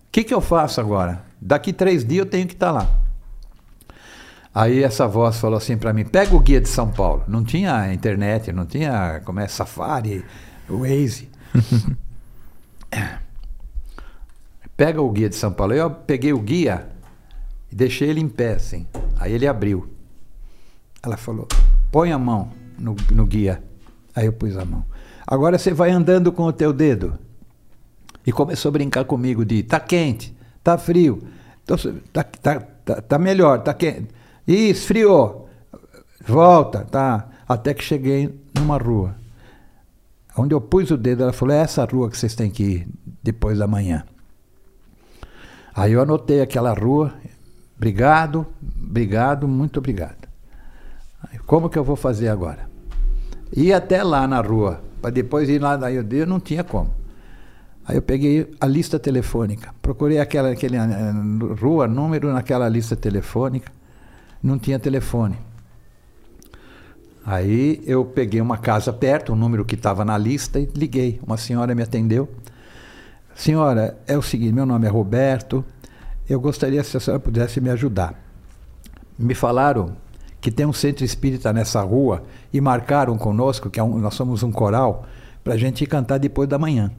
o que, que eu faço agora? Daqui três dias eu tenho que estar tá lá. Aí essa voz falou assim para mim: pega o guia de São Paulo. Não tinha internet, não tinha como é Safari, Waze. pega o guia de São Paulo. Eu peguei o guia e deixei ele em pé assim. Aí ele abriu. Ela falou: põe a mão no, no guia. Aí eu pus a mão. Agora você vai andando com o teu dedo. E começou a brincar comigo de tá quente, tá frio, tá, tá, tá, tá melhor, tá quente. E esfriou. Volta, tá. Até que cheguei numa rua. Onde eu pus o dedo, ela falou: é essa rua que vocês têm que ir depois da manhã. Aí eu anotei aquela rua. Obrigado, obrigado, muito obrigado. Como que eu vou fazer agora? Ir até lá na rua, para depois ir lá na Iodeia, não tinha como. Aí eu peguei a lista telefônica, procurei aquela aquele, uh, rua, número naquela lista telefônica, não tinha telefone. Aí eu peguei uma casa perto, o número que estava na lista, e liguei. Uma senhora me atendeu. Senhora, é o seguinte, meu nome é Roberto, eu gostaria se a senhora pudesse me ajudar. Me falaram que tem um centro espírita nessa rua e marcaram conosco, que é um, nós somos um coral, para a gente cantar depois da manhã.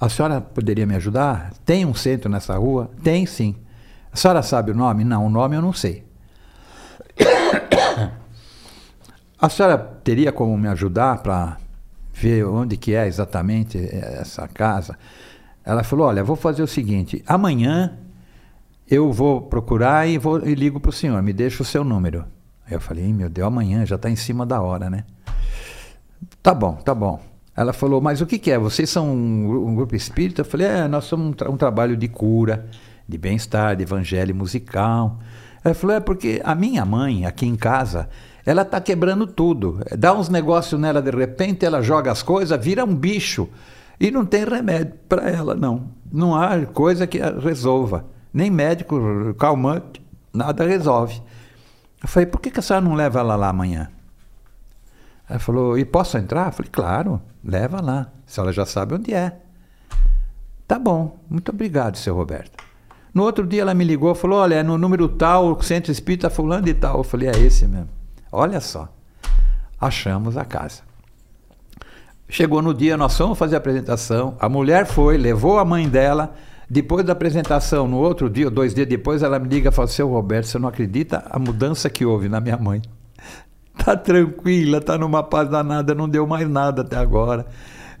A senhora poderia me ajudar? Tem um centro nessa rua? Tem sim. A senhora sabe o nome? Não, o nome eu não sei. A senhora teria como me ajudar para ver onde que é exatamente essa casa? Ela falou: Olha, vou fazer o seguinte: amanhã eu vou procurar e, vou, e ligo para o senhor, me deixa o seu número. Aí eu falei, meu Deus, amanhã já está em cima da hora, né? Tá bom, tá bom. Ela falou, mas o que, que é? Vocês são um, um, grupo espírita? Eu falei, é, nós somos um, tra um trabalho de cura, de bem-estar, de evangelho musical. Ela falou, é porque a minha mãe, aqui em casa, ela está quebrando tudo. Dá uns negócios nela de repente, ela joga as coisas, vira um bicho. E não tem remédio para ela, não. Não há coisa que resolva nem médico calmante, nada resolve. Eu falei, por que, que a senhora não leva ela lá amanhã? Ela falou, e posso entrar? Eu falei, claro, leva lá. A senhora já sabe onde é. Tá bom, muito obrigado, seu Roberto. No outro dia ela me ligou falou, olha, é no número tal, o centro espírita fulano e tal. Eu falei, é esse mesmo. Olha só, achamos a casa. Chegou no dia, nós fomos fazer a apresentação, a mulher foi, levou a mãe dela, depois da apresentação, no outro dia, dois dias depois, ela me liga e fala: Seu Roberto, você não acredita a mudança que houve na minha mãe? Tá tranquila, tá numa paz danada, não deu mais nada até agora.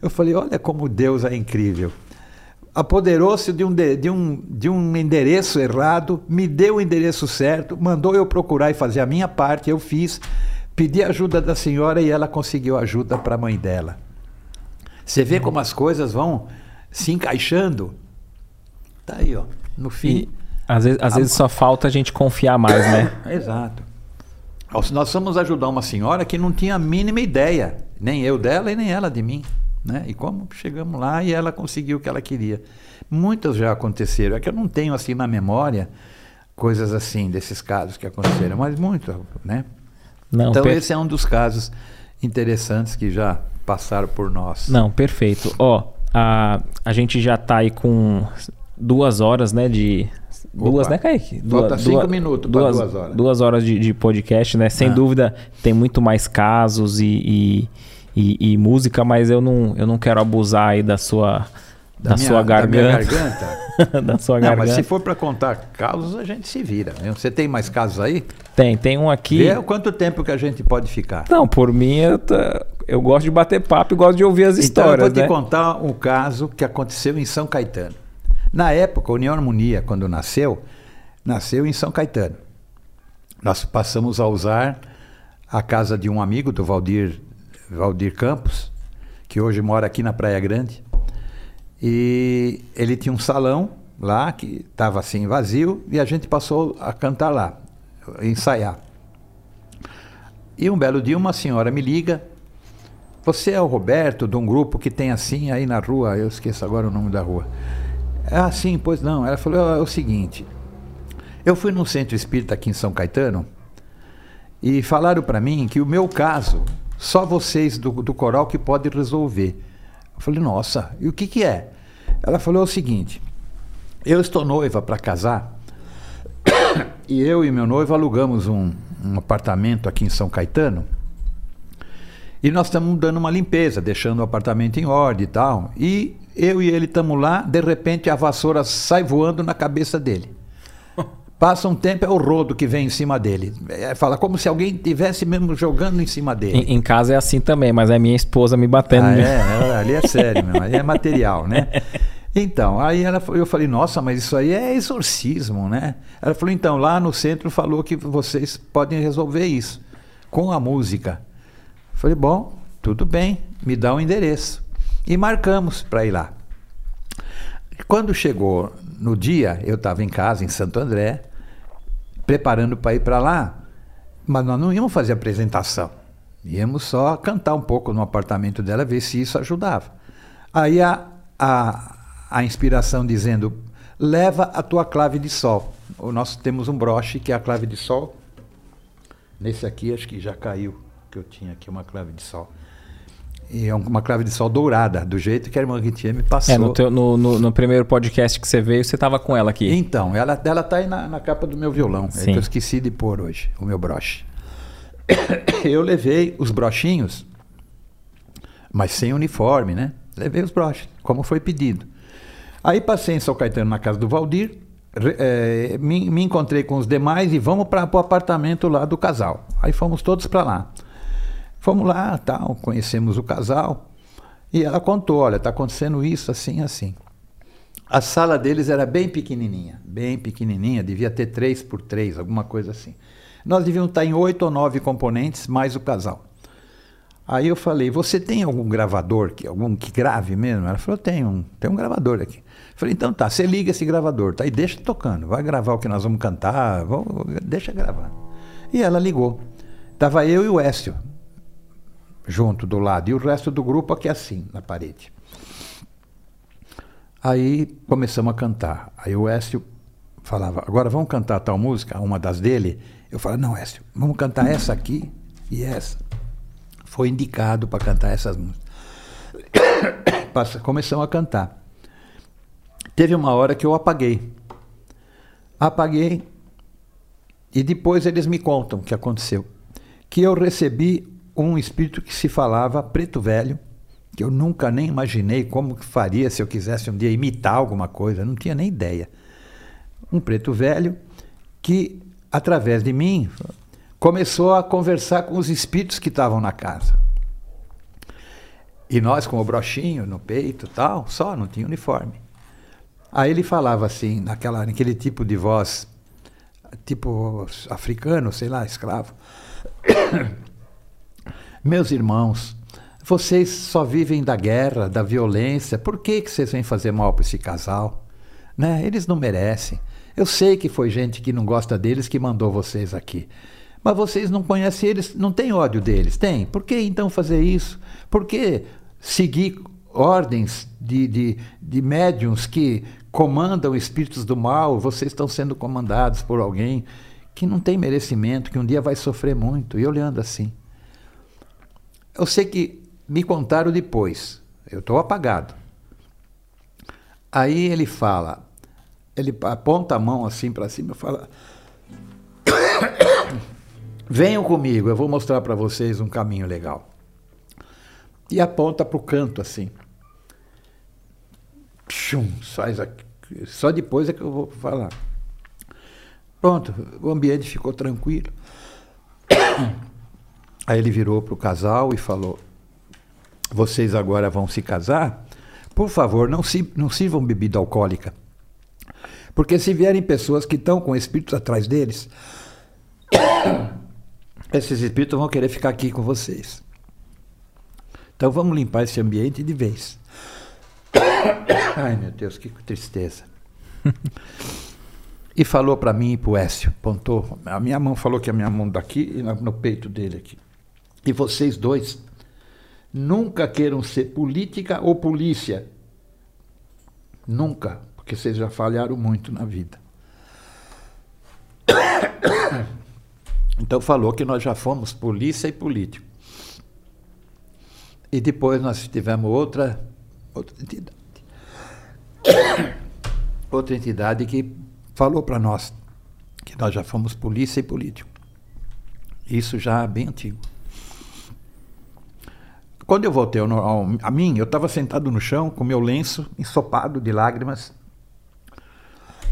Eu falei: Olha como Deus é incrível. Apoderou-se de um, de, um, de um endereço errado, me deu o endereço certo, mandou eu procurar e fazer a minha parte, eu fiz, pedi ajuda da senhora e ela conseguiu ajuda para a mãe dela. Você vê como as coisas vão se encaixando. Tá aí, ó. No fim. E, às vezes, às a... vezes só falta a gente confiar mais, né? Exato. Nós fomos ajudar uma senhora que não tinha a mínima ideia, nem eu dela e nem ela de mim. Né? E como chegamos lá e ela conseguiu o que ela queria. Muitas já aconteceram. É que eu não tenho assim na memória coisas assim, desses casos que aconteceram, mas muito, né? Não, então per- esse é um dos casos interessantes que já passaram por nós. Não, perfeito. Ó, a, a gente já tá aí com duas horas, né, de... Duas, Opa. né, Kaique? Falta cinco minutos pra duas, duas horas. Duas horas de, de podcast, né? Sem Ah. dúvida, tem muito mais casos e, e, e- e música, mas eu não, eu não quero abusar aí da sua, da, minha- sua da minha garganta. garganta. Da sua Não, garganta. mas se for para contar casos, a gente se vira. né? Você tem mais casos aí? Tem, tem um aqui... Vê quanto tempo que a gente pode ficar. Não, por mim, eu, tá- eu gosto de bater papo e gosto de ouvir as Então eu histórias, vou te né? contar um caso que aconteceu em São Caetano. Na época, a União Harmonia, quando nasceu, nasceu em São Caetano. Nós passamos a usar a casa de um amigo do Valdir, Valdir Campos, que hoje mora aqui na Praia Grande. E ele tinha um salão lá que estava assim vazio e a gente passou a cantar lá, ensaiar. E um belo dia uma senhora me liga você é o Roberto, de um grupo que tem assim aí na rua, eu esqueço agora o nome da rua. Ah, sim, pois não. Ela falou: é o seguinte. Eu fui num centro espírita aqui em São Caetano e falaram para mim que o meu caso, só vocês do, do coral que podem resolver. Eu falei: nossa, e o que, que é? Ela falou o seguinte: eu estou noiva para casar e eu e meu noivo alugamos um, um apartamento aqui em São Caetano. E nós estamos dando uma limpeza, deixando o apartamento em ordem e tal. E eu e ele estamos lá, de repente a vassoura sai voando na cabeça dele. Passa um tempo, é o rodo que vem em cima dele. É, fala como se alguém tivesse mesmo jogando em cima dele. Em, em casa é assim também, mas é minha esposa me batendo. Ah, é, ali é sério mesmo, ali é material, né? Então, aí ela, eu falei, nossa, mas isso aí é exorcismo, né? Ela falou, então, lá no centro falou que vocês podem resolver isso com a música. Falei, bom, tudo bem, me dá o endereço. E marcamos para ir lá. Quando chegou no dia, eu estava em casa, em Santo André, preparando para ir para lá, mas nós não íamos fazer apresentação. Íamos só cantar um pouco no apartamento dela, ver se isso ajudava. Aí a, a, a inspiração dizendo: leva a tua clave de sol. Nós temos um broche que é a clave de sol. Nesse aqui acho que já caiu, que eu tinha aqui uma clave de sol. E é um- uma clave de sol dourada, do jeito que a irmã Ritinha me passou. É, no, teu- no- no- no primeiro podcast que você veio, você tava com ela aqui. Então, ela, ela tá aí na, na capa do meu violão. É Sim. que eu esqueci de pôr hoje, o meu broche. Eu levei os brochinhos, mas sem uniforme, né? Levei os broches, como foi pedido. Aí passei em São Caetano na casa do Valdir, eh, me, me encontrei com os demais e vamos para o apartamento lá do casal. Aí fomos todos para lá. Fomos lá, tal, conhecemos o casal. E ela contou, olha, está acontecendo isso, assim, assim. A sala deles era bem pequenininha, bem pequenininha, devia ter três por três, alguma coisa assim. Nós devíamos estar em oito ou nove componentes, mais o casal. Aí eu falei, você tem algum gravador, que, algum que grave mesmo? Ela falou, tem um, tem um gravador aqui. Eu falei, então tá, você liga esse gravador, tá? E deixa tocando, vai gravar o que nós vamos cantar, vamos- deixa gravar. E ela ligou. Tava eu e o Écio junto do lado, e o resto do grupo aqui assim, na parede. Aí começamos a cantar. Aí o Écio falava, agora vamos cantar tal música, uma das dele. Eu falava, não, Écio, vamos cantar essa aqui e essa. Foi indicado para cantar essas músicas. Começamos a cantar. Teve uma hora que eu apaguei. Apaguei. E depois eles me contam o que aconteceu. Que eu recebi um espírito que se falava preto velho, que eu nunca nem imaginei como que faria se eu quisesse um dia imitar alguma coisa, não tinha nem ideia. Um preto velho que, através de mim, começou a conversar com os espíritos que estavam na casa. E nós com o brochinho no peito tal, só, não tinha uniforme. Aí ele falava assim, naquela, naquele tipo de voz, tipo africano, sei lá, escravo. Meus irmãos, vocês só vivem da guerra, da violência, por que, que vocês vêm fazer mal para esse casal? Né? Eles não merecem. Eu sei que foi gente que não gosta deles que mandou vocês aqui. Mas vocês não conhecem eles, não tem ódio deles, tem? Por que então fazer isso? Por que seguir ordens de, de, de médiums que comandam espíritos do mal? Vocês estão sendo comandados por alguém que não tem merecimento, que um dia vai sofrer muito. E olhando assim. Eu sei que me contaram depois. Eu estou apagado. Aí ele fala, ele aponta a mão assim para cima e fala: Venham comigo, eu vou mostrar para vocês um caminho legal. E aponta para o canto assim. Chum, faz aqui. Só depois é que eu vou falar. Pronto, o ambiente ficou tranquilo. Aí ele virou para o casal e falou: Vocês agora vão se casar? Por favor, não, se, não sirvam bebida alcoólica. Porque se vierem pessoas que estão com espíritos atrás deles, esses espíritos vão querer ficar aqui com vocês. Então vamos limpar esse ambiente de vez. Ai meu Deus, que tristeza. e falou para mim e para o Écio, apontou. A minha mão falou que a minha mão daqui e no peito dele aqui. E vocês dois nunca queiram ser política ou polícia. Nunca, porque vocês já falharam muito na vida. Então falou que nós já fomos polícia e político. E depois nós tivemos outra, outra entidade. Outra entidade que falou para nós que nós já fomos polícia e político. Isso já é bem antigo. Quando eu voltei ao, ao, a mim, eu estava sentado no chão com meu lenço ensopado de lágrimas.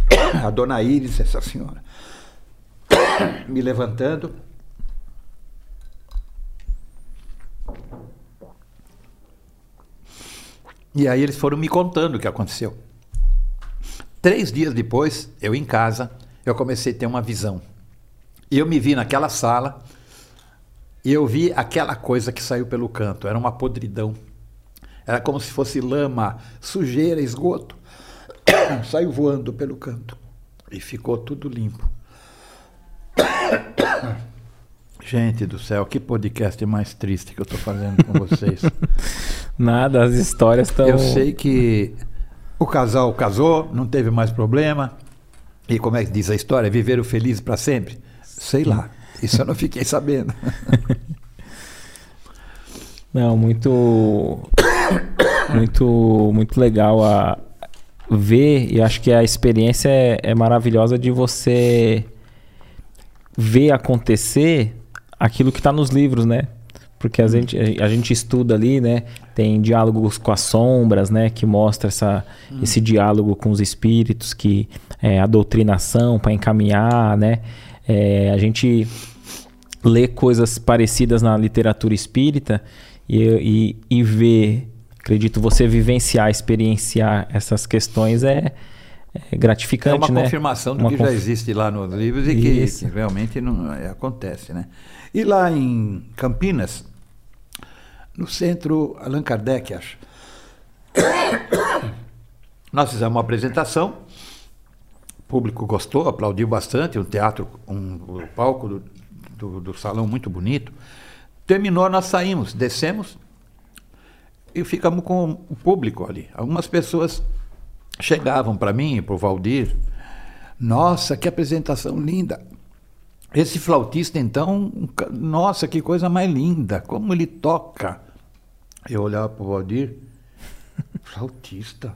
A dona Iris, essa senhora, me levantando. E aí eles foram me contando o que aconteceu. Três dias depois, eu em casa, eu comecei a ter uma visão. Eu me vi naquela sala e eu vi aquela coisa que saiu pelo canto, era uma podridão. Era como se fosse lama, sujeira, esgoto. saiu voando pelo canto e ficou tudo limpo. Gente do céu, que podcast mais triste que eu estou fazendo com vocês. Nada, as histórias estão. Eu sei que o casal casou, não teve mais problema. E como é que diz a história? Viveram felizes para sempre? Sei lá. Isso eu não fiquei sabendo. Não, muito. Muito, muito legal a ver, e acho que a experiência é, é maravilhosa de você ver acontecer aquilo que está nos livros, né? Porque a hum. gente, a gente estuda ali, né? Tem diálogos com as sombras, né? Que mostra essa, hum. esse diálogo com os espíritos, que é a doutrinação para encaminhar, né? É, a gente ler coisas parecidas na literatura espírita e, e, e ver, acredito, você vivenciar, experienciar essas questões é, é gratificante, É uma né? confirmação do uma que conf... já existe lá nos livros e que, que, realmente não é, acontece, né? E lá em Campinas, no centro Allan Kardec, acho, nós fizemos uma apresentação, público gostou, aplaudiu bastante, um teatro, um, palco do, do, do salão muito bonito. Terminou, nós saímos, descemos e ficamos com o público ali. Algumas pessoas chegavam para mim para o Valdir. Nossa, que apresentação linda! Esse flautista, então, nossa, que coisa mais linda! Como ele toca! Eu olhava para o Valdir, flautista.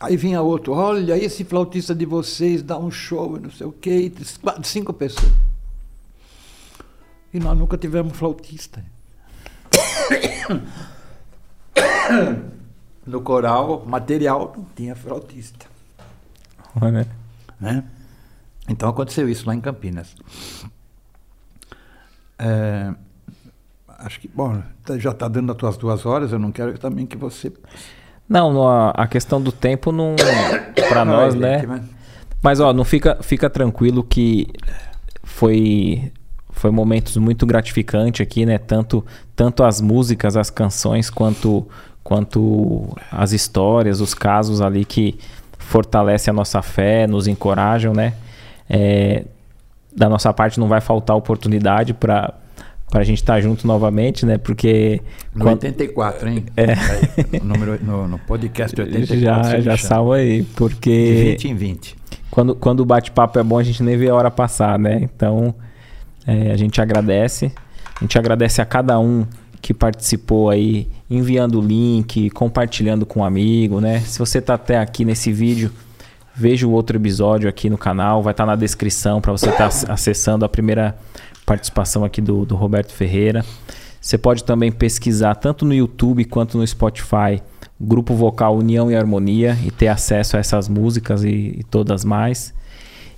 Aí vinha outro, olha, esse flautista de vocês dá um show, não sei o quê, cinco pessoas. E nós nunca tivemos flautista. No coral material não tinha flautista. Olha. Né? Então aconteceu isso lá em Campinas. É, acho que, bom, tá, já está dando as tuas duas horas, eu não quero também que você. Não, a questão do tempo não. para nós, né? Mas, ó, não fica, fica tranquilo que foi foi momentos muito gratificantes aqui, né? Tanto, tanto as músicas, as canções, quanto, quanto as histórias, os casos ali que fortalecem a nossa fé, nos encorajam, né? É, da nossa parte não vai faltar oportunidade para para a gente estar tá junto novamente, né? Porque. No quando... 84, hein? É. No, número, no, no podcast 84. Já, já salva aí, porque. De 20 em 20. quando, quando o bate-papo é bom, a gente nem vê a hora passar, né? Então, é, a gente agradece. A gente agradece a cada um que participou aí, enviando o link, compartilhando com um amigo, né? Se você está até aqui nesse vídeo, veja o outro episódio aqui no canal, vai estar tá na descrição para você estar tá acessando a primeira participação aqui do, do Roberto Ferreira. Você pode também pesquisar tanto no YouTube quanto no Spotify grupo vocal União e Harmonia e ter acesso a essas músicas e, e todas mais.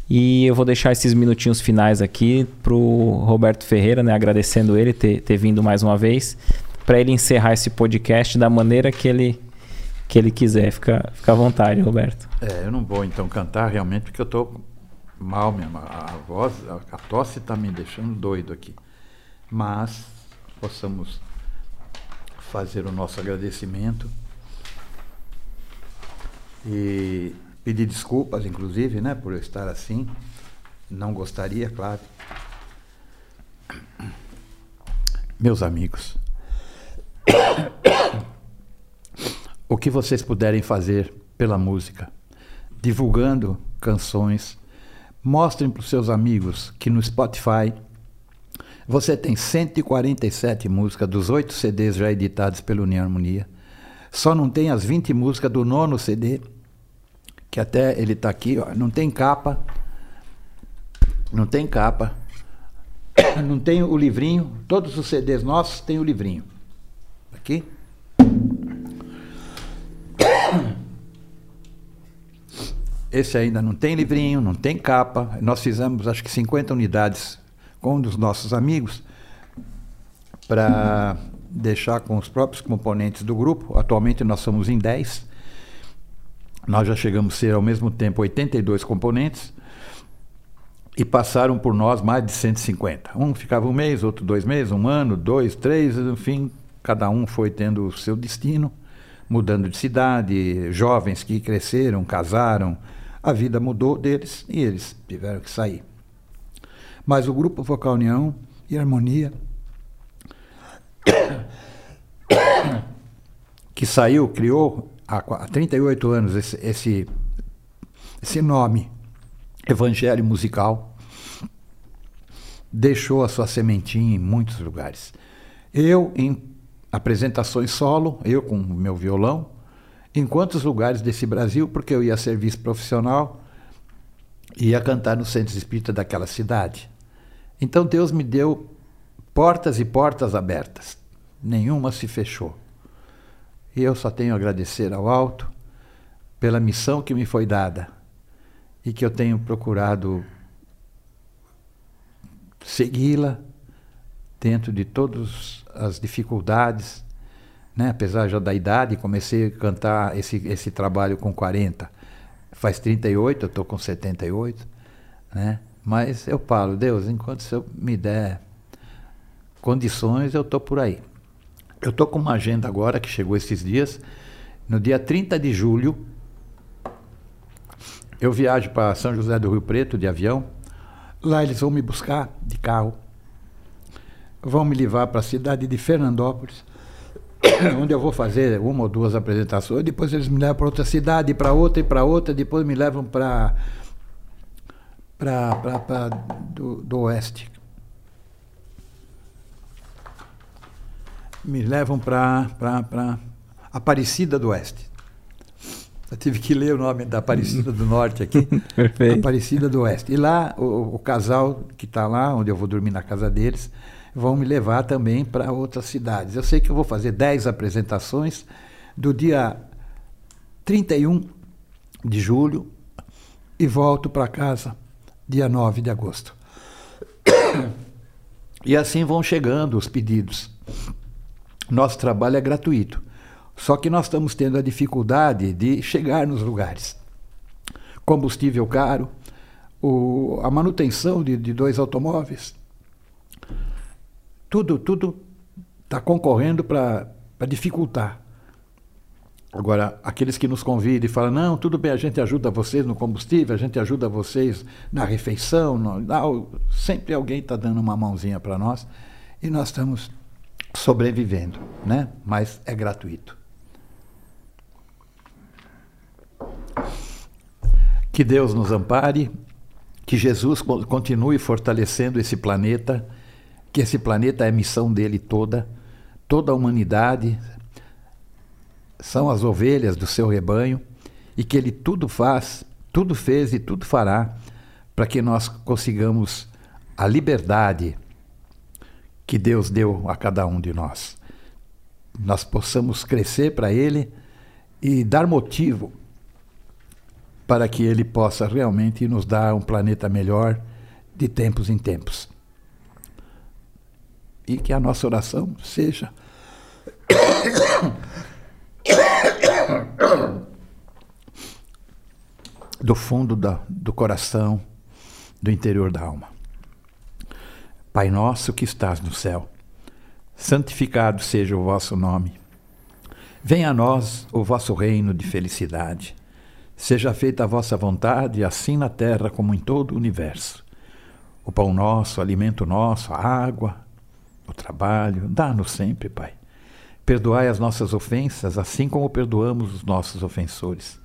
E eu vou deixar esses minutinhos finais aqui pro Roberto Ferreira, né, agradecendo ele ter, ter vindo mais uma vez, para ele encerrar esse podcast da maneira que ele que ele quiser. Fica, fica à vontade, Roberto. É, eu não vou então cantar realmente porque eu estou mal mesmo. A, voz, a, a tosse está me deixando doido aqui. Mas possamos fazer o nosso agradecimento e pedir desculpas, inclusive, né, por eu estar assim. Não gostaria, claro. Meus amigos, o que vocês puderem fazer pela música, divulgando canções, mostrem para os seus amigos que no Spotify você tem 147 músicas dos oito CDs já editados pela União Harmonia. Só não tem as 20 músicas do nono CD que até ele está aqui, ó, não tem capa, não tem capa, não tem o livrinho, todos os CDs nossos têm o livrinho. Aqui. Esse ainda não tem livrinho, não tem capa. Nós fizemos acho que 50 unidades com um dos nossos amigos para deixar com os próprios componentes do grupo. Atualmente nós somos em 10 nós já chegamos a ser ao mesmo tempo 82 componentes e passaram por nós mais de 150. Um ficava um mês, outro dois meses, um ano, dois, três, enfim, cada um foi tendo o seu destino, mudando de cidade, jovens que cresceram, casaram, a vida mudou deles e eles tiveram que sair. Mas o grupo Vocal União e Harmonia, que saiu, criou há 38 anos esse, esse, esse nome, Evangelho Musical, deixou a sua sementinha em muitos lugares. Eu, em apresentações solo, eu com o meu violão, em quantos lugares desse Brasil, porque eu ia serviço profissional, ia cantar no centro espírita daquela cidade. Então Deus me deu portas e portas abertas. Nenhuma se fechou. E eu só tenho a agradecer ao alto pela missão que me foi dada e que eu tenho procurado segui-la dentro de todas as dificuldades, né? apesar já da idade, comecei a cantar esse, esse trabalho com 40, faz 38, eu estou com 78, né? mas eu falo, Deus, enquanto o Senhor me der condições, eu estou por aí. Eu estou com uma agenda agora que chegou esses dias. No dia 30 de julho, eu viajo para São José do Rio Preto de avião. Lá eles vão me buscar de carro. Vão me levar para a cidade de Fernandópolis, onde eu vou fazer uma ou duas apresentações. Depois eles me levam para outra cidade, para outra e para outra. Depois me levam para para do, do oeste, me levam para Aparecida do Oeste. Eu tive que ler o nome da Aparecida do Norte aqui. Perfeito. Aparecida do Oeste. E lá, o, o casal que está lá, onde eu vou dormir na casa deles, vão me levar também para outras cidades. Eu sei que eu vou fazer 10 apresentações do dia 31 de julho e volto para casa dia 9 de agosto. E assim vão chegando os pedidos. Nosso trabalho é gratuito. Só que nós estamos tendo a dificuldade de chegar nos lugares. Combustível caro, o, a manutenção de, de dois automóveis, tudo tudo está concorrendo para dificultar. Agora, aqueles que nos convidam e falam, não, tudo bem, a gente ajuda vocês no combustível, a gente ajuda vocês na refeição, no, não, sempre alguém está dando uma mãozinha para nós e nós estamos sobrevivendo, né? Mas é gratuito. Que Deus nos ampare, que Jesus continue fortalecendo esse planeta, que esse planeta é missão dele toda, toda a humanidade são as ovelhas do seu rebanho e que ele tudo faz, tudo fez e tudo fará para que nós consigamos a liberdade que Deus deu a cada um de nós. Nós possamos crescer para Ele e dar motivo para que Ele possa realmente nos dar um planeta melhor de tempos em tempos. E que a nossa oração seja do fundo da, do coração, do interior da alma. Pai nosso que estás no céu, santificado seja o vosso nome. Venha a nós o vosso reino de felicidade. Seja feita a vossa vontade, assim na terra como em todo o universo. O pão nosso, o alimento nosso, a água, o trabalho, dá-nos sempre, Pai. Perdoai as nossas ofensas, assim como perdoamos os nossos ofensores.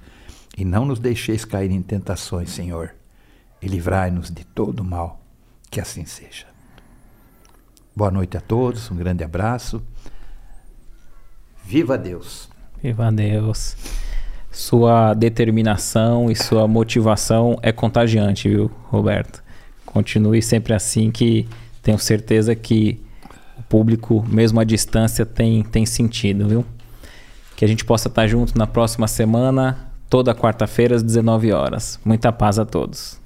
E não nos deixeis cair em tentações, Senhor, e livrai-nos de todo mal. Que assim seja. Boa noite a todos, um grande abraço. Viva Deus! Viva Deus! Sua determinação e sua motivação é contagiante, viu, Roberto? Continue sempre assim, que tenho certeza que público, mesmo à distância, tem, tem sentido, viu? Que a gente possa estar junto na próxima semana, toda quarta-feira às 19 horas. Muita paz a todos.